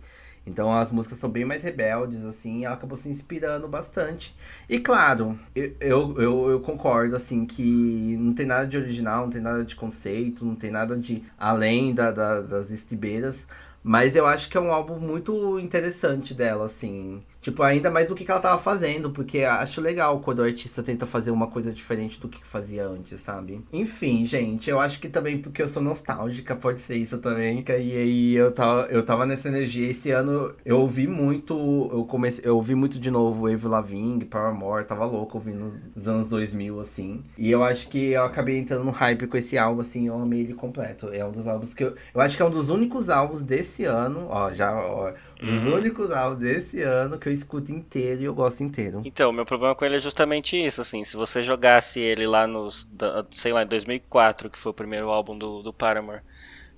Então as músicas são bem mais rebeldes, assim, ela acabou se inspirando bastante. E claro, eu, eu, eu, concordo, assim, que não tem nada de original, não tem nada de conceito, não tem nada de além da, da das estribeiras. Mas eu acho que é um álbum muito interessante dela, assim. Tipo, ainda mais do que ela tava fazendo, porque acho legal quando o artista tenta fazer uma coisa diferente do que fazia antes, sabe? Enfim, gente, eu acho que também porque eu sou nostálgica, pode ser isso também. E aí eu tava, eu tava nessa energia. Esse ano eu ouvi muito, eu comecei, eu ouvi muito de novo Avril Lavigne, Paramore, tava louco ouvindo nos anos 2000, assim. E eu acho que eu acabei entrando no hype com esse álbum, assim, eu amei ele completo. É um dos álbuns que eu, eu acho que é um dos únicos álbuns desse ano, ó, já, ó, os uhum. únicos álbuns desse ano que eu escuto inteiro e eu gosto inteiro. Então, meu problema com ele é justamente isso, assim, se você jogasse ele lá nos, sei lá, em 2004, que foi o primeiro álbum do, do Paramore,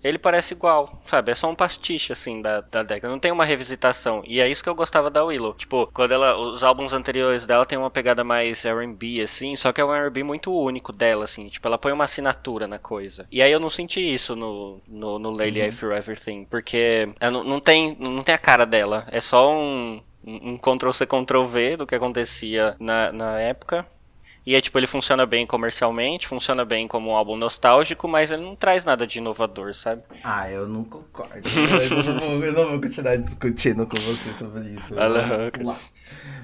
ele parece igual, sabe? É só um pastiche, assim, da, da década. Não tem uma revisitação. E é isso que eu gostava da Willow. Tipo, quando ela. Os álbuns anteriores dela tem uma pegada mais RB, assim, só que é um RB muito único dela, assim. Tipo, ela põe uma assinatura na coisa. E aí eu não senti isso no, no, no Lady uhum. I Fear Everything. Porque não, não, tem, não tem a cara dela. É só um um Ctrl-C, Ctrl-V do que acontecia na, na época. E é tipo, ele funciona bem comercialmente, funciona bem como um álbum nostálgico, mas ele não traz nada de inovador, sabe? Ah, eu não concordo. eu, não vou, eu, não vou, continuar discutindo com você sobre isso.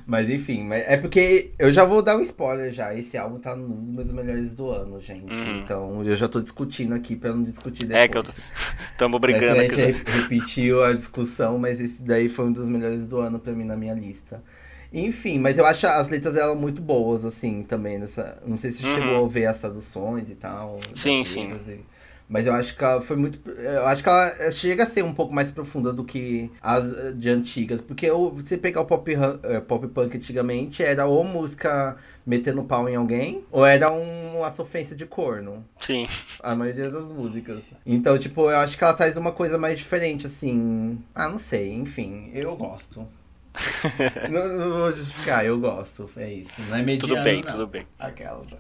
Mas enfim, é porque eu já vou dar um spoiler já. Esse álbum tá um dos meus melhores do ano, gente. Uhum. Então eu já tô discutindo aqui pra não discutir depois. É que eu tô... *laughs* Tamo brigando aqui. A gente repetiu a discussão, mas esse daí foi um dos melhores do ano pra mim na minha lista. Enfim, mas eu acho as letras dela muito boas, assim, também. Nessa... Não sei se uhum. chegou a ver as traduções e tal. Sim, sim. E... Mas eu acho que ela foi muito. Eu acho que ela chega a ser um pouco mais profunda do que as de antigas. Porque você pegar o pop, eh, pop punk antigamente, era ou música metendo pau em alguém, ou era um, uma sofrência de corno. Sim. A maioria das músicas. Então, tipo, eu acho que ela traz uma coisa mais diferente, assim. Ah, não sei, enfim, eu gosto. *laughs* não, não, vou justificar, eu gosto. É isso. Não é mediano, Tudo bem, não. tudo bem. Aquelas. *laughs*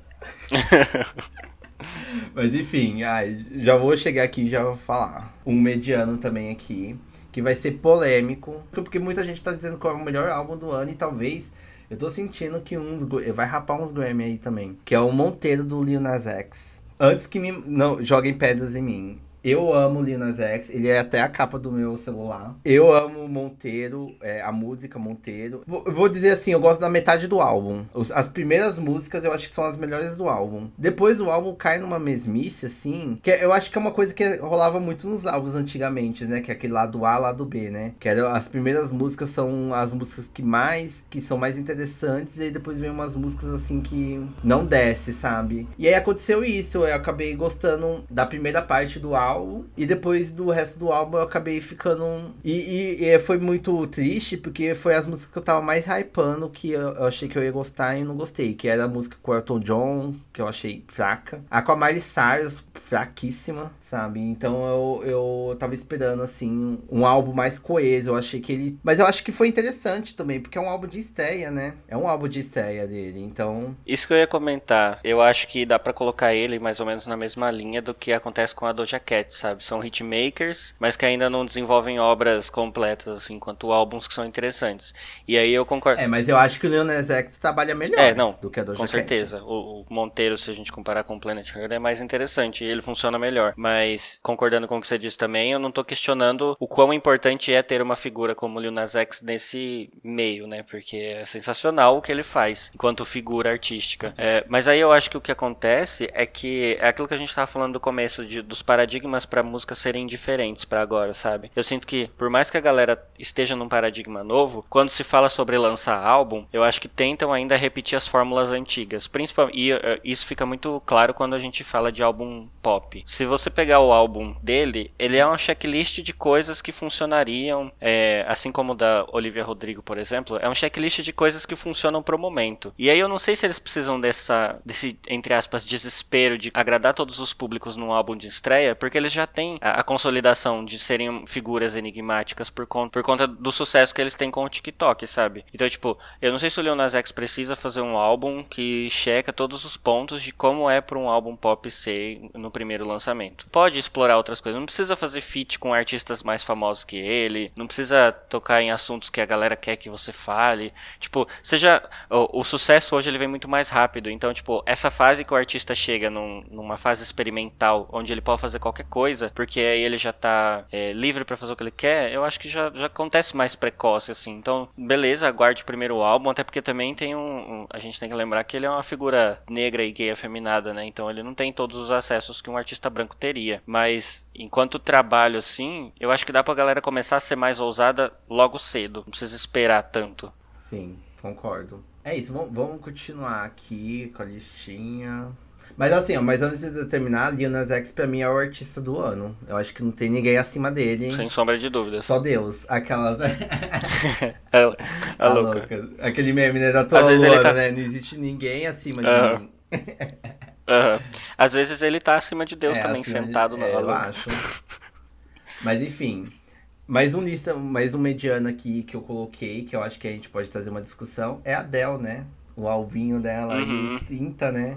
Mas enfim, ai, já vou chegar aqui e já vou falar. Um mediano também aqui, que vai ser polêmico, porque muita gente tá dizendo que é o melhor álbum do ano e talvez eu tô sentindo que uns vai rapar uns Grammy aí também, que é o Monteiro do Lil Nas X. Antes que me não joguem pedras em mim. Eu amo Lil Nas X, ele é até a capa do meu celular. Eu amo Monteiro, é, a música Monteiro. Vou, vou dizer assim, eu gosto da metade do álbum. As primeiras músicas eu acho que são as melhores do álbum. Depois o álbum cai numa mesmice, assim, que eu acho que é uma coisa que rolava muito nos álbuns antigamente, né? Que é aquele lado A, lado B, né? Que era, as primeiras músicas são as músicas que mais, que são mais interessantes, e aí depois vem umas músicas assim que não desce, sabe? E aí aconteceu isso, eu acabei gostando da primeira parte do álbum, e depois do resto do álbum eu acabei ficando. E, e, e foi muito triste, porque foi as músicas que eu tava mais hypando, que eu, eu, achei que eu ia gostar e não gostei. Que era a música com Elton John, que eu achei fraca. A com a Miley Cyrus, fraquíssima, sabe? Então eu, eu tava esperando, assim, um álbum mais coeso. Eu achei que ele. Mas eu acho que foi interessante também, porque é um álbum de estreia, né? É um álbum de estreia dele, então. Isso que eu ia comentar. Eu acho que dá para colocar ele mais ou menos na mesma linha do que acontece com a Doja Cat, sabe? São hitmakers, mas que ainda não desenvolvem obras completas, assim, quanto álbuns que são interessantes. E aí eu concordo. É, mas eu acho que o Lil Nas X trabalha melhor é, não, do que a Doja Com certeza. O, o, Monteiro, se a gente comparar com o Planet Her, é mais interessante e ele funciona melhor. Mas, concordando com o que você disse também, eu não tô questionando o quão importante é ter uma figura como o Lil Nas X nesse meio, né? Porque é sensacional o que ele faz enquanto figura artística. É, mas aí eu acho que o que acontece é que é aquilo que a gente tava falando do começo de, dos paradigmas para música serem diferentes para agora, sabe? Eu sinto que por mais que a galera esteja num paradigma novo, quando se fala sobre lançar álbum, eu acho que tentam ainda repetir as fórmulas antigas. Principalmente, e uh, isso fica muito claro quando a gente fala de álbum pop. Se você pegar o álbum dele, ele é uma checklist de coisas que funcionariam, é, assim como da Olivia Rodrigo, por exemplo, é um checklist de coisas que funcionam pro momento. E aí eu não sei se eles precisam dessa, desse, entre aspas, desespero de agradar todos os públicos num álbum de estreia, porque eles já têm a, a consolidação de serem figuras enigmáticas por conta, por conta do sucesso que eles têm com o TikTok, sabe? Então, tipo, eu não sei se o Lil X precisa fazer um álbum que checa todos os pontos de como é para um álbum pop ser no primeiro lançamento. Pode explorar outras coisas, não precisa fazer feat com artistas mais famosos que ele, não precisa tocar em assuntos que a galera quer que você fale. Tipo, seja o, o sucesso hoje ele vem muito mais rápido, então, tipo, essa fase que o artista chega num, numa fase experimental, onde ele pode fazer qualquer coisa, porque aí ele já tá é, livre para fazer o que ele quer, eu acho que já, já acontece mais precoce, assim. Então, beleza, aguarde o primeiro álbum, até porque também tem um, um, A gente tem que lembrar que ele é uma figura negra e gay afeminada, né? Então ele não tem todos os acessos que um artista branco teria. Mas, enquanto trabalho, assim, eu acho que dá pra galera começar a ser mais ousada logo cedo. Não precisa esperar tanto. Sim, concordo. É isso, vamos continuar aqui com a listinha. Mas assim, ó, mas antes de terminar, Lil Nas X pra mim é o artista do ano. Eu acho que não tem ninguém acima dele. Sem sombra de dúvidas. Só Deus. Aquelas. a, a, a louca. louca. Aquele meme, né? Da tua Às tá... né? Não existe ninguém acima de mim. *laughs* Às vezes ele tá acima de Deus é, também, sentado de... na é, Eu acho. Mas enfim. Mais um lista, mais um mediano aqui que eu coloquei, que eu acho que a gente pode trazer uma discussão, é a Del, né? O albinho dela uhum. e os 30, né?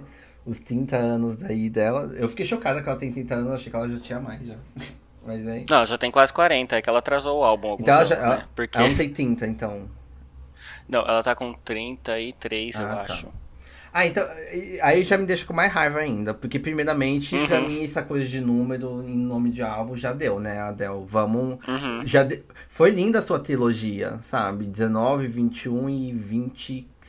Os 30 anos daí dela. Eu fiquei chocada que ela tem 30 anos, achei que ela já tinha mais já. *laughs* Mas aí. Não, já tem quase 40, é que ela atrasou o álbum então ela, já, anos, ela, né? Porque... ela não tem 30, então. Não, ela tá com 33, ah, eu tá. acho. Ah, então. Aí já me deixa com mais raiva ainda. Porque, primeiramente, uhum. pra mim, essa coisa de número em nome de álbum já deu, né, Adel? Vamos. Uhum. Já de... Foi linda a sua trilogia, sabe? 19, 21 e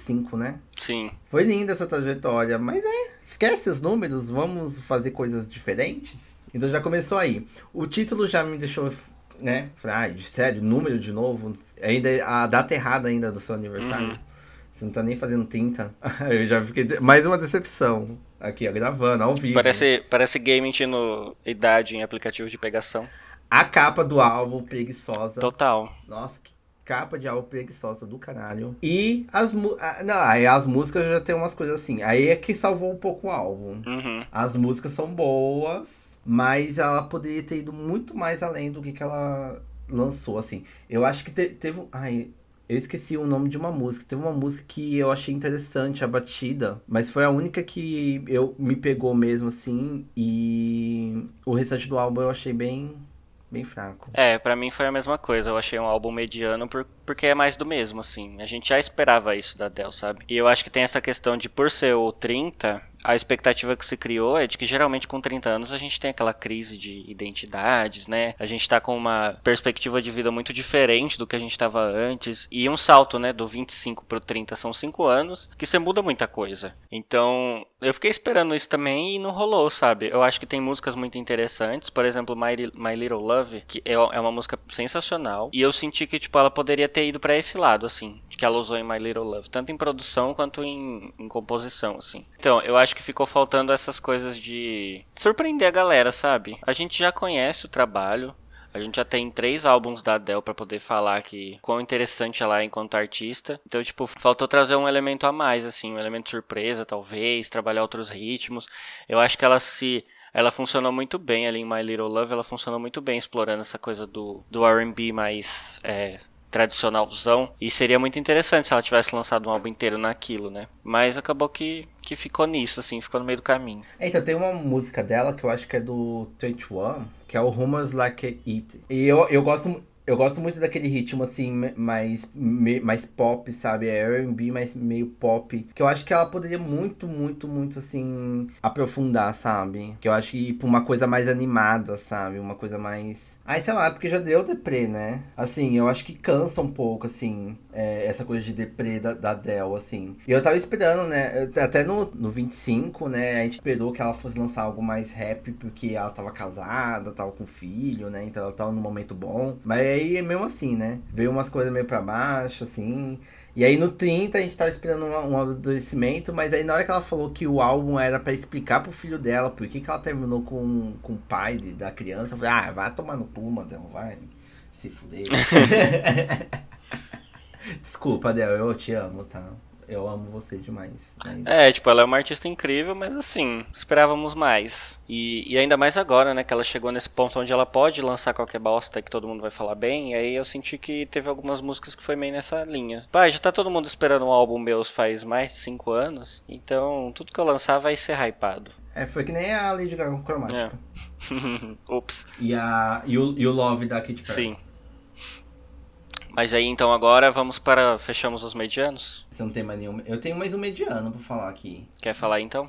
25, né? Sim. Foi linda essa trajetória. Mas é. Esquece os números, vamos fazer coisas diferentes. Então já começou aí. O título já me deixou né? Falei, ah, sério, número de novo. Ainda a data errada ainda do seu aniversário. Uhum. Você não tá nem fazendo tinta. *laughs* Eu já fiquei. Mais uma decepção. Aqui, ó, gravando, ao vivo. Parece, parece game no idade em aplicativo de pegação. A capa do álbum preguiçosa. Total. Nossa, capa de álbum preguiçosa do caralho. E as, não, aí as músicas já tem umas coisas assim. Aí é que salvou um pouco o álbum. Uhum. As músicas são boas, mas ela poderia ter ido muito mais além do que, que ela lançou, assim. Eu acho que te, teve. Ai, eu esqueci o nome de uma música. Teve uma música que eu achei interessante, a batida, mas foi a única que eu me pegou mesmo assim. E o restante do álbum eu achei bem bem fraco. É, para mim foi a mesma coisa. Eu achei um álbum mediano por, porque é mais do mesmo, assim. A gente já esperava isso da Adele, sabe? E eu acho que tem essa questão de, por ser o 30, a expectativa que se criou é de que geralmente com 30 anos a gente tem aquela crise de identidades, né? A gente tá com uma perspectiva de vida muito diferente do que a gente estava antes. E um salto, né, do 25 pro 30 são 5 anos, que você muda muita coisa. Então, eu fiquei esperando isso também e não rolou, sabe? Eu acho que tem músicas muito interessantes, por exemplo, My, My Little Love, que é, é uma música sensacional. E eu senti que, tipo, ela poderia ter ido para esse lado, assim, que ela usou em My Little Love, tanto em produção quanto em, em composição, assim. Então, eu acho que ficou faltando essas coisas de surpreender a galera, sabe? A gente já conhece o trabalho, a gente já tem três álbuns da Adele para poder falar que quão interessante ela é enquanto artista. Então, tipo, faltou trazer um elemento a mais, assim, um elemento surpresa, talvez, trabalhar outros ritmos. Eu acho que ela se ela funcionou muito bem ali em My Little Love, ela funcionou muito bem explorando essa coisa do, do R&B mais é, tradicionalzão. E seria muito interessante se ela tivesse lançado um álbum inteiro naquilo, né? Mas acabou que, que ficou nisso, assim, ficou no meio do caminho. É, então, tem uma música dela que eu acho que é do 21, que é o Rumors Like It. E eu, eu gosto eu gosto muito daquele ritmo, assim, mais, mais pop, sabe? É R&B, mas meio pop. Que eu acho que ela poderia muito, muito, muito, assim, aprofundar, sabe? Que eu acho que ir pra uma coisa mais animada, sabe? Uma coisa mais... Ai, sei lá, porque já deu deprê, né? Assim, eu acho que cansa um pouco, assim, é, essa coisa de deprê da, da Dell, assim. E eu tava esperando, né? Até no, no 25, né? A gente esperou que ela fosse lançar algo mais rap, porque ela tava casada, tava com filho, né? Então ela tava num momento bom. Mas aí é mesmo assim, né? Veio umas coisas meio pra baixo, assim. E aí no 30 a gente tava esperando um, um amadurecimento, mas aí na hora que ela falou que o álbum era para explicar pro filho dela por que, que ela terminou com, com o pai de, da criança, eu falei, ah, vai tomar no cu, Madão, vai se fuder. *laughs* *laughs* Desculpa, Adel, eu te amo, tá? Eu amo você demais. Mas... É, tipo, ela é uma artista incrível, mas assim, esperávamos mais. E, e ainda mais agora, né, que ela chegou nesse ponto onde ela pode lançar qualquer bosta que todo mundo vai falar bem, e aí eu senti que teve algumas músicas que foi meio nessa linha. Pai, já tá todo mundo esperando um álbum meu faz mais de 5 anos, então tudo que eu lançar vai ser hypado. É, foi que nem a Lady Gaga cromática. É. *laughs* Ups. E, a, e, o, e o Love da Katy Perry. Sim. Mas aí então agora vamos para. Fechamos os medianos? Você não tem mais nenhum. Eu tenho mais um mediano pra falar aqui. Quer falar então?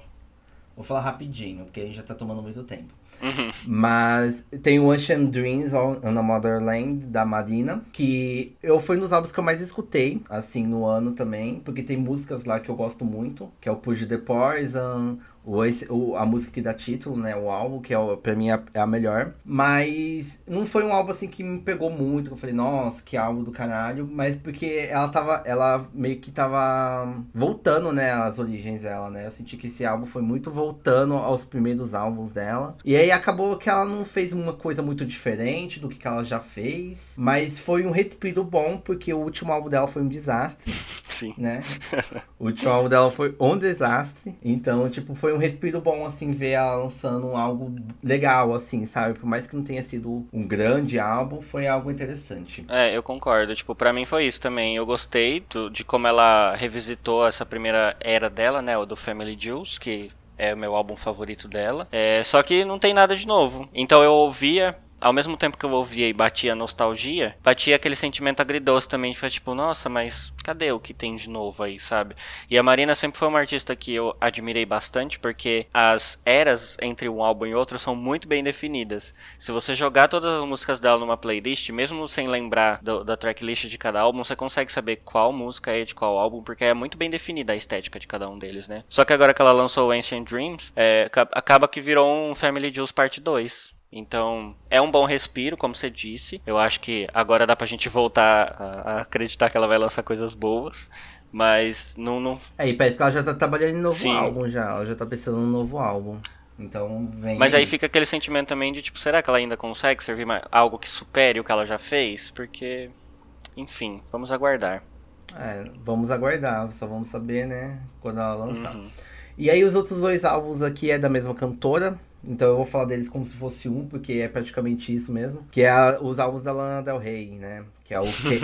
Vou falar rapidinho, porque a gente já tá tomando muito tempo. Uhum. Mas tem o Ocean Dreams on a Motherland, da Marina, que eu foi um dos álbuns que eu mais escutei, assim, no ano também, porque tem músicas lá que eu gosto muito, que é o Push the Poison, o, o, a música que dá título, né? O álbum, que é, pra mim é, é a melhor. Mas não foi um álbum assim que me pegou muito. Que eu falei, nossa, que álbum do caralho. Mas porque ela tava. Ela meio que tava voltando, né? As origens dela, né? Eu senti que esse álbum foi muito voltando aos primeiros álbuns dela. E aí acabou que ela não fez uma coisa muito diferente do que ela já fez. Mas foi um respiro bom, porque o último álbum dela foi um desastre. Sim. Né? *laughs* o último álbum dela foi um desastre. Então, tipo, foi foi um respiro bom, assim, ver ela lançando algo legal, assim, sabe? Por mais que não tenha sido um grande álbum, foi algo interessante. É, eu concordo. Tipo, para mim foi isso também. Eu gostei do, de como ela revisitou essa primeira era dela, né? O do Family Jewels, que é o meu álbum favorito dela. É, só que não tem nada de novo. Então eu ouvia ao mesmo tempo que eu ouvia e batia nostalgia, batia aquele sentimento agridoce também, de foi tipo, nossa, mas cadê o que tem de novo aí, sabe? E a Marina sempre foi uma artista que eu admirei bastante, porque as eras entre um álbum e outro são muito bem definidas. Se você jogar todas as músicas dela numa playlist, mesmo sem lembrar do, da tracklist de cada álbum, você consegue saber qual música é de qual álbum, porque é muito bem definida a estética de cada um deles, né? Só que agora que ela lançou Ancient Dreams, é, acaba que virou um Family Jewels Parte 2. Então, é um bom respiro, como você disse. Eu acho que agora dá pra gente voltar a, acreditar que ela vai lançar coisas boas. Mas não. não... É, e parece que ela já tá trabalhando em novo Sim. álbum já. Ela já tá pensando num novo álbum. Então vem. Mas aí fica aquele sentimento também de tipo, será que ela ainda consegue servir mais, algo que supere o que ela já fez? Porque. Enfim, vamos aguardar. É, vamos aguardar, só vamos saber, né, quando ela lançar. Uhum. E aí os outros dois álbuns aqui é da mesma cantora, então eu vou falar deles como se fosse um, porque é praticamente isso mesmo. Que é a, os álbuns da Lana Del Rey, né? Que é o que...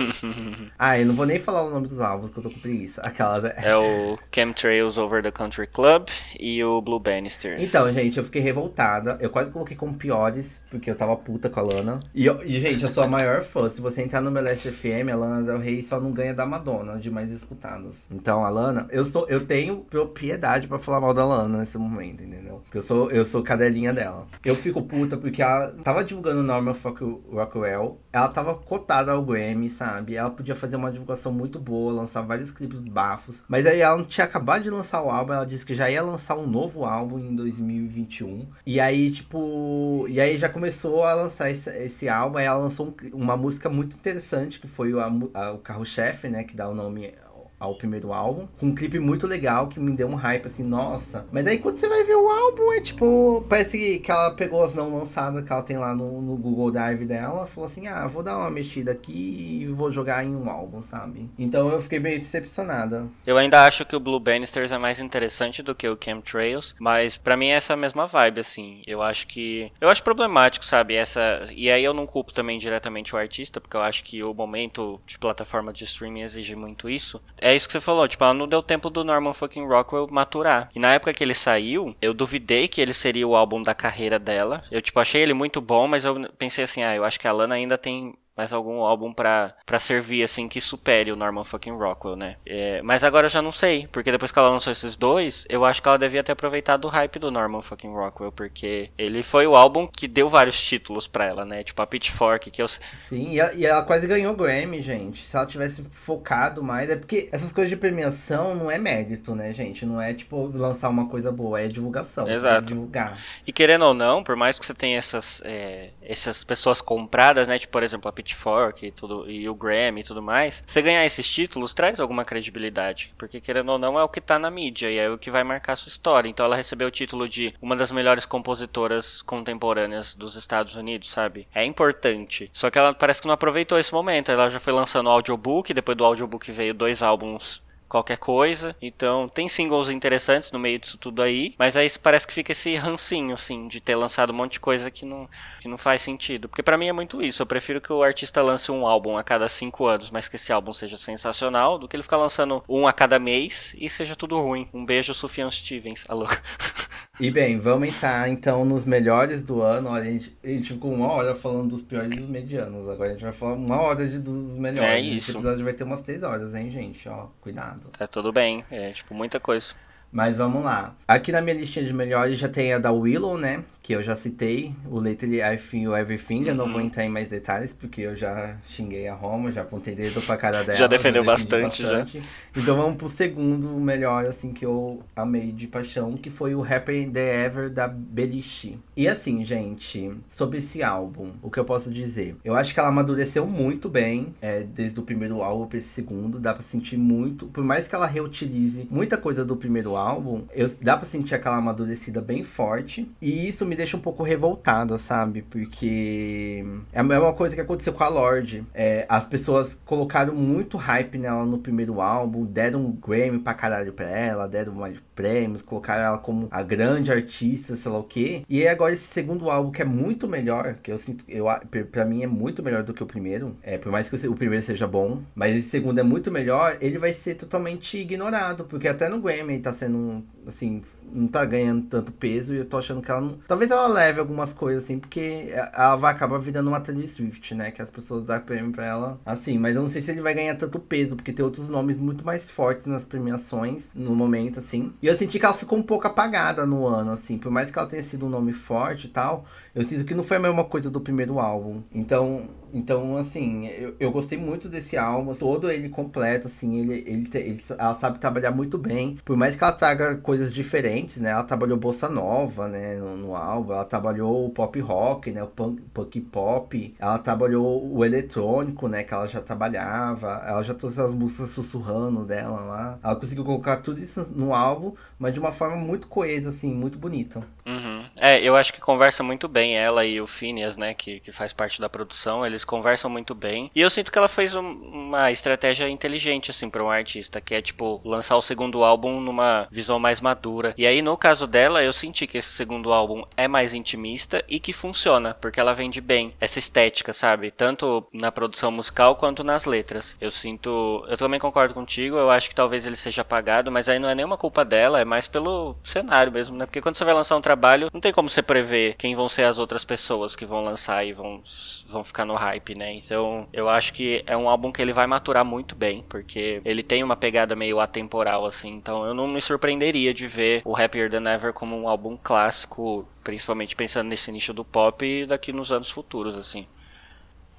*laughs* ah, eu não vou nem falar o nome dos álbuns, que eu tô com preguiça. Aquelas... É o Chemtrails Over the Country Club e o Blue Bannisters. Então, gente, eu fiquei revoltada. Eu quase coloquei como piores, porque eu tava puta com a Lana. E, eu, e gente, eu sou a maior fã. Se você entrar no meu Last FM, a Lana Del Rey só não ganha da Madonna, de mais escutadas. Então, a Lana, eu, sou, eu tenho propriedade pra falar mal da Lana nesse momento, entendeu? Porque eu sou, eu sou cadelinha dela. Eu fico puta porque ela tava divulgando Norman Fuck Rockwell. Ela tava cotada ao Grammy, sabe? Ela podia fazer uma divulgação muito boa, lançar vários clipes bafos. Mas aí ela não tinha acabado de lançar o álbum, ela disse que já ia lançar um novo álbum em 2021. E aí, tipo. E aí já começou a lançar esse, esse álbum. Aí ela lançou um, uma música muito interessante, que foi o carro-chefe, né? Que dá o nome ao primeiro álbum, com um clipe muito legal que me deu um hype assim, nossa. Mas aí quando você vai ver o álbum, é tipo, parece que ela pegou as não lançadas que ela tem lá no, no Google Drive dela, falou assim: "Ah, vou dar uma mexida aqui e vou jogar em um álbum", sabe? Então eu fiquei meio decepcionada. Eu ainda acho que o Blue Bannisters é mais interessante do que o Chemtrails, mas para mim é essa mesma vibe assim. Eu acho que eu acho problemático, sabe? Essa e aí eu não culpo também diretamente o artista, porque eu acho que o momento de plataforma de streaming exige muito isso isso que você falou, tipo, ela não deu tempo do Norman fucking Rockwell maturar. E na época que ele saiu, eu duvidei que ele seria o álbum da carreira dela. Eu, tipo, achei ele muito bom, mas eu pensei assim, ah, eu acho que a Lana ainda tem mais algum álbum pra, pra servir, assim, que supere o Norman fucking Rockwell, né? É, mas agora eu já não sei, porque depois que ela lançou esses dois, eu acho que ela devia ter aproveitado o hype do Norman fucking Rockwell, porque ele foi o álbum que deu vários títulos pra ela, né? Tipo a Pitchfork, que eu... Sim, e ela, e ela quase ganhou Grammy, gente. Se ela tivesse focado mais, é porque essas coisas de premiação não é mérito, né, gente? Não é, tipo, lançar uma coisa boa, é divulgação. Exato. divulgar. E querendo ou não, por mais que você tenha essas, é, essas pessoas compradas, né? Tipo, por exemplo, a Pitchfork Pitchfork e, tudo, e o Grammy e tudo mais, você ganhar esses títulos traz alguma credibilidade. Porque, querendo ou não, é o que tá na mídia e é o que vai marcar sua história. Então ela recebeu o título de uma das melhores compositoras contemporâneas dos Estados Unidos, sabe? É importante. Só que ela parece que não aproveitou esse momento. Ela já foi lançando o audiobook, depois do audiobook veio dois álbuns qualquer coisa. Então, tem singles interessantes no meio disso tudo aí, mas aí parece que fica esse rancinho, assim, de ter lançado um monte de coisa que não, que não faz sentido. Porque para mim é muito isso. Eu prefiro que o artista lance um álbum a cada cinco anos, mas que esse álbum seja sensacional, do que ele ficar lançando um a cada mês e seja tudo ruim. Um beijo, Sufjan Stevens. Alô. *laughs* E bem, vamos entrar então nos melhores do ano. Olha, a gente, a gente ficou uma hora falando dos piores e dos medianos. Agora a gente vai falar uma hora de, dos melhores. É isso. Esse episódio vai ter umas três horas, hein, gente? Ó, cuidado. Tá tudo bem. É, tipo, muita coisa. Mas vamos lá. Aqui na minha listinha de melhores já tem a da Willow, né? Que eu já citei, o Lately I Feel Everything. Uhum. Eu não vou uhum. entrar em mais detalhes, porque eu já xinguei a Roma, já apontei dedo pra cara dela. já defendeu já bastante, bastante, já. Então vamos pro segundo melhor, assim, que eu amei de paixão, que foi o Happy The Ever da Beliche. E assim, gente, sobre esse álbum, o que eu posso dizer? Eu acho que ela amadureceu muito bem, é, desde o primeiro álbum pra esse segundo. Dá pra sentir muito, por mais que ela reutilize muita coisa do primeiro álbum, eu, dá pra sentir aquela amadurecida bem forte. E isso me deixa um pouco revoltada, sabe? Porque é a mesma coisa que aconteceu com a Lorde. É, as pessoas colocaram muito hype nela no primeiro álbum, deram um Grammy pra caralho pra ela, deram mais prêmios, colocaram ela como a grande artista, sei lá o quê. E agora esse segundo álbum, que é muito melhor, que eu sinto, eu, pra mim é muito melhor do que o primeiro. É, por mais que o primeiro seja bom, mas esse segundo é muito melhor, ele vai ser totalmente ignorado, porque até no Grammy tá sendo, assim, não tá ganhando tanto peso e eu tô achando que ela não. Talvez ela leve algumas coisas assim, porque ela vai acabar virando uma Taylor Swift, né? Que as pessoas dão prêmio pra ela assim. Mas eu não sei se ele vai ganhar tanto peso, porque tem outros nomes muito mais fortes nas premiações no momento, assim. E eu senti que ela ficou um pouco apagada no ano, assim. Por mais que ela tenha sido um nome forte e tal, eu sinto que não foi a mesma coisa do primeiro álbum. Então, então, assim, eu, eu gostei muito desse álbum, todo ele completo, assim, ele, ele, ele, ela sabe trabalhar muito bem. Por mais que ela traga coisas diferentes, né? Ela trabalhou bossa nova, né, no, no álbum. Ela trabalhou o pop rock, né, o punk, punk pop. Ela trabalhou o eletrônico, né, que ela já trabalhava. Ela já trouxe as músicas sussurrando dela lá. Ela conseguiu colocar tudo isso no álbum, mas de uma forma muito coesa, assim, muito bonita. Uhum. É, eu acho que conversa muito bem ela e o Phineas, né, que, que faz parte da produção, eles conversam muito bem. E eu sinto que ela fez um, uma estratégia inteligente, assim, pra um artista, que é, tipo, lançar o segundo álbum numa visão mais madura. E aí, no caso dela, eu senti que esse segundo álbum é mais intimista e que funciona, porque ela vende bem essa estética, sabe? Tanto na produção musical quanto nas letras. Eu sinto. Eu também concordo contigo, eu acho que talvez ele seja apagado, mas aí não é nenhuma culpa dela, é mais pelo cenário mesmo, né? Porque quando você vai lançar um trabalho, não tem como você prever quem vão ser as outras pessoas que vão lançar e vão, vão ficar no hype, né? Então, eu acho que é um álbum que ele vai maturar muito bem, porque ele tem uma pegada meio atemporal, assim. Então, eu não me surpreenderia de ver o Happier Than Ever como um álbum clássico, principalmente pensando nesse nicho do pop daqui nos anos futuros, assim.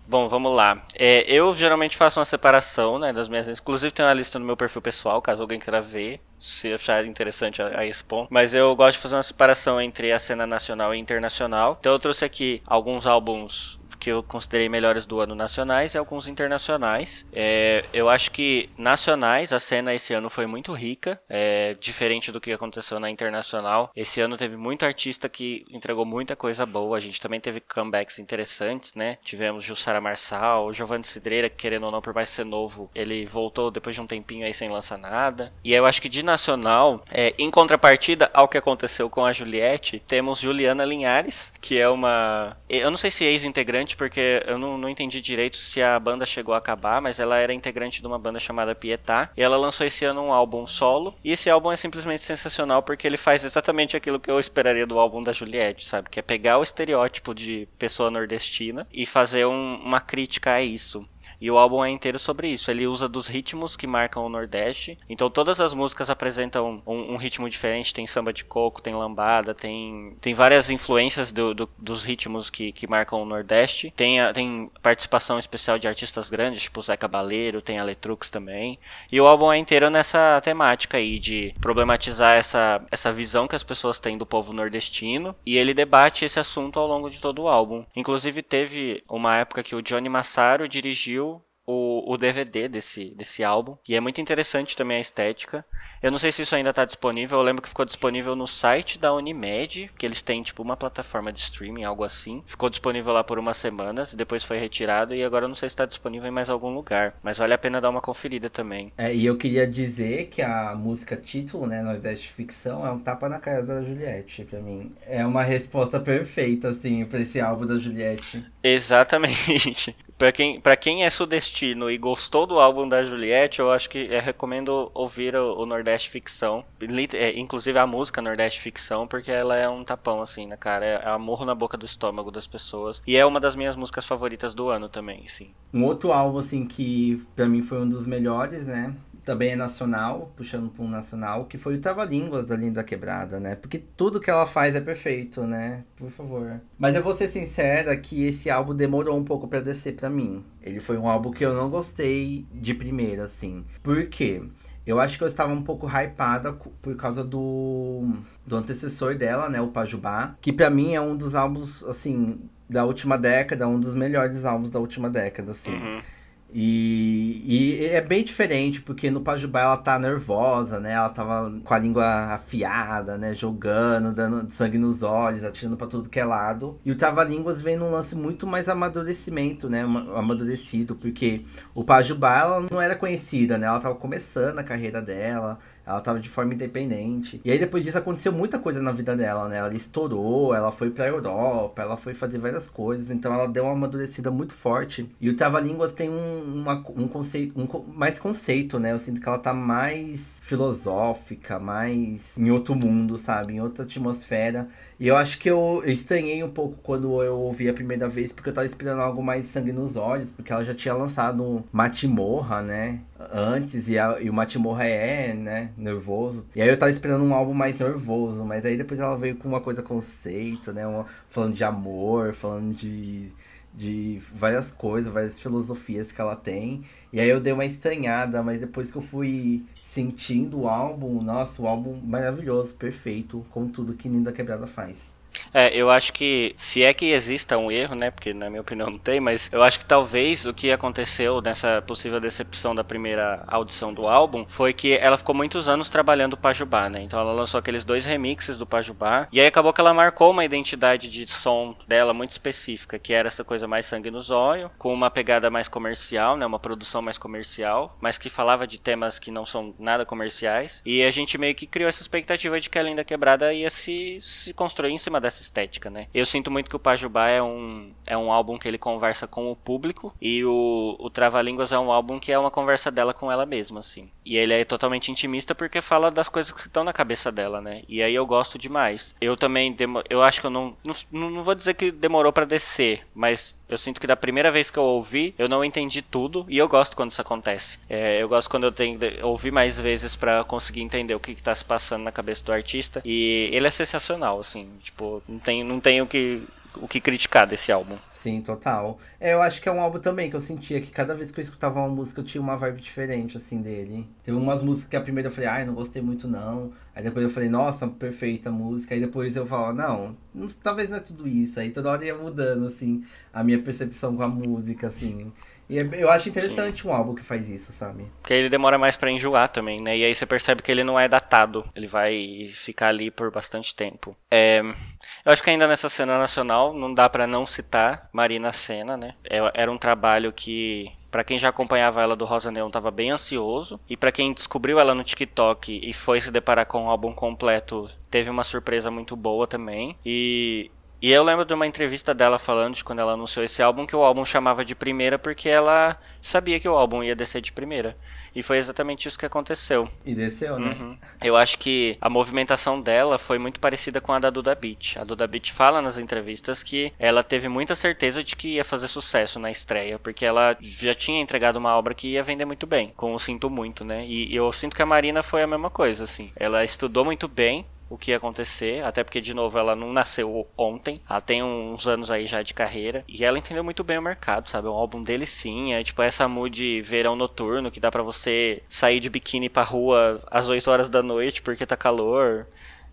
Bom, vamos lá. É, eu geralmente faço uma separação né, das minhas. Inclusive, tem uma lista no meu perfil pessoal, caso alguém queira ver, se achar interessante a, a esse ponto. Mas eu gosto de fazer uma separação entre a cena nacional e internacional. Então, eu trouxe aqui alguns álbuns que eu considerei melhores do ano nacionais e alguns internacionais. É, eu acho que nacionais, a cena esse ano foi muito rica, é, diferente do que aconteceu na internacional. Esse ano teve muito artista que entregou muita coisa boa. A gente também teve comebacks interessantes, né? Tivemos Jussara Marçal, Giovanni Cidreira, que querendo ou não, por mais ser novo, ele voltou depois de um tempinho aí sem lançar nada. E eu acho que de nacional, é, em contrapartida ao que aconteceu com a Juliette, temos Juliana Linhares, que é uma. Eu não sei se ex-integrante porque eu não, não entendi direito se a banda chegou a acabar, mas ela era integrante de uma banda chamada Pietá, e ela lançou esse ano um álbum solo, e esse álbum é simplesmente sensacional porque ele faz exatamente aquilo que eu esperaria do álbum da Juliette, sabe? Que é pegar o estereótipo de pessoa nordestina e fazer um, uma crítica a isso. E o álbum é inteiro sobre isso. Ele usa dos ritmos que marcam o Nordeste. Então todas as músicas apresentam um, um ritmo diferente. Tem samba de coco, tem lambada, tem, tem várias influências do, do, dos ritmos que, que marcam o Nordeste. Tem, a, tem participação especial de artistas grandes, tipo Zé Cabaleiro, tem a Letrux também. E o álbum é inteiro nessa temática aí de problematizar essa, essa visão que as pessoas têm do povo nordestino. E ele debate esse assunto ao longo de todo o álbum. Inclusive teve uma época que o Johnny Massaro dirigiu o, o DVD desse, desse álbum. E é muito interessante também a estética. Eu não sei se isso ainda está disponível. Eu lembro que ficou disponível no site da Unimed, que eles têm tipo uma plataforma de streaming, algo assim. Ficou disponível lá por umas semanas, depois foi retirado e agora eu não sei se está disponível em mais algum lugar. Mas vale a pena dar uma conferida também. É, e eu queria dizer que a música título, né, Nordeste Ficção, é um tapa na cara da Juliette, pra mim. É uma resposta perfeita, assim, pra esse álbum da Juliette. Exatamente. *laughs* Pra quem, pra quem é sudestino e gostou do álbum da Juliette, eu acho que é, recomendo ouvir o, o Nordeste Ficção. É, inclusive a música Nordeste Ficção, porque ela é um tapão, assim, né, cara? É, é amor na boca do estômago das pessoas. E é uma das minhas músicas favoritas do ano também, sim. Um outro álbum, assim, que pra mim foi um dos melhores, né? Também é nacional, puxando para um nacional, que foi o Trava-Línguas da Linda Quebrada, né? Porque tudo que ela faz é perfeito, né? Por favor. Mas eu vou ser sincera que esse álbum demorou um pouco para descer para mim. Ele foi um álbum que eu não gostei de primeira, assim. Por quê? Eu acho que eu estava um pouco hypada por causa do, do antecessor dela, né? O Pajubá. Que para mim é um dos álbuns, assim, da última década, um dos melhores álbuns da última década, assim. Uhum. E, e, é bem diferente, porque no Pajubá ela tá nervosa, né? Ela tava com a língua afiada, né? Jogando, dando sangue nos olhos, atirando para tudo que é lado. E o Trava-Línguas vem num lance muito mais amadurecimento, né? Amadurecido, porque o Pajubá ela não era conhecida, né? Ela tava começando a carreira dela. Ela tava de forma independente. E aí depois disso aconteceu muita coisa na vida dela, né? Ela estourou, ela foi pra Europa, ela foi fazer várias coisas. Então ela deu uma amadurecida muito forte. E o Trava Línguas tem um, uma, um conceito, um, mais conceito, né? Eu sinto que ela tá mais filosófica, mais em outro mundo, sabe? Em outra atmosfera. E eu acho que eu estranhei um pouco quando eu ouvi a primeira vez, porque eu tava esperando algo mais sangue nos olhos, porque ela já tinha lançado Matimorra, né? Antes, e, a, e o Matimorra é, né? Nervoso. E aí eu tava esperando um álbum mais nervoso, mas aí depois ela veio com uma coisa conceito, né? Uma, falando de amor, falando de de várias coisas, várias filosofias que ela tem. E aí eu dei uma estranhada, mas depois que eu fui sentindo o álbum, nossa, o álbum maravilhoso, perfeito, com tudo que Ninda Quebrada faz. É, eu acho que se é que exista um erro, né? Porque na minha opinião não tem, mas eu acho que talvez o que aconteceu nessa possível decepção da primeira audição do álbum foi que ela ficou muitos anos trabalhando o Pajubá, né? Então ela lançou aqueles dois remixes do Pajubá e aí acabou que ela marcou uma identidade de som dela muito específica, que era essa coisa mais sangue no zóio, com uma pegada mais comercial, né? Uma produção mais comercial, mas que falava de temas que não são nada comerciais. E a gente meio que criou essa expectativa de que a Linda Quebrada ia se, se construir em cima dessa estética, né? Eu sinto muito que o Pajubá é um, é um álbum que ele conversa com o público e o, o Trava Línguas é um álbum que é uma conversa dela com ela mesma, assim. E ele é totalmente intimista porque fala das coisas que estão na cabeça dela, né? E aí eu gosto demais. Eu também, eu acho que eu não, não, não vou dizer que demorou para descer, mas eu sinto que da primeira vez que eu ouvi, eu não entendi tudo e eu gosto quando isso acontece. É, eu gosto quando eu tenho ouvir mais vezes para conseguir entender o que, que tá se passando na cabeça do artista. E ele é sensacional, assim. Tipo, não tem, não tenho que o que criticar desse álbum. Sim, total. É, eu acho que é um álbum também que eu sentia que cada vez que eu escutava uma música eu tinha uma vibe diferente, assim, dele. Teve umas músicas que a primeira eu falei, ai, não gostei muito não. Aí depois eu falei, nossa, perfeita música. Aí depois eu falava, não, não talvez não é tudo isso. Aí toda hora ia mudando, assim, a minha percepção com a música, assim. E é, eu acho interessante Sim. um álbum que faz isso, sabe? Porque ele demora mais para enjoar também, né? E aí você percebe que ele não é datado. Ele vai ficar ali por bastante tempo. É... Eu acho que ainda nessa cena nacional não dá para não citar Marina Senna, né? É, era um trabalho que para quem já acompanhava ela do Rosa Neon tava bem ansioso. E para quem descobriu ela no TikTok e foi se deparar com o álbum completo, teve uma surpresa muito boa também. E e eu lembro de uma entrevista dela falando de quando ela anunciou esse álbum que o álbum chamava de primeira porque ela sabia que o álbum ia descer de primeira. E foi exatamente isso que aconteceu. E desceu, né? Uhum. Eu acho que a movimentação dela foi muito parecida com a da Duda Beat. A Duda Beat fala nas entrevistas que ela teve muita certeza de que ia fazer sucesso na estreia, porque ela já tinha entregado uma obra que ia vender muito bem, com o Sinto Muito, né? E eu sinto que a Marina foi a mesma coisa, assim. Ela estudou muito bem, o que ia acontecer, até porque, de novo, ela não nasceu ontem, ela tem uns anos aí já de carreira, e ela entendeu muito bem o mercado, sabe? O álbum dele sim, é tipo essa mood verão noturno, que dá para você sair de biquíni pra rua às 8 horas da noite porque tá calor.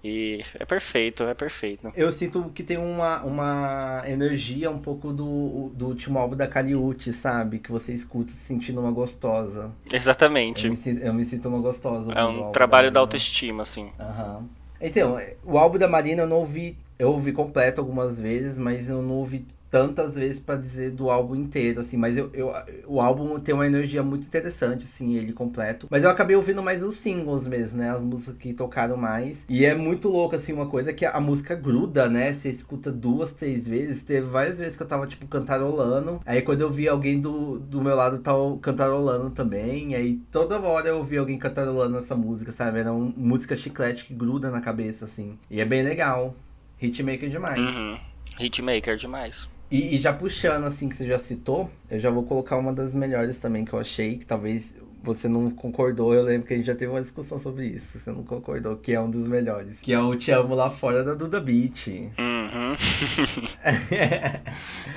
E é perfeito, é perfeito. Eu sinto que tem uma, uma energia um pouco do, do último álbum da Caliute, sabe? Que você escuta se sentindo uma gostosa. Exatamente. Eu me, eu me sinto uma gostosa. É um trabalho da, da autoestima, assim. Aham. Uhum. Então, o álbum da Marina eu não ouvi, eu ouvi completo algumas vezes, mas eu não ouvi tantas vezes para dizer do álbum inteiro, assim, mas eu, eu, o álbum tem uma energia muito interessante, assim, ele completo. Mas eu acabei ouvindo mais os singles mesmo, né? As músicas que tocaram mais. E é muito louco, assim, uma coisa que a música gruda, né? Você escuta duas, três vezes. Teve várias vezes que eu tava, tipo, cantarolando. Aí quando eu vi alguém do, do meu lado tava cantarolando também. aí toda hora eu ouvi alguém cantarolando essa música, sabe? Era uma música chiclete que gruda na cabeça, assim. E é bem legal. Hitmaker demais. Uhum. Hitmaker demais. E, e, já puxando, assim, que você já citou, eu já vou colocar uma das melhores também que eu achei, que talvez você não concordou. Eu lembro que a gente já teve uma discussão sobre isso. Você não concordou, que é um dos melhores. Que é o Te Amo Lá Fora da Duda Beat. Uhum. *laughs*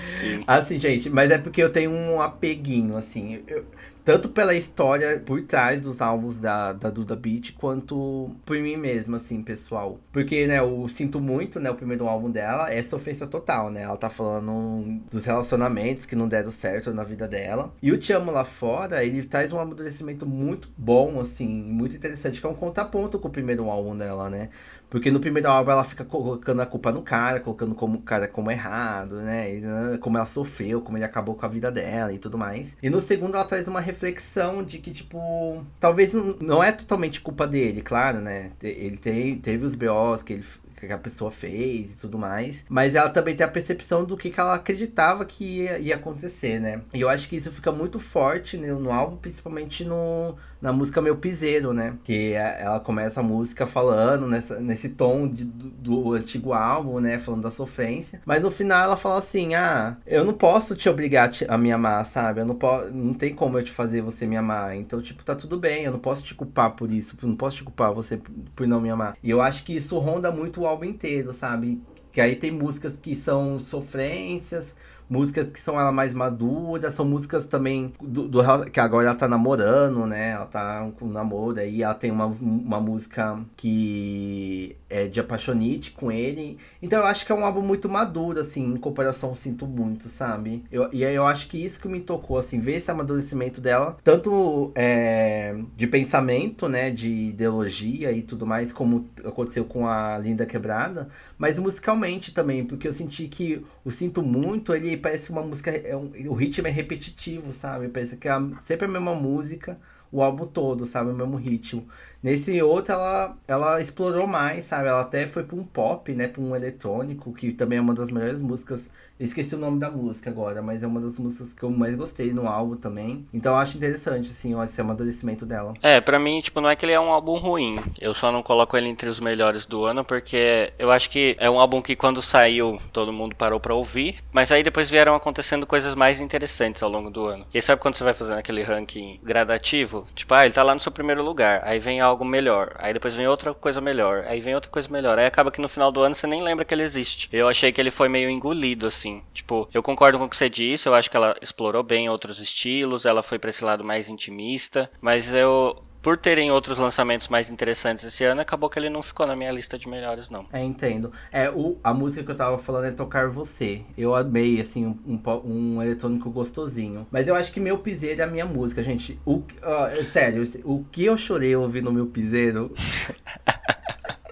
Sim. Assim, gente, mas é porque eu tenho um apeguinho, assim. Eu, tanto pela história por trás dos álbuns da, da Duda Beat, quanto por mim mesmo, assim, pessoal. Porque, né, eu sinto muito, né, o primeiro álbum dela é sofrência total, né? Ela tá falando dos relacionamentos que não deram certo na vida dela. E o Te Amo Lá Fora, ele traz um amadurecimento muito bom, assim, muito interessante, que é um contraponto com o primeiro álbum dela, né? Porque no primeiro álbum ela fica colocando a culpa no cara, colocando como o cara como errado, né? Né, como ela sofreu, como ele acabou com a vida dela e tudo mais. E no segundo ela traz uma reflexão de que, tipo, talvez não é totalmente culpa dele, claro, né? Ele teve, teve os BOs que ele que a pessoa fez e tudo mais. Mas ela também tem a percepção do que, que ela acreditava que ia, ia acontecer, né? E eu acho que isso fica muito forte no, no álbum, principalmente no, na música Meu Piseiro, né? Que é, ela começa a música falando nessa, nesse tom de, do, do, antigo álbum, né? Falando da sofrência. Mas no final ela fala assim: Ah, eu não posso te obrigar a, te, a me amar, sabe? Eu não, posso, não tem como eu te fazer você me amar. Então, tipo, tá tudo bem. Eu não posso te culpar por isso. Não posso te culpar você por, por não me amar. E eu acho que isso ronda muito o álbum inteiro, sabe? Que aí tem músicas que são sofrências, músicas que são ela mais maduras, são músicas também do, do, que agora ela tá namorando, né? Ela tá com um namoro aí, ela tem uma, uma música que é de apaixonite com ele. Então eu acho que é um álbum muito maduro, assim, em comparação, sinto muito, sabe? Eu, e eu acho que isso que me tocou, assim, ver esse amadurecimento dela, tanto é, de pensamento, né? De ideologia e tudo mais, como aconteceu com a Linda Quebrada, mas musicalmente também, porque eu senti que o Sinto Muito, ele parece uma música, é um, o ritmo é repetitivo, sabe? Parece que é sempre a mesma música, o álbum todo, sabe? O mesmo ritmo. Nesse outro, ela, ela explorou mais, sabe? Ela até foi para um pop, né? Para um eletrônico, que também é uma das melhores músicas Esqueci o nome da música agora, mas é uma das músicas que eu mais gostei no álbum também. Então eu acho interessante, assim, esse amadurecimento dela. É, para mim, tipo, não é que ele é um álbum ruim. Eu só não coloco ele entre os melhores do ano, porque eu acho que é um álbum que quando saiu, todo mundo parou para ouvir. Mas aí depois vieram acontecendo coisas mais interessantes ao longo do ano. E sabe quando você vai fazendo aquele ranking gradativo? Tipo, ah, ele tá lá no seu primeiro lugar. Aí vem algo melhor. Aí depois vem outra coisa melhor. Aí vem outra coisa melhor. Aí acaba que no final do ano você nem lembra que ele existe. Eu achei que ele foi meio engolido, assim. Tipo, eu concordo com o que você disse, eu acho que ela explorou bem outros estilos, ela foi para esse lado mais intimista, mas eu por terem outros lançamentos mais interessantes esse ano, acabou que ele não ficou na minha lista de melhores, não. É, entendo. É, o, a música que eu tava falando é Tocar Você. Eu amei, assim, um, um, um eletrônico gostosinho. Mas eu acho que Meu Piseiro é a minha música, gente. O, uh, sério, o que eu chorei ouvindo Meu Piseiro... *laughs*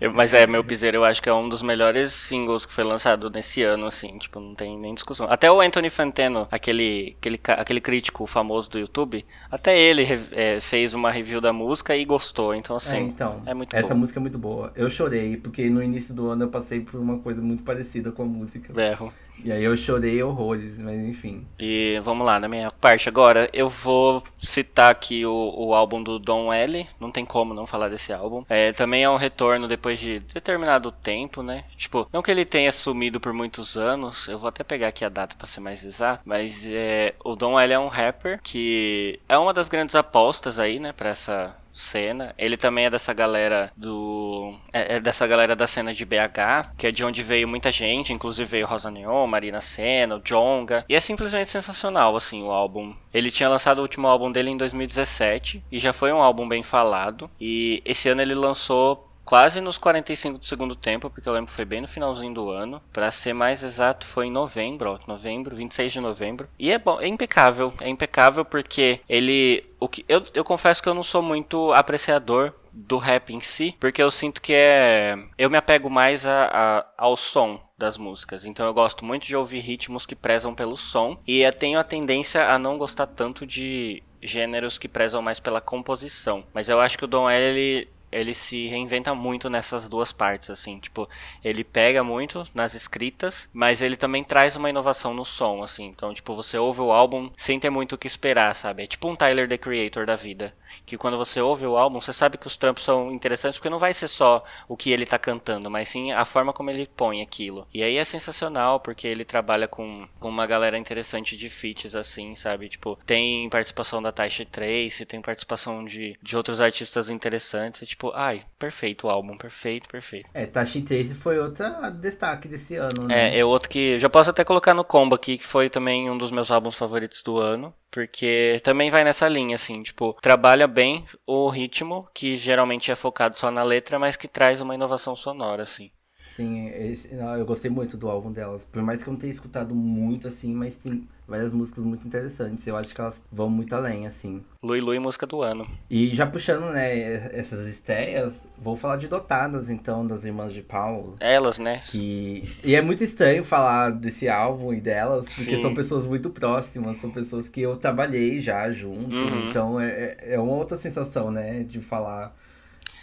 Eu, mas é, meu piseiro eu acho que é um dos melhores singles que foi lançado nesse ano, assim, tipo, não tem nem discussão. Até o Anthony Fantano, aquele, aquele, aquele crítico famoso do YouTube, até ele é, fez uma review da música e gostou, então assim, é, então, é muito Essa música é muito boa. Eu chorei, porque no início do ano eu passei por uma coisa muito parecida com a música. Berro. E aí eu chorei horrores, mas enfim. E vamos lá, na minha parte agora, eu vou citar aqui o, o álbum do Don L. Não tem como não falar desse álbum. É, também é um retorno depois de determinado tempo, né? Tipo, não que ele tenha sumido por muitos anos, eu vou até pegar aqui a data para ser mais exato, mas é, o Don L é um rapper que é uma das grandes apostas aí, né, para essa cena. Ele também é dessa galera do. É, é, dessa galera da cena de BH, que é de onde veio muita gente, inclusive veio Rosa Neon, Marina Senna, o Jonga. E é simplesmente sensacional, assim, o álbum. Ele tinha lançado o último álbum dele em 2017 e já foi um álbum bem falado. E esse ano ele lançou quase nos 45 do segundo tempo, porque eu lembro que foi bem no finalzinho do ano. Para ser mais exato, foi em novembro, novembro, 26 de novembro. E é bom, é impecável, é impecável porque ele o que eu, eu confesso que eu não sou muito apreciador do rap em si, porque eu sinto que é eu me apego mais a, a, ao som das músicas. Então eu gosto muito de ouvir ritmos que prezam pelo som e eu tenho a tendência a não gostar tanto de gêneros que prezam mais pela composição. Mas eu acho que o Don L ele ele se reinventa muito nessas duas partes, assim, tipo, ele pega muito nas escritas, mas ele também traz uma inovação no som, assim, então, tipo, você ouve o álbum sem ter muito o que esperar, sabe? É tipo um Tyler, the Creator da vida, que quando você ouve o álbum, você sabe que os trampos são interessantes, porque não vai ser só o que ele tá cantando, mas sim a forma como ele põe aquilo. E aí é sensacional, porque ele trabalha com, com uma galera interessante de feats, assim, sabe? Tipo, tem participação da Tasha Trace, tem participação de, de outros artistas interessantes, tipo, tipo, ai, perfeito o álbum, perfeito, perfeito. É, Tashi Trace foi outra destaque desse ano, né? É, é outro que já posso até colocar no combo aqui, que foi também um dos meus álbuns favoritos do ano. Porque também vai nessa linha, assim, tipo, trabalha bem o ritmo, que geralmente é focado só na letra, mas que traz uma inovação sonora, assim. Sim, esse, eu gostei muito do álbum delas. Por mais que eu não tenha escutado muito, assim, mas tem várias músicas muito interessantes. Eu acho que elas vão muito além, assim. Lui Lui, música do ano. E já puxando, né, essas estreias, vou falar de Dotadas, então, das Irmãs de Paulo. Elas, né? Que... E é muito estranho falar desse álbum e delas, porque Sim. são pessoas muito próximas, são pessoas que eu trabalhei já junto. Uhum. Então é, é, é uma outra sensação, né, de falar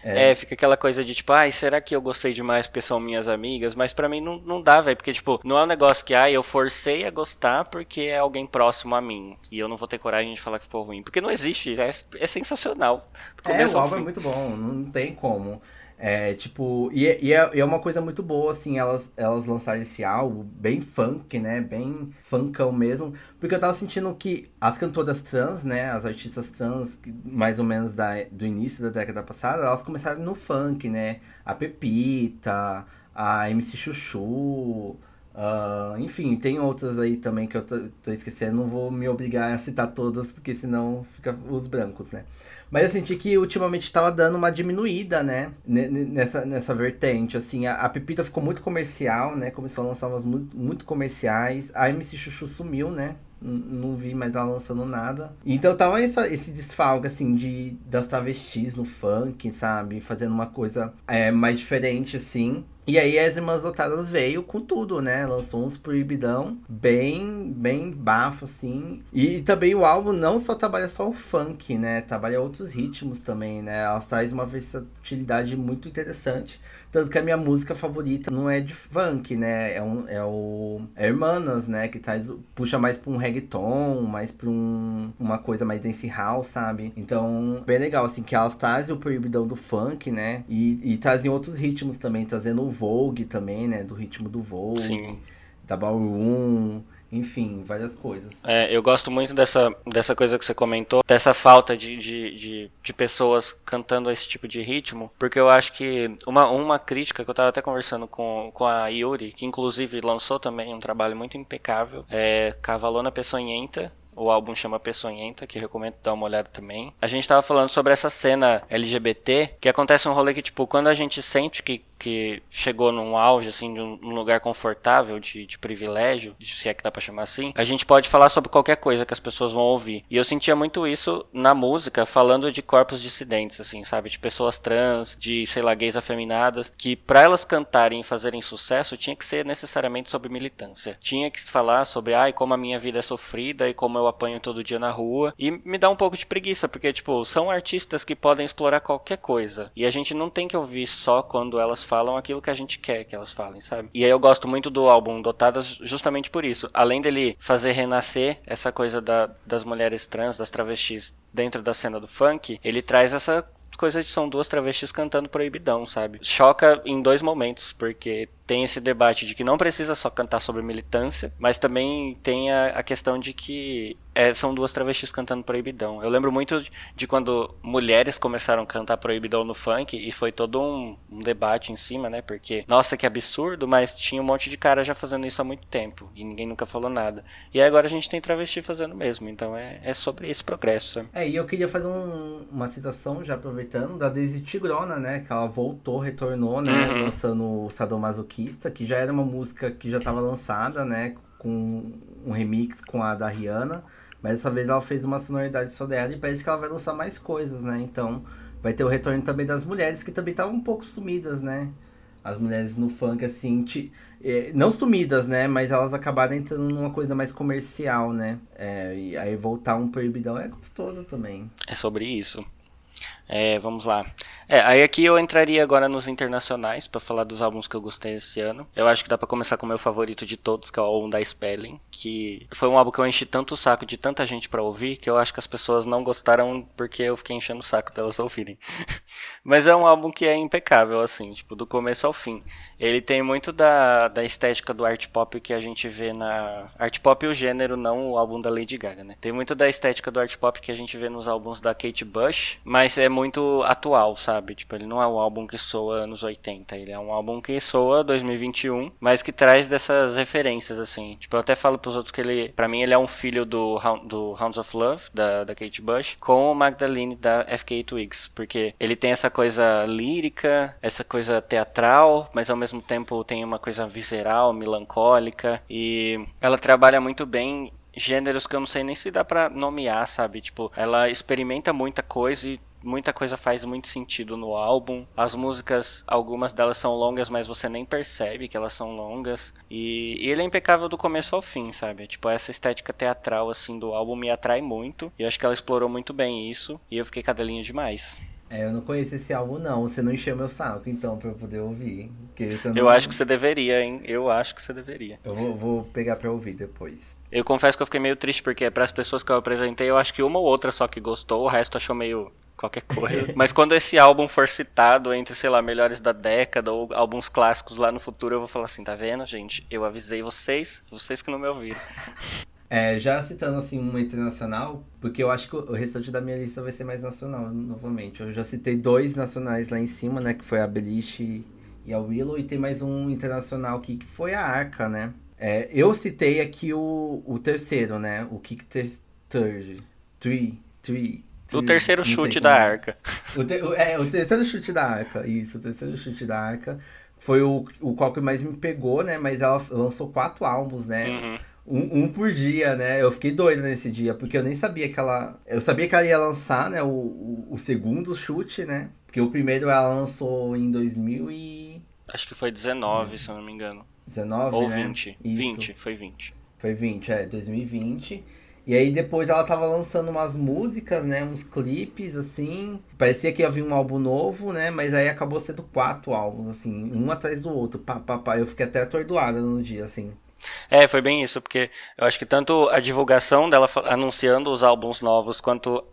é. é. fica aquela coisa de tipo, ai, será que eu gostei demais porque são minhas amigas? Mas para mim não, não dá, velho. Porque, tipo, não é um negócio que, ai, eu forcei a gostar porque é alguém próximo a mim. E eu não vou ter coragem de falar que ficou ruim. Porque não existe. É, é sensacional. É, o álbum é muito bom, não tem como. É, tipo, e, é, e, é, e, é, uma coisa muito boa, assim, elas, elas lançarem esse álbum bem funk, né? Bem funkão mesmo. Porque eu tava sentindo que as cantoras trans, né? As artistas trans, mais ou menos da, do início da década passada, elas começaram no funk, né? A Pepita, a MC Chuchu, Uh, enfim, tem outras aí também que eu tô, tô, esquecendo, não vou me obrigar a citar todas, porque senão fica os brancos, né? Mas eu senti que ultimamente tava dando uma diminuída, né? Nessa, nessa vertente, assim, a, a Pepita ficou muito comercial, né? Começou a lançar umas muito, muito comerciais. A MC Chuchu sumiu, né? não vi mais ela lançando nada. Então tava essa, esse desfalque, assim, de, das travestis no funk, sabe? Fazendo uma coisa é, mais diferente, assim. E aí as Irmãs Otadas veio com tudo, né? Lançou uns proibidão bem, bem bafo, assim. E também o álbum não só trabalha só o funk, né? Trabalha outros ritmos também, né? Ela traz uma versatilidade muito interessante. Tanto que a minha música favorita não é de funk, né? É, um, é o é Hermanas, né? Que traz, puxa mais pra um reggaeton, mais pra um, uma coisa mais dance house, sabe? Então, bem legal, assim, que elas trazem o proibidão do funk, né? E, e trazem outros ritmos também, trazendo o Vogue também, né? Do ritmo do Vogue, Sim. da Ballroom enfim, várias coisas. É, eu gosto muito dessa, dessa coisa que você comentou, dessa falta de, de, de, de, pessoas cantando esse tipo de ritmo, porque eu acho que uma, uma crítica que eu tava até conversando com, com a Yuri, que inclusive lançou também um trabalho muito impecável, é Cavalona Peçonhenta, o álbum chama Peçonhenta, que recomendo dar uma olhada também. A gente tava falando sobre essa cena LGBT, que acontece um rolê que, tipo, quando a gente sente que chegou num auge, assim, de um lugar confortável, de, de privilégio, se é que dá pra chamar assim, a gente pode falar sobre qualquer coisa que as pessoas vão ouvir. E eu sentia muito isso na música, falando de corpos dissidentes, assim, sabe? De pessoas trans, de, sei lá, gays afeminadas, que para elas cantarem e fazerem sucesso, tinha que ser necessariamente sobre militância. Tinha que falar sobre, ai, como a minha vida é sofrida e como eu apanho todo dia na rua. E me dá um pouco de preguiça, porque, tipo, são artistas que podem explorar qualquer coisa. E a gente não tem que ouvir só quando elas falam aquilo que a gente quer que elas falem, sabe? E aí eu gosto muito do álbum Dotadas justamente por isso. Além dele fazer renascer essa coisa da, das mulheres trans, das travestis dentro da cena do funk, ele traz essa coisa de são duas travestis cantando proibidão, sabe? Choca em dois momentos, porque tem esse debate de que não precisa só cantar sobre militância, mas também tem a, a questão de que é, são duas travestis cantando proibidão. Eu lembro muito de quando mulheres começaram a cantar proibidão no funk e foi todo um, um, debate em cima, né? Porque, nossa, que absurdo, mas tinha um monte de cara já fazendo isso há muito tempo e ninguém nunca falou nada. E aí agora a gente tem travesti fazendo mesmo, então é, é sobre esse progresso. Sabe? É, e eu queria fazer um, uma citação, já aproveitando, da Daisy Tigrona, né? Que ela voltou, retornou, né? Uhum. Lançando o Sadomasoquismo que já era uma música que já estava lançada, né? Com um remix com a da Rihanna. Mas dessa vez ela fez uma sonoridade só dela e parece que ela vai lançar mais coisas, né? Então vai ter o retorno também das mulheres que também estavam um pouco sumidas, né? As mulheres no funk, assim, te, é, não sumidas, né? Mas elas acabaram entrando numa coisa mais comercial, né? É, e aí voltar um proibidão é gostoso também. É sobre isso. É, vamos lá. É, aí aqui eu entraria agora nos internacionais para falar dos álbuns que eu gostei esse ano. Eu acho que dá para começar com o meu favorito de todos, que é o álbum da Spelling, que foi um álbum que eu enchi tanto o saco de tanta gente para ouvir que eu acho que as pessoas não gostaram porque eu fiquei enchendo o saco delas *laughs* ouvirem. Mas é um álbum que é impecável assim, tipo do começo ao fim. Ele tem muito da, da estética do art pop que a gente vê na art pop e o gênero, não o álbum da Lady Gaga, né? Tem muito da estética do art pop que a gente vê nos álbuns da Kate Bush, mas é muito atual, sabe? Tipo, ele não é um álbum que soa anos 80, ele é um álbum que soa 2021, mas que traz dessas referências, assim. Tipo, eu até falo pros outros que ele, para mim, ele é um filho do, do Hounds of Love, da, da Kate Bush, com o Magdalene da FK Twigs, porque ele tem essa coisa lírica, essa coisa teatral, mas ao mesmo tempo tem uma coisa visceral, melancólica, e ela trabalha muito bem gêneros que eu não sei nem se dá para nomear, sabe? Tipo, ela experimenta muita coisa e muita coisa faz muito sentido no álbum. As músicas, algumas delas são longas, mas você nem percebe que elas são longas. E, e ele é impecável do começo ao fim, sabe? Tipo, essa estética teatral, assim, do álbum me atrai muito. E eu acho que ela explorou muito bem isso. E eu fiquei cadelinho demais. É, eu não conheço esse álbum, não. Você não encheu meu saco, então, pra eu poder ouvir. Não... Eu acho que você deveria, hein? Eu acho que você deveria. Eu vou, vou pegar pra ouvir depois. Eu confesso que eu fiquei meio triste, porque para as pessoas que eu apresentei, eu acho que uma ou outra só que gostou, o resto achou meio qualquer coisa. *laughs* Mas quando esse álbum for citado entre, sei lá, melhores da década ou álbuns clássicos lá no futuro, eu vou falar assim, tá vendo, gente? Eu avisei vocês, vocês que não me ouviram. É, já citando assim uma internacional, porque eu acho que o restante da minha lista vai ser mais nacional novamente. Eu já citei dois nacionais lá em cima, né? Que foi a Beliche e a Willow, e tem mais um internacional aqui que foi a Arca, né? É, eu citei aqui o, o terceiro, né? O Kick Third. Three. Three. O terceiro chute da é. arca. O, te, é, o terceiro chute da arca. Isso, o terceiro chute da arca. Foi o, o qual que mais me pegou, né? Mas ela lançou quatro álbuns, né? Uhum. Um, um, por dia, né? Eu fiquei doido nesse dia, porque eu nem sabia que ela. Eu sabia que ela ia lançar, né? O, o, o segundo chute, né? Porque o primeiro ela lançou em 2000 e. Acho que foi 19, se eu não me engano. 19, Ou né? 20. Isso. 20, foi 20. Foi 20, é, 2020. E aí depois ela tava lançando umas músicas, né? Uns clipes, assim. Parecia que ia vir um álbum novo, né? Mas aí acabou sendo quatro álbuns, assim, um atrás do outro. Pá, pá, pá. Eu fiquei até atordoada no dia, assim. É, foi bem isso, porque eu acho que tanto a divulgação dela anunciando os álbuns novos, quanto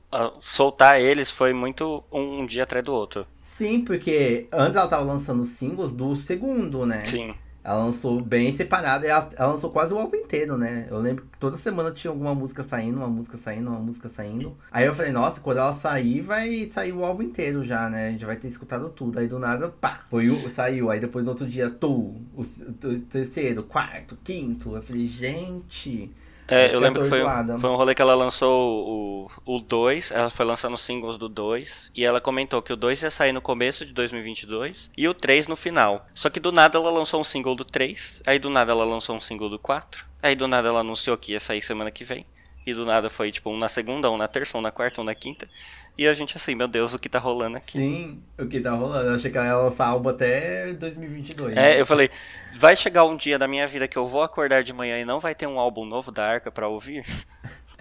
soltar eles foi muito um dia atrás do outro. Sim, porque antes ela tava lançando singles do segundo, né? Sim. Ela lançou bem separada, ela, ela, lançou quase o álbum inteiro, né? Eu lembro que toda semana tinha alguma música saindo, uma música saindo, uma música saindo. Aí eu falei, nossa, quando ela sair, vai sair o álbum inteiro já, né? A gente vai ter escutado tudo. Aí do nada, pá, foi o, saiu. Aí depois no outro dia, tu, o, o terceiro, quarto, quinto. Eu falei, gente. É, eu lembro que foi, foi um rolê que ela lançou o 2, ela foi lançando singles do 2, e ela comentou que o 2 ia sair no começo de 2022 e o 3 no final. Só que do nada ela lançou um single do 3, aí do nada ela lançou um single do 4, aí do nada ela anunciou que ia sair semana que vem, e do nada foi tipo um na segunda, um na terça, um na quarta, um na quinta. E a gente assim, meu Deus, o que tá rolando aqui? Sim, o que tá rolando. Eu achei que ela ia lançar álbum até 2022. É, né? eu falei, vai chegar um dia da minha vida que eu vou acordar de manhã e não vai ter um álbum novo da Arca para ouvir?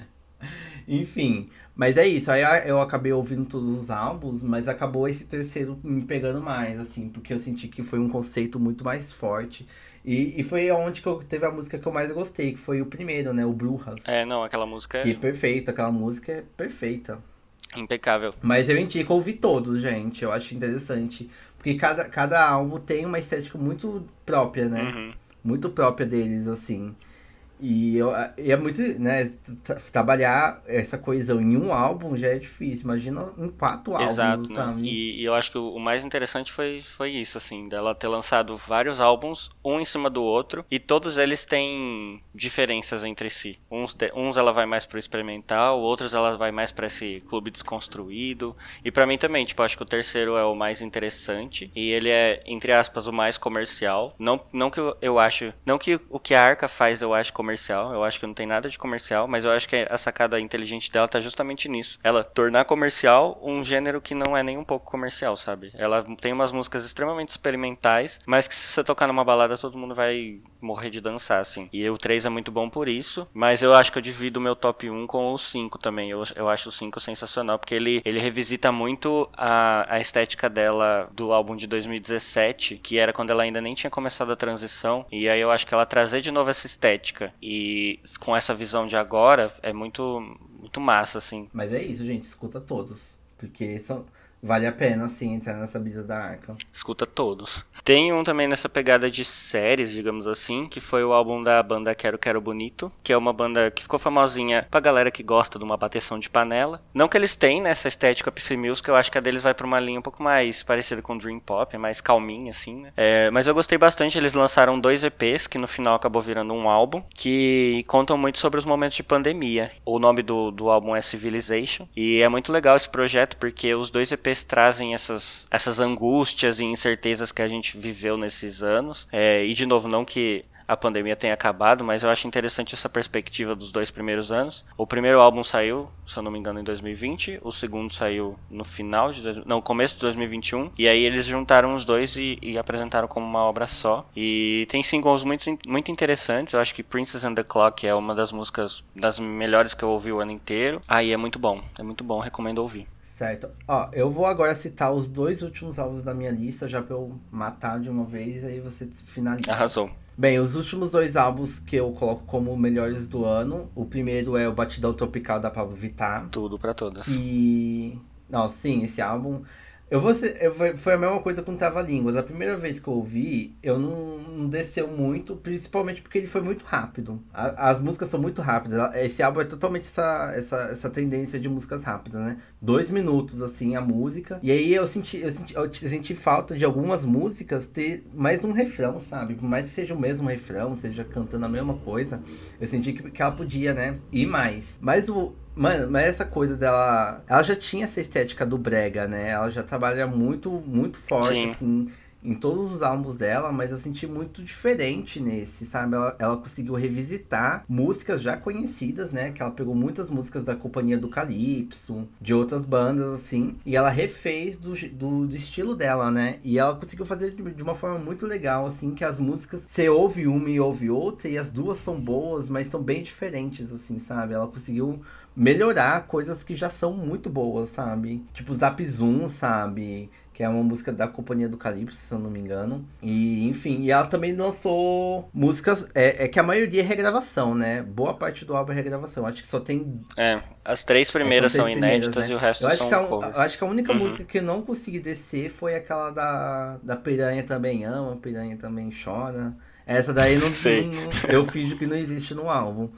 *laughs* Enfim, mas é isso. Aí eu acabei ouvindo todos os álbuns, mas acabou esse terceiro me pegando mais, assim, porque eu senti que foi um conceito muito mais forte. E, e foi onde que eu teve a música que eu mais gostei, que foi o primeiro, né? O Brujas. É, não, aquela música é. Que é perfeita, aquela música é perfeita. Impecável. Mas eu indico ouvir todos, gente. Eu acho interessante. Porque cada, cada álbum tem uma estética muito própria, né? Uhum. Muito própria deles, assim. E, eu, e é muito, né, trabalhar essa coesão em um álbum já é difícil, imagina em quatro álbuns, Exato, né? E, e, eu acho que o mais interessante foi, foi isso, assim, dela ter lançado vários álbuns, um em cima do outro, e todos eles têm diferenças entre si. Uns, uns ela vai mais pro experimental, outros ela vai mais para esse clube desconstruído, e para mim também, tipo, acho que o terceiro é o mais interessante, e ele é, entre aspas, o mais comercial. Não, não que eu, eu acho, não que o que a Arca faz eu acho comercial, comercial. Eu acho que não tem nada de comercial, mas eu acho que a sacada inteligente dela tá justamente nisso. Ela tornar comercial um gênero que não é nem um pouco comercial, sabe? Ela tem umas músicas extremamente experimentais, mas que se você tocar numa balada todo mundo vai morrer de dançar, assim. E o 3 é muito bom por isso, mas eu acho que eu divido o meu top 1 com o 5 também. Eu, eu acho o 5 sensacional, porque ele, ele revisita muito a, a estética dela do álbum de 2017, que era quando ela ainda nem tinha começado a transição. E aí eu acho que ela trazer de novo essa estética e com essa visão de agora é muito, muito massa, assim. Mas é isso, gente, escuta todos. Porque são, vale a pena, assim, entrar nessa brisa da arca. Escuta todos. Tem um também nessa pegada de séries, digamos assim, que foi o álbum da banda Quero Quero Bonito, que é uma banda que ficou famosinha pra galera que gosta de uma bateção de panela. Não que eles têm nessa estética PC Music, eu acho que a deles vai pra uma linha um pouco mais parecida com Dream Pop, mais calminha, assim, né? É, mas eu gostei bastante, eles lançaram dois EPs, que no final acabou virando um álbum, que contam muito sobre os momentos de pandemia. O nome do, do álbum é Civilization, e é muito legal esse projeto, porque os dois EPs trazem essas, essas angústias e incertezas que a gente viveu nesses anos. É, e de novo, não que a pandemia tenha acabado, mas eu acho interessante essa perspectiva dos dois primeiros anos. O primeiro álbum saiu, se eu não me engano, em 2020, o segundo saiu no final de não, começo de 2021, e aí eles juntaram os dois e, e, apresentaram como uma obra só. E tem singles muito, muito interessantes, eu acho que Princess and the Clock é uma das músicas das melhores que eu ouvi o ano inteiro. Aí ah, é muito bom, é muito bom, recomendo ouvir. Certo. Ó, eu vou agora citar os dois últimos álbuns da minha lista, já pra eu matar de uma vez, aí você finaliza. Arrasou. Bem, os últimos dois álbuns que eu coloco como melhores do ano, o primeiro é o Batidão Tropical da Pablo Vittar. Tudo para todas. E... Não, sim, esse álbum... Eu vou ser, eu, foi a mesma coisa com Tava Línguas. A primeira vez que eu ouvi, eu não, não desceu muito, principalmente porque ele foi muito rápido. A, as músicas são muito rápidas. Esse álbum é totalmente essa, essa, essa tendência de músicas rápidas, né? Dois minutos, assim, a música. E aí eu senti, eu senti, eu senti falta de algumas músicas ter mais um refrão, sabe? Por mais que seja o mesmo refrão, seja cantando a mesma coisa, eu senti que, que ela podia, né? Ir mais. Mas o, Mano, mas essa coisa dela. Ela já tinha essa estética do Brega, né? Ela já trabalha muito, muito forte, Sim. assim, em todos os álbuns dela, mas eu senti muito diferente nesse, sabe? Ela, ela, conseguiu revisitar músicas já conhecidas, né? Que ela pegou muitas músicas da Companhia do Calypso, de outras bandas, assim, e ela refez do, do, do estilo dela, né? E ela conseguiu fazer de, de, uma forma muito legal, assim, que as músicas, você ouve uma e ouve outra, e as duas são boas, mas são bem diferentes, assim, sabe? Ela conseguiu melhorar coisas que já são muito boas, sabe? Tipo Zap Zoom, sabe? Que é uma música da Companhia do Calypso, se eu não me engano. E, enfim, e ela também lançou músicas. É, é que a maioria é regravação, né? Boa parte do álbum é regravação. Acho que só tem. É, as três primeiras são, são inéditas né? e o resto eu acho são que a, Eu acho que a única uhum. música que eu não consegui descer foi aquela da, da Piranha Também Ama, Piranha Também Chora. Essa daí não, *laughs* não, eu finjo que não existe no álbum.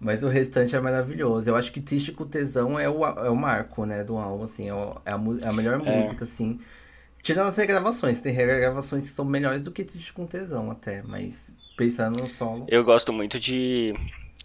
Mas o restante é maravilhoso. Eu acho que Triste com Tesão é o, é o marco, né, do álbum, assim. É, é, a, é a melhor é. música, assim. Tirando as regravações. Tem regravações que são melhores do que Triste com Tesão, até. Mas pensando no solo... Eu gosto muito de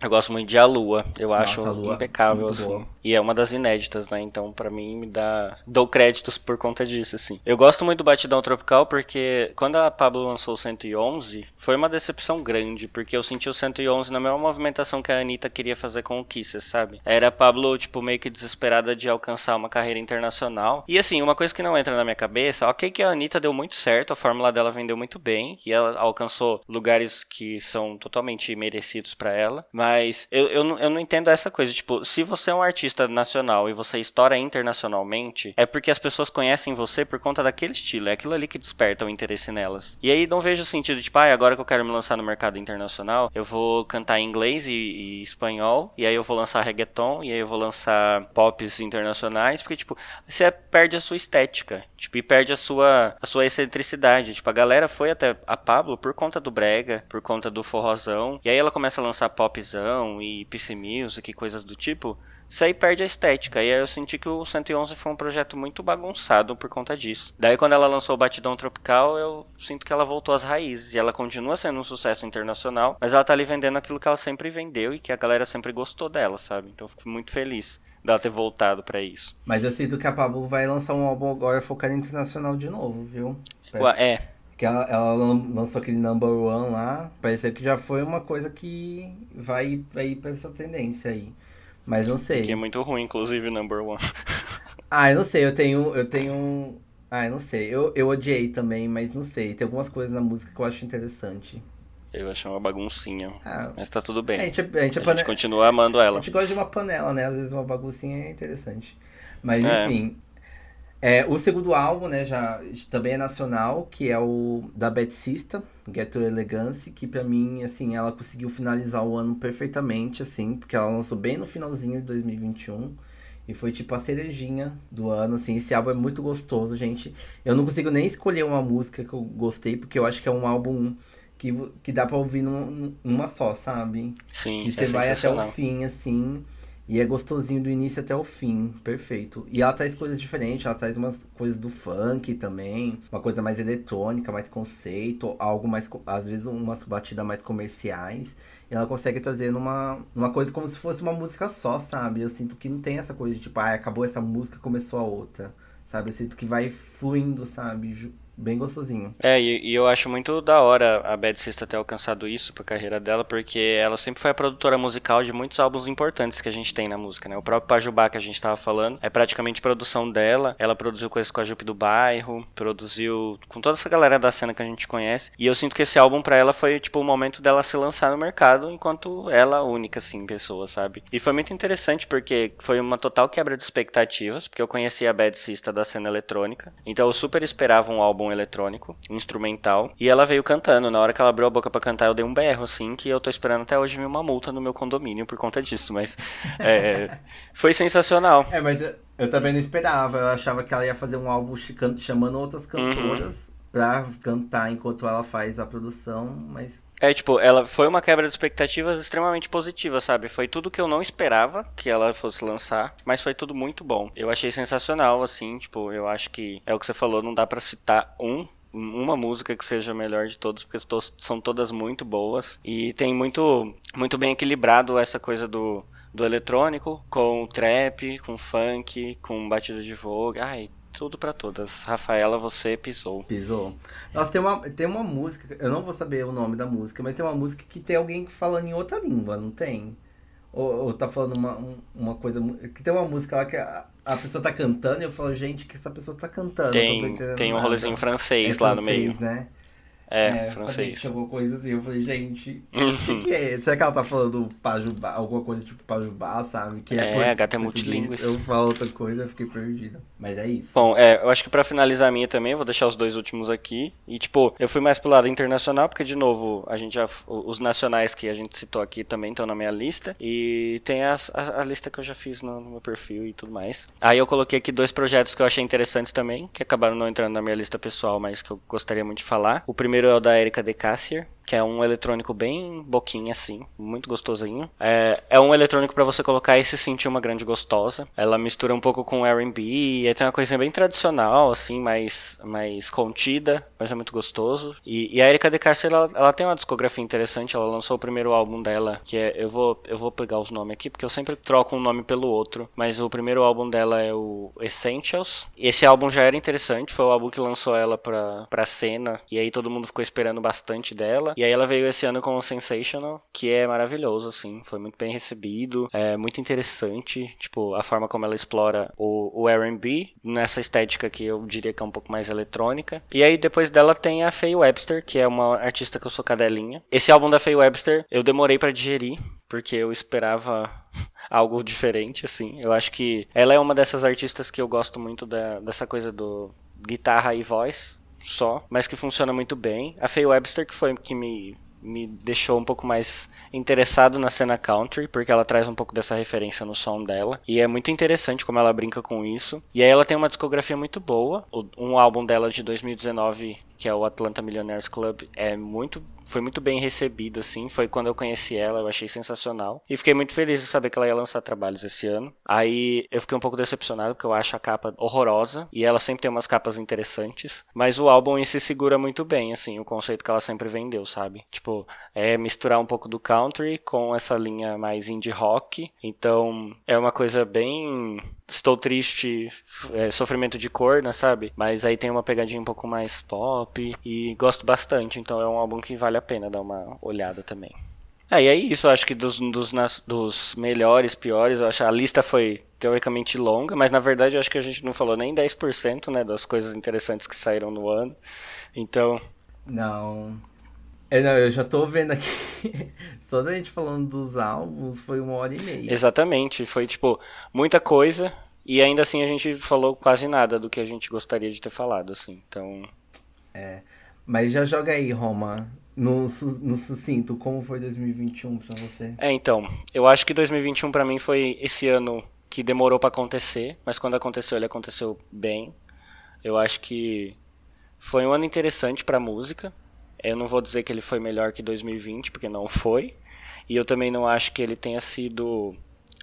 eu gosto muito de A Lua, eu Nossa, acho Lua, impecável, assim. Boa. E é uma das inéditas, né? Então, para mim, me dá. Dou créditos por conta disso, assim. Eu gosto muito do Batidão Tropical porque quando a Pablo lançou o 111, foi uma decepção grande, porque eu senti o 111 na mesma movimentação que a Anitta queria fazer com o Kisses, sabe? Era a Pablo, tipo, meio que desesperada de alcançar uma carreira internacional. E assim, uma coisa que não entra na minha cabeça, ok, que a Anitta deu muito certo, a fórmula dela vendeu muito bem, e ela alcançou lugares que são totalmente merecidos para ela, mas mas eu, eu, não, eu não entendo essa coisa. Tipo, se você é um artista nacional e você estoura internacionalmente, é porque as pessoas conhecem você por conta daquele estilo. É aquilo ali que desperta o interesse nelas. E aí não vejo sentido, tipo, ah, agora que eu quero me lançar no mercado internacional, eu vou cantar em inglês e, e espanhol, e aí eu vou lançar reggaeton, e aí eu vou lançar pops internacionais, porque, tipo, você perde a sua estética, tipo, e perde a sua, a sua excentricidade. Tipo, a galera foi até a Pablo por conta do brega, por conta do forrozão, e aí ela começa a lançar pops e PC Music e coisas do tipo, isso aí perde a estética. E aí eu senti que o 111 foi um projeto muito bagunçado por conta disso. Daí quando ela lançou o Batidão Tropical, eu sinto que ela voltou às raízes. E ela continua sendo um sucesso internacional, mas ela tá ali vendendo aquilo que ela sempre vendeu e que a galera sempre gostou dela, sabe? Então eu fico muito feliz dela ter voltado para isso. Mas eu sinto que a Pablo vai lançar um álbum agora focado em internacional de novo, viu? Parece... é, que ela, ela, lançou aquele number one lá. Parece que já foi uma coisa que vai, vai ir pra essa tendência aí. Mas não sei. Que é muito ruim, inclusive, number one. *laughs* ah, eu não sei, eu tenho. Eu tenho. Ah, eu não sei. Eu, eu odiei também, mas não sei. Tem algumas coisas na música que eu acho interessante. Eu acho uma baguncinha. Ah, mas tá tudo bem. A gente, a gente, a pane... gente continua amando ela. A gente gosta de uma panela, né? Às vezes uma baguncinha é interessante. Mas é. enfim, é, o segundo álbum, né, já também é nacional, que é o da Beth Sista, Get Elegance, que para mim, assim, ela conseguiu finalizar o ano perfeitamente, assim, porque ela lançou bem no finalzinho de 2021. E foi tipo a cerejinha do ano, assim. Esse álbum é muito gostoso, gente. Eu não consigo nem escolher uma música que eu gostei, porque eu acho que é um álbum que, que dá pra ouvir num, numa só, sabe? Sim, Que você é vai até o fim, assim. E é gostosinho do início até o fim, perfeito. E ela traz coisas diferentes, ela traz umas coisas do funk também, uma coisa mais eletrônica, mais conceito, algo mais, às vezes umas batidas mais comerciais. E ela consegue trazer numa, uma coisa como se fosse uma música só, sabe? Eu sinto que não tem essa coisa de tipo, ah, acabou essa música, começou a outra. Sabe? Eu sinto que vai fluindo, sabe? Bem gostosinho. É, e, e, eu acho muito da hora a Bad Sister ter alcançado isso pra carreira dela, porque ela sempre foi a produtora musical de muitos álbuns importantes que a gente tem na música, né? O próprio Pajubá que a gente tava falando é praticamente produção dela. Ela produziu coisas com a Jupe do Bairro, produziu com toda essa galera da cena que a gente conhece. E eu sinto que esse álbum pra ela foi, tipo, o momento dela se lançar no mercado enquanto ela única, assim, pessoa, sabe? E foi muito interessante porque foi uma total quebra de expectativas, porque eu conhecia a Bad Sister da cena eletrônica, então eu super esperava um álbum álbum eletrônico, instrumental, e ela veio cantando. Na hora que ela abriu a boca para cantar, eu dei um berro, assim, que eu tô esperando até hoje vir uma multa no meu condomínio por conta disso, mas é, *laughs* foi sensacional. É, mas Eu também não esperava. Eu achava que ela ia fazer um álbum chamando outras cantoras uhum. pra cantar enquanto ela faz a produção, mas. É, tipo, ela foi uma quebra de expectativas extremamente positiva, sabe? Foi tudo que eu não esperava que ela fosse lançar, mas foi tudo muito bom. Eu achei sensacional, assim, tipo, eu acho que é o que você falou, não dá para citar um uma música que seja a melhor de todos, porque são todas muito boas. E tem muito, muito bem equilibrado essa coisa do, do eletrônico com trap, com funk, com batida de vogue. Ai, tudo para todas. Rafaela, você pisou. Pisou. Nossa, tem uma, tem uma música, eu não vou saber o nome da música, mas tem uma música que tem alguém falando em outra língua, não tem? Ou, ou tá falando uma, uma coisa. Que tem uma música lá que a, a pessoa tá cantando e eu falo, gente, que essa pessoa tá cantando. Tem, tem um rolezinho francês é lá francês, no meio. né? É, é francês. Alguma coisa assim. Eu falei, gente, *laughs* o que, é? Será que ela tá falando pajubá, alguma coisa tipo pajubá, sabe? Que é, é a gata é. Eu falo outra coisa, eu fiquei perdida. Mas é isso. Bom, é, eu acho que pra finalizar a minha também, eu vou deixar os dois últimos aqui. E, tipo, eu fui mais pro lado internacional, porque, de novo, a gente já. Os nacionais que a gente citou aqui também estão na minha lista. E tem as, a, a, lista que eu já fiz no, no meu perfil e tudo mais. Aí eu coloquei aqui dois projetos que eu achei interessantes também, que acabaram não entrando na minha lista pessoal, mas que eu gostaria muito de falar. O primeiro é o da Erika De Cassier, que é um eletrônico bem boquinha assim, muito gostosinho. É, é um eletrônico para você colocar e se sentir uma grande gostosa. Ela mistura um pouco com R&B e tem uma coisinha bem tradicional, assim, mais, mais contida, mas é muito gostoso. E, e a Erika De Carcer, ela, ela, tem uma discografia interessante, ela lançou o primeiro álbum dela, que é, eu vou, eu vou pegar os nomes aqui, porque eu sempre troco um nome pelo outro, mas o primeiro álbum dela é o Essentials. Esse álbum já era interessante, foi o álbum que lançou ela pra, pra cena, e aí todo mundo ficou esperando bastante dela. E aí ela veio esse ano com o Sensational, que é maravilhoso, assim. Foi muito bem recebido, é muito interessante, tipo, a forma como ela explora o, o R&B nessa estética que eu diria que é um pouco mais eletrônica. E aí depois dela tem a Faye Webster, que é uma artista que eu sou cadelinha. Esse álbum da Faye Webster eu demorei para digerir, porque eu esperava *laughs* algo diferente, assim. Eu acho que ela é uma dessas artistas que eu gosto muito da, dessa coisa do guitarra e voz só, mas que funciona muito bem. A Faye Webster, que foi que me me deixou um pouco mais interessado na cena country, porque ela traz um pouco dessa referência no som dela. E é muito interessante como ela brinca com isso. E aí ela tem uma discografia muito boa. Um álbum dela de 2019 que é o Atlanta Millionaires Club, é muito foi muito bem recebido assim, foi quando eu conheci ela, eu achei sensacional. E fiquei muito feliz de saber que ela ia lançar trabalhos esse ano. Aí eu fiquei um pouco decepcionado porque eu acho a capa horrorosa e ela sempre tem umas capas interessantes, mas o álbum em si segura muito bem assim, o conceito que ela sempre vendeu, sabe? Tipo, é misturar um pouco do country com essa linha mais indie rock. Então, é uma coisa bem estou triste, é, sofrimento de cor, né, sabe? Mas aí tem uma pegadinha um pouco mais pop e gosto bastante, então é um álbum que vale a pena dar uma olhada também. É, e é isso, eu acho que dos, dos, dos melhores, piores, eu acho a lista foi teoricamente longa, mas na verdade eu acho que a gente não falou nem 10%, né, das coisas interessantes que saíram no ano. Então... Não... É, não, eu já tô vendo aqui. *laughs* Só da gente falando dos álbuns foi uma hora e meia. Exatamente. Foi, tipo, muita coisa. E ainda assim a gente falou quase nada do que a gente gostaria de ter falado, assim. Então. É. Mas já joga aí, Roma. No, no sucinto, como foi 2021 pra você? É, então. Eu acho que 2021 para mim foi esse ano que demorou para acontecer. Mas quando aconteceu, ele aconteceu bem. Eu acho que foi um ano interessante pra música eu não vou dizer que ele foi melhor que 2020, porque não foi. E eu também não acho que ele tenha sido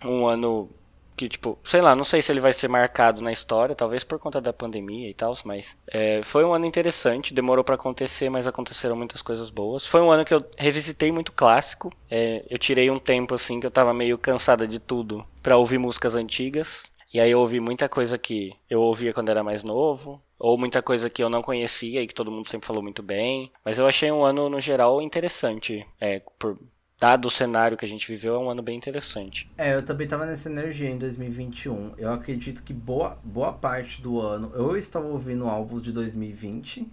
um ano que, tipo, sei lá, não sei se ele vai ser marcado na história, talvez por conta da pandemia e tal, mas é, foi um ano interessante, demorou para acontecer, mas aconteceram muitas coisas boas. Foi um ano que eu revisitei muito clássico, é, eu tirei um tempo, assim, que eu tava meio cansada de tudo para ouvir músicas antigas, e aí eu ouvi muita coisa que eu ouvia quando era mais novo, ou muita coisa que eu não conhecia e que todo mundo sempre falou muito bem. Mas eu achei um ano, no geral, interessante. É, por, dado o cenário que a gente viveu, é um ano bem interessante. É, eu também tava nessa energia em 2021. Eu acredito que boa, boa parte do ano eu estava ouvindo álbuns de 2020,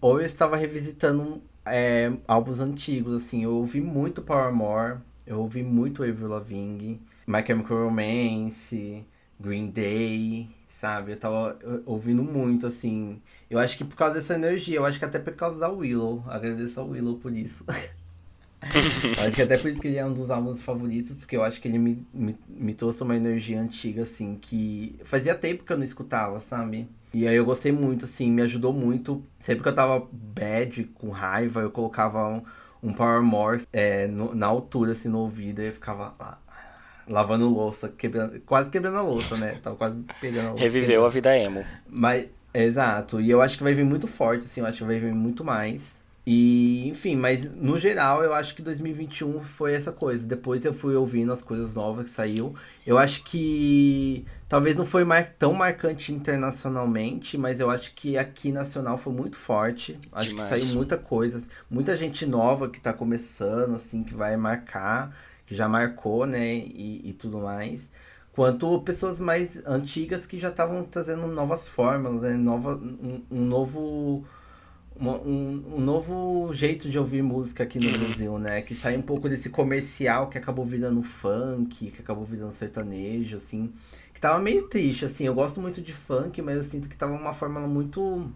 ou eu estava revisitando é, álbuns antigos, assim. Eu ouvi muito Paramore, eu ouvi muito Avril Lavigne, My Chemical Romance, Green Day, sabe? Eu tava ouvindo muito, assim. Eu acho que por causa dessa energia, eu acho que até por causa da Willow. Agradeço ao Willow por isso. *laughs* *laughs* acho que até por isso que ele é um dos álbuns favoritos, porque eu acho que ele me, me, me trouxe uma energia antiga, assim, que fazia tempo que eu não escutava, sabe? E aí eu gostei muito, assim, me ajudou muito. Sempre que eu tava bad, com raiva, eu colocava um, um Power More é, no, na altura, assim, no ouvido, e eu ficava lá, lavando louça, quebrando, quase quebrando a louça, né? Tava quase pegando a louça. Reviveu quebrando. a vida emo. Mas, exato. E eu acho que vai vir muito forte, assim, eu acho que vai vir muito mais. E, enfim, mas no geral eu acho que 2021 foi essa coisa. Depois eu fui ouvindo as coisas novas que saiu. Eu acho que talvez não foi mar tão marcante internacionalmente, mas eu acho que aqui nacional foi muito forte. Acho Demais. que saiu muita coisa, muita gente nova que tá começando, assim, que vai marcar, que já marcou, né, e, e tudo mais. Quanto pessoas mais antigas que já estavam trazendo novas formas, né, nova, um, um novo um, um novo jeito de ouvir música aqui no Brasil, né? Que sai um pouco desse comercial que acabou virando funk, que acabou virando sertanejo, assim. Que tava meio triste, assim. Eu gosto muito de funk, mas eu sinto que tava uma fórmula muito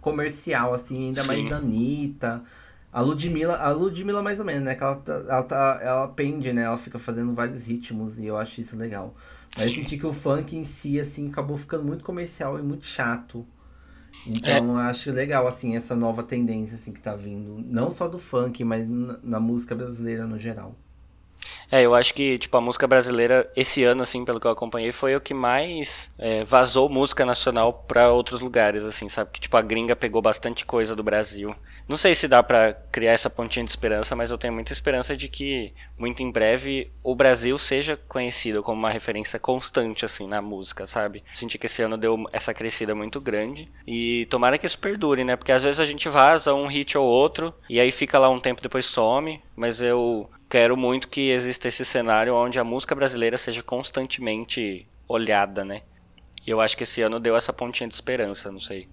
comercial, assim, ainda mais Sim. da Anitta. A Ludmilla, a Ludmilla mais ou menos, né? Que ela, tá- ela, tá, ela pende, né? Ela fica fazendo vários ritmos e eu acho isso legal. Mas eu Sim. senti que o funk em si, assim, acabou ficando muito comercial e muito chato. Então eu acho legal, assim, essa nova tendência, assim, que tá vindo. Não só do funk, mas na música brasileira no geral. É, eu acho que, tipo, a música brasileira, esse ano, assim, pelo que eu acompanhei, foi o que mais é, vazou música nacional pra outros lugares, assim, sabe? Que, tipo, a gringa pegou bastante coisa do Brasil. Não sei se dá pra criar essa pontinha de esperança, mas eu tenho muita esperança de que, muito em breve, o Brasil seja conhecido como uma referência constante, assim, na música, sabe? Senti que esse ano deu essa crescida muito grande. E tomara que isso perdure, né? Porque às vezes a gente vaza um hit ou outro, e aí fica lá um tempo depois some, mas eu quero muito que exista esse cenário onde a música brasileira seja constantemente olhada, né? E eu acho que esse ano deu essa pontinha de esperança, não sei.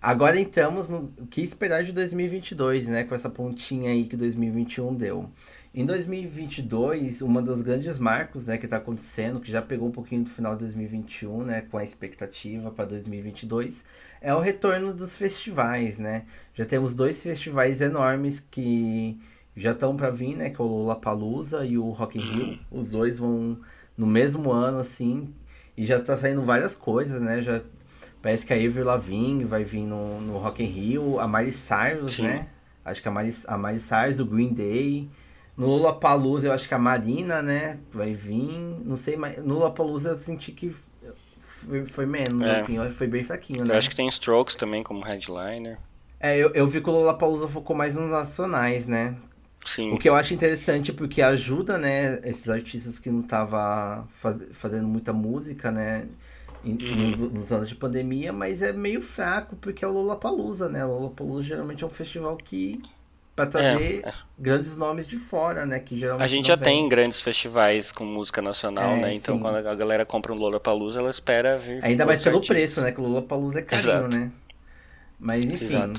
Agora entramos no que esperar de 2022, né? Com essa pontinha aí que 2021 deu. Em 2022, uma das grandes marcos, né, que tá acontecendo, que já pegou um pouquinho do final de 2021, né, com a expectativa para 2022, é o retorno dos festivais, né? Já temos dois festivais enormes que já estão para vir, né, que é o Lollapalooza e o Rock in Rio. Os dois vão no mesmo ano, assim, e já tá saindo várias coisas, né? Já Parece que a Avril Lavigne vai vir no, no Rock in Rio, a Miley Cyrus, Sim. né? Acho que a Miley, a Miley Cyrus, o Green Day. No Lollapalooza eu acho que a Marina, né? Vai vir. Não sei, mas no Lollapalooza eu senti que foi, foi menos, É. assim. Foi bem fraquinho, né? Eu acho que tem Strokes também como headliner. É, eu, eu vi que o Lollapalooza focou mais nos nacionais, né? Sim. O que eu acho interessante porque ajuda, né, esses artistas que não estavam faz, fazendo muita música, né, em- Uhum. nos, nos anos de pandemia, mas é meio fraco porque é o Lollapalooza, né? O Lollapalooza geralmente é um festival que para trazer É, grandes nomes de fora, né, que geralmente A gente já vem. tem grandes festivais com música nacional, É, né? Então sim. quando a galera compra um Lollapalooza, ela espera vir Ainda mais pelo artistas. preço, né? Que o Lollapalooza é Exato. né? Mas enfim.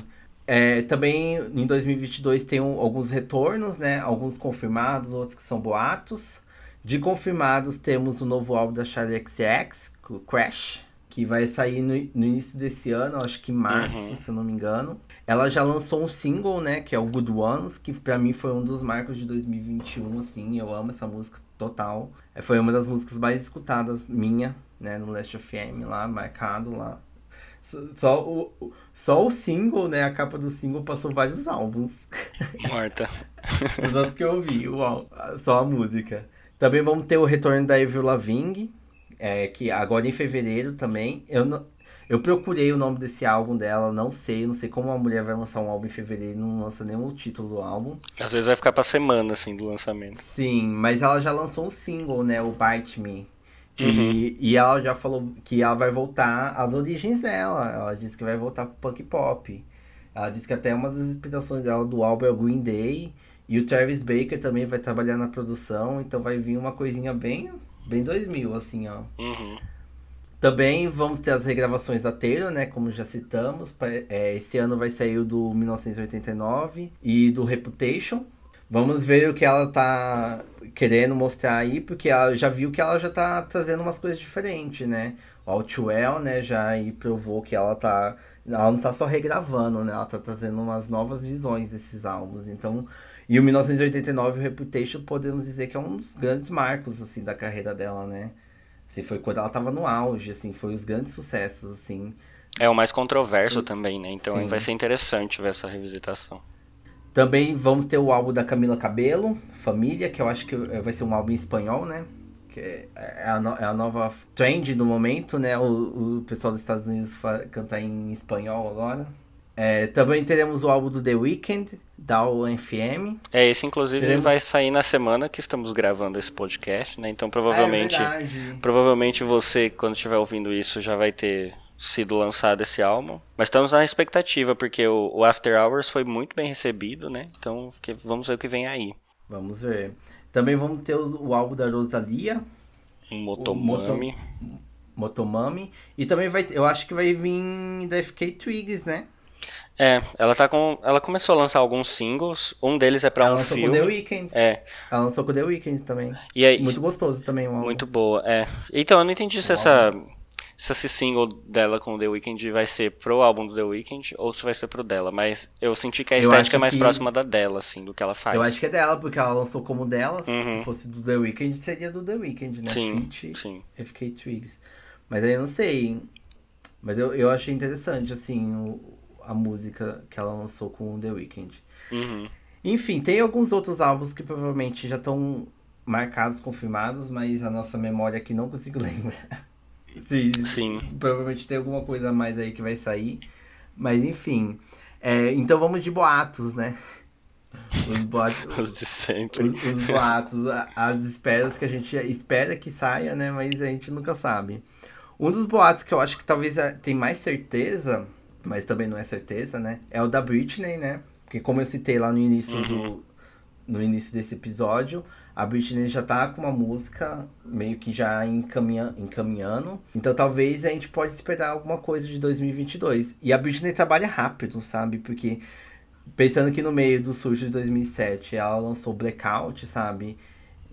É, também em 2022 tem um- alguns retornos, né? Alguns confirmados, outros que são boatos. De confirmados temos o novo álbum da Charlie XX, Crash, que vai sair no, no início desse ano, acho que março, Uhum. se eu não me engano. Ela já lançou um single, né? Que é o Good Ones, que pra mim foi um dos marcos de 2021, assim. Eu amo essa música total. É, Foi uma das músicas mais escutadas minha, né? No Last FM lá, marcado lá. Só- o, só o single, né? A capa do single passou vários álbuns. *laughs* Morta. Tanto que eu ouvi, ál- só a música. Também vamos ter o retorno da Avril Lavigne, é, que agora em fevereiro também. Eu, não- eu procurei o nome desse álbum dela, não sei. Não sei como uma mulher vai lançar um álbum em fevereiro e não lança nenhum título do álbum. Às vezes vai ficar pra semana, assim, do lançamento. Sim, mas ela já lançou um single, né? O Bite Me. E, Uhum. e ela já falou que ela vai voltar às origens dela. Ela disse que vai voltar pro punk pop. Ela disse que até uma das inspirações dela do álbum é o Green Day. E o Travis Baker também vai trabalhar na produção. Então vai vir uma coisinha bem, bem 2000, assim, ó. Uhum. Também vamos ter as regravações da Taylor, né? Como já citamos. É, esse ano vai sair o do 1989 e do Reputation. Vamos ver o que ela tá querendo mostrar aí, porque ela já viu que ela já tá trazendo umas coisas diferentes, né? O Outwell, né, já aí provou que ela tá. Ela não tá só regravando, né? Ela tá trazendo umas novas visões desses álbuns. Então. E o 1989, o Reputation, podemos dizer que é um dos grandes marcos, assim, da carreira dela, né? Assim, foi quando ela tava no auge, assim, foi os grandes sucessos, assim. É o mais controverso também, né? Então Sim. vai ser interessante ver essa revisitação. Também vamos ter o álbum da Camila Cabelo, Família, que eu acho que vai ser um álbum em espanhol, né? Que é, é a, no, é a nova trend do momento, né? O, o pessoal dos Estados Unidos canta em espanhol agora. É, também teremos o álbum do The Weeknd, da UFM. É, esse inclusive teremos... vai sair na semana que estamos gravando esse podcast, né? Então provavelmente, é provavelmente você, quando estiver ouvindo isso, já vai ter sido lançado esse álbum. Mas estamos na expectativa, porque o, o, After Hours foi muito bem recebido, né? Então vamos ver o que vem aí. Vamos ver. Também vamos ter o, o álbum da Rosalia. Motomami. Moto, Motomami. E também vai eu acho que vai vir da FK Twigs, né? É, ela tá com. Ela começou a lançar alguns singles. Um deles é pra ela um filme. Ela lançou com The Weeknd. É. Ela lançou com The Weeknd também. E aí, muito gostoso também o álbum. Muito boa, é. Então, eu não entendi se essa se esse single dela com o The Weeknd vai ser pro álbum do The Weeknd ou se vai ser pro dela, mas eu senti que a estética é mais que... próxima da dela, assim, do que ela faz. Eu acho que é dela, porque ela lançou como dela. Uhum. Se fosse do The Weeknd, seria do The Weeknd, né? Sim, Feat, sim. FK Twigs. Mas aí eu não sei. Mas eu, eu achei interessante, assim, o, a música que ela lançou com o The Weeknd. Uhum. Enfim, tem alguns outros álbuns que provavelmente já estão marcados, confirmados, mas a nossa memória aqui não consigo *laughs* lembrar. Sim, Sim. Provavelmente tem alguma coisa a mais aí que vai sair. Mas enfim. É, então vamos de boatos, né? Os boatos. *laughs* os de sempre. Os, os boatos, as esperas que a gente espera que saia, né? Mas a gente nunca sabe. Um dos boatos que eu acho que talvez é, tem mais certeza, mas também não é certeza, né? É o da Britney, né? Porque como eu citei lá no início uhum. do. No início desse episódio, a Britney já tá com uma música meio que já encaminha, encaminhando. Então talvez a gente pode esperar alguma coisa de 2022. E a Britney trabalha rápido, sabe? Porque pensando que no meio do surge de 2007 ela lançou Blackout, sabe?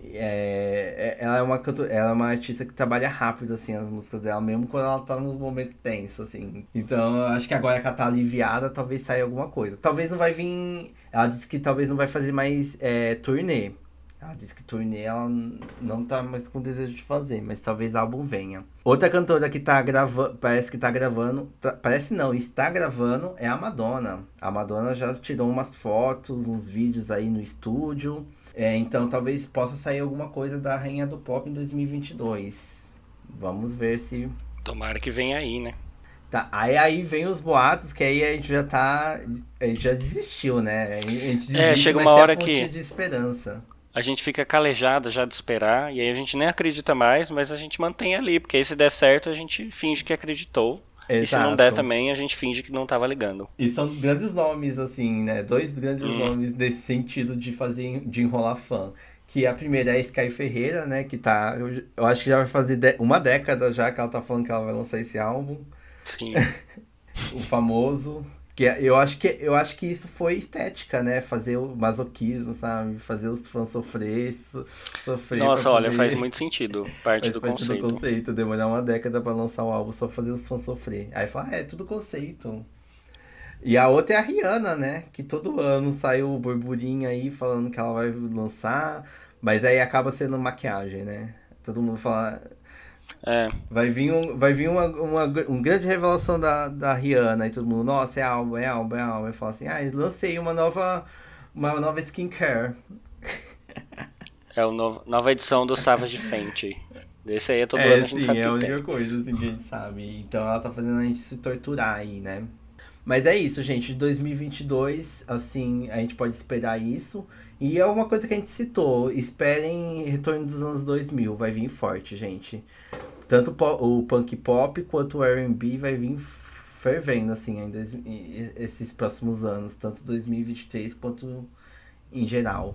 É, é, ela, é uma ela é uma artista que trabalha rápido, assim, as músicas dela, mesmo quando ela tá nos momentos tensos, assim. Então, eu acho que agora que ela tá aliviada, talvez saia alguma coisa. Talvez não vai vir... Ela disse que talvez não vai fazer mais é, turnê. Ela disse que turnê ela não tá mais com desejo de fazer, mas talvez álbum venha. Outra cantora que tá gravando, parece que tá gravando, tá, parece não, está gravando é a Madonna. A Madonna já tirou umas fotos, uns vídeos aí no estúdio. É, então talvez possa sair alguma coisa da Rainha do Pop em 2022. Vamos ver se. Tomara que venha aí, né? Tá, aí, aí vem os boatos, que aí a gente já tá. A gente já desistiu, né? A gente é, desiste, é, chega uma hora que. de esperança a gente fica calejado já de esperar, e aí a gente nem acredita mais, mas a gente mantém ali, porque aí se der certo a gente finge que acreditou. Exato. E se não der também, a gente finge que não estava ligando. E são grandes nomes, assim, né? Dois grandes hum. nomes desse sentido de fazer, de enrolar fã. Que a primeira é a Sky Ferreira, né? Que tá. Eu, eu acho que já vai fazer uma década já que ela tá falando que ela vai lançar esse álbum. Sim. *laughs* o famoso. Que eu acho que eu acho que isso foi estética, né? Fazer o masoquismo, sabe? Fazer os fãs sofrer, sofrer. Nossa, olha, faz muito sentido. *laughs* Parte do parte conceito. do conceito. Demorar uma década para lançar um álbum só fazer os fãs sofrer. Aí fala, ah, é tudo conceito. E a outra é a Rihanna, né? Que todo ano sai o burburinho aí falando que ela vai lançar, mas aí acaba sendo maquiagem, né? Todo mundo fala, é. Vai vir, um, vai vir uma, uma, uma grande revelação da, da Rihanna e todo mundo, nossa, é álbum, é álbum, é álbum. E fala assim, ah, lancei uma nova, uma nova skincare. *laughs* É a novo, nova edição do Savage Fenty. Desse aí é todo é, ano a gente sim, sabe é a única tem. coisa assim, que a gente sabe. Então ela tá fazendo a gente se torturar aí, né? Mas é isso, gente. De 2022, assim, a gente pode esperar isso. E é uma coisa que a gente citou. Esperem retorno dos anos 2000. Vai vir forte, gente. Tanto o punk pop quanto o R&B vai vir fervendo, assim, ainda esses próximos anos. Tanto 2023 quanto em geral.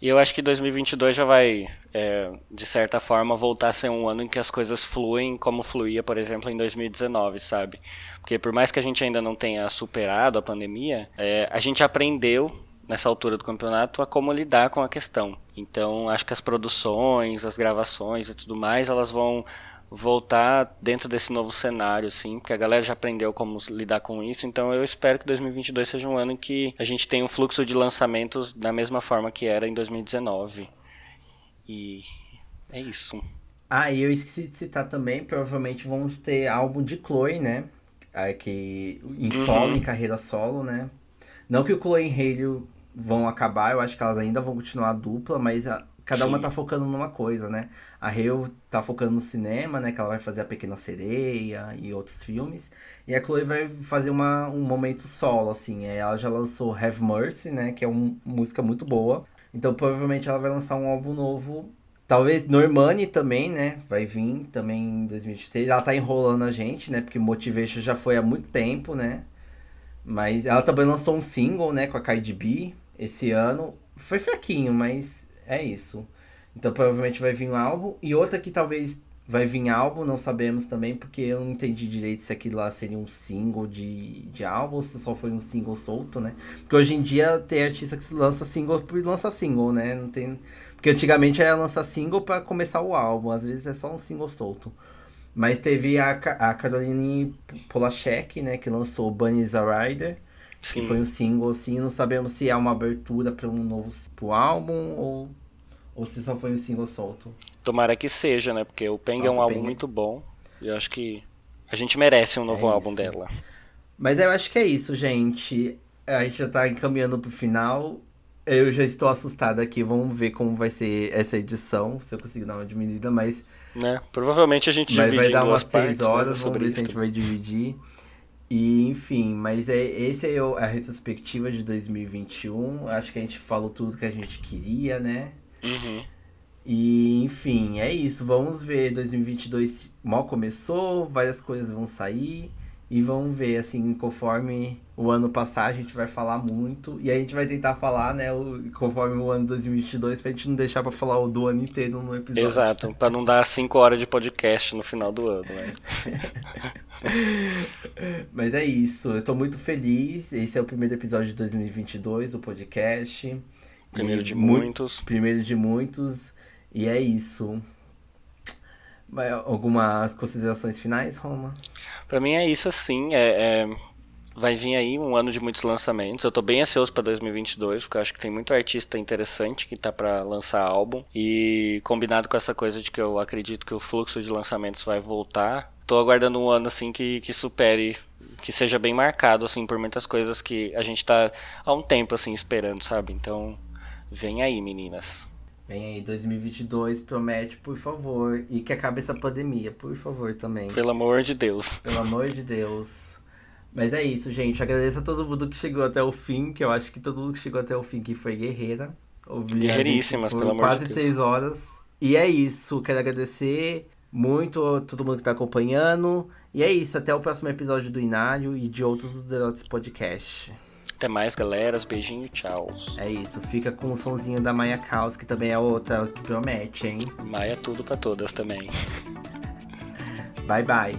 E eu acho que 2022 já vai, é, de certa forma, voltar a ser um ano em que as coisas fluem como fluía, por exemplo, em 2019, sabe? Porque por mais que a gente ainda não tenha superado a pandemia, é, a gente aprendeu nessa altura do campeonato a como lidar com a questão. Então, acho que as produções, as gravações e tudo mais, elas vão voltar dentro desse novo cenário, assim, porque a galera já aprendeu como lidar com isso. Então, eu espero que 2022 seja um ano em que a gente tenha um fluxo de lançamentos da mesma forma que era em 2019. E é isso. Ah, e eu esqueci de citar também, provavelmente vamos ter álbum de Chloe, né? que em uhum. solo, uhum. em carreira solo, né? Não que o Chloe Haley vão acabar, eu acho que elas ainda vão continuar dupla, mas a, cada Sim. uma tá focando numa coisa, né? A Hale tá focando no cinema, né? Que ela vai fazer A Pequena Sereia e outros filmes. E a Chloe vai fazer uma, um momento solo, assim. Ela já lançou Have Mercy, né? Que é uma música muito boa. Então provavelmente ela vai lançar um álbum novo Talvez Normani também, né? Vai vir também em 2023. Ela tá enrolando a gente, né? Porque Motivation já foi há muito tempo, né? Mas ela também lançou um single, né? Com a Cardi B esse ano. Foi fraquinho, mas é isso. Então provavelmente vai vir um álbum. E outra que talvez vai vir álbum, não sabemos também, porque eu não entendi direito se aquilo lá seria um single de, de álbum ou se só foi um single solto, né? Porque hoje em dia tem artista que lança single por lança single, né? Não tem porque antigamente era lançar single para começar o álbum, às vezes é só um single solto. Mas teve a, a Caroline Polachek, né, que lançou Bunny's a Rider, Sim. que foi um single, assim, não sabemos se é uma abertura para um novo pro álbum ou, ou se só foi um single solto. Tomara que seja, né, porque o Peng é um álbum Peng... muito bom, e eu acho que a gente merece um novo é álbum dela. Mas eu acho que é isso, gente. A gente já tá encaminhando pro final. Eu já estou assustado aqui, vamos ver como vai ser essa edição, se eu conseguir dar uma diminuída, mas. Né? Provavelmente a gente divide vai dar umas três horas, ver se a gente vai dividir. E, enfim, mas é, esse é a retrospectiva de 2021. Acho que a gente falou tudo que a gente queria, né? Uhum. E, enfim, é isso. Vamos ver. 2022 mal começou, várias coisas vão sair. E vamos ver, assim, conforme o ano passar, a gente vai falar muito. E a gente vai tentar falar, né, o, conforme o ano 2022, pra gente não deixar pra falar o do ano inteiro no episódio. Exato, pra não dar 5 horas de podcast no final do ano, né? *laughs* Mas é isso, eu tô muito feliz. Esse é o primeiro episódio de 2022 do podcast. Primeiro de muitos. Primeiro de muitos. E é isso. Algumas considerações finais, Roma? Para mim é isso assim, é, é, vai vir aí um ano de muitos lançamentos. Eu tô bem ansioso para 2022, porque eu acho que tem muito artista interessante que tá para lançar álbum e combinado com essa coisa de que eu acredito que o fluxo de lançamentos vai voltar. Tô aguardando um ano assim que, que supere que seja bem marcado assim por muitas coisas que a gente tá há um tempo assim esperando, sabe? Então, vem aí, meninas. Vem aí, 2022, promete, por favor. E que acabe essa pandemia, por favor, também. Pelo amor de Deus. Pelo amor de Deus. Mas é isso, gente. Agradeço a todo mundo que chegou até o fim, que eu acho que todo mundo que chegou até o fim que foi guerreira. Guerreiríssimas, pelo amor de Deus. Quase três horas. E é isso. Quero agradecer muito a todo mundo que tá acompanhando. E é isso. Até o próximo episódio do Inário e de outros do Delotes Podcast. Até mais, galeras. Beijinho, tchau. É isso, fica com o sonzinho da Maia Caos, que também é outra que promete, hein? Maia é tudo para todas também. *laughs* bye bye.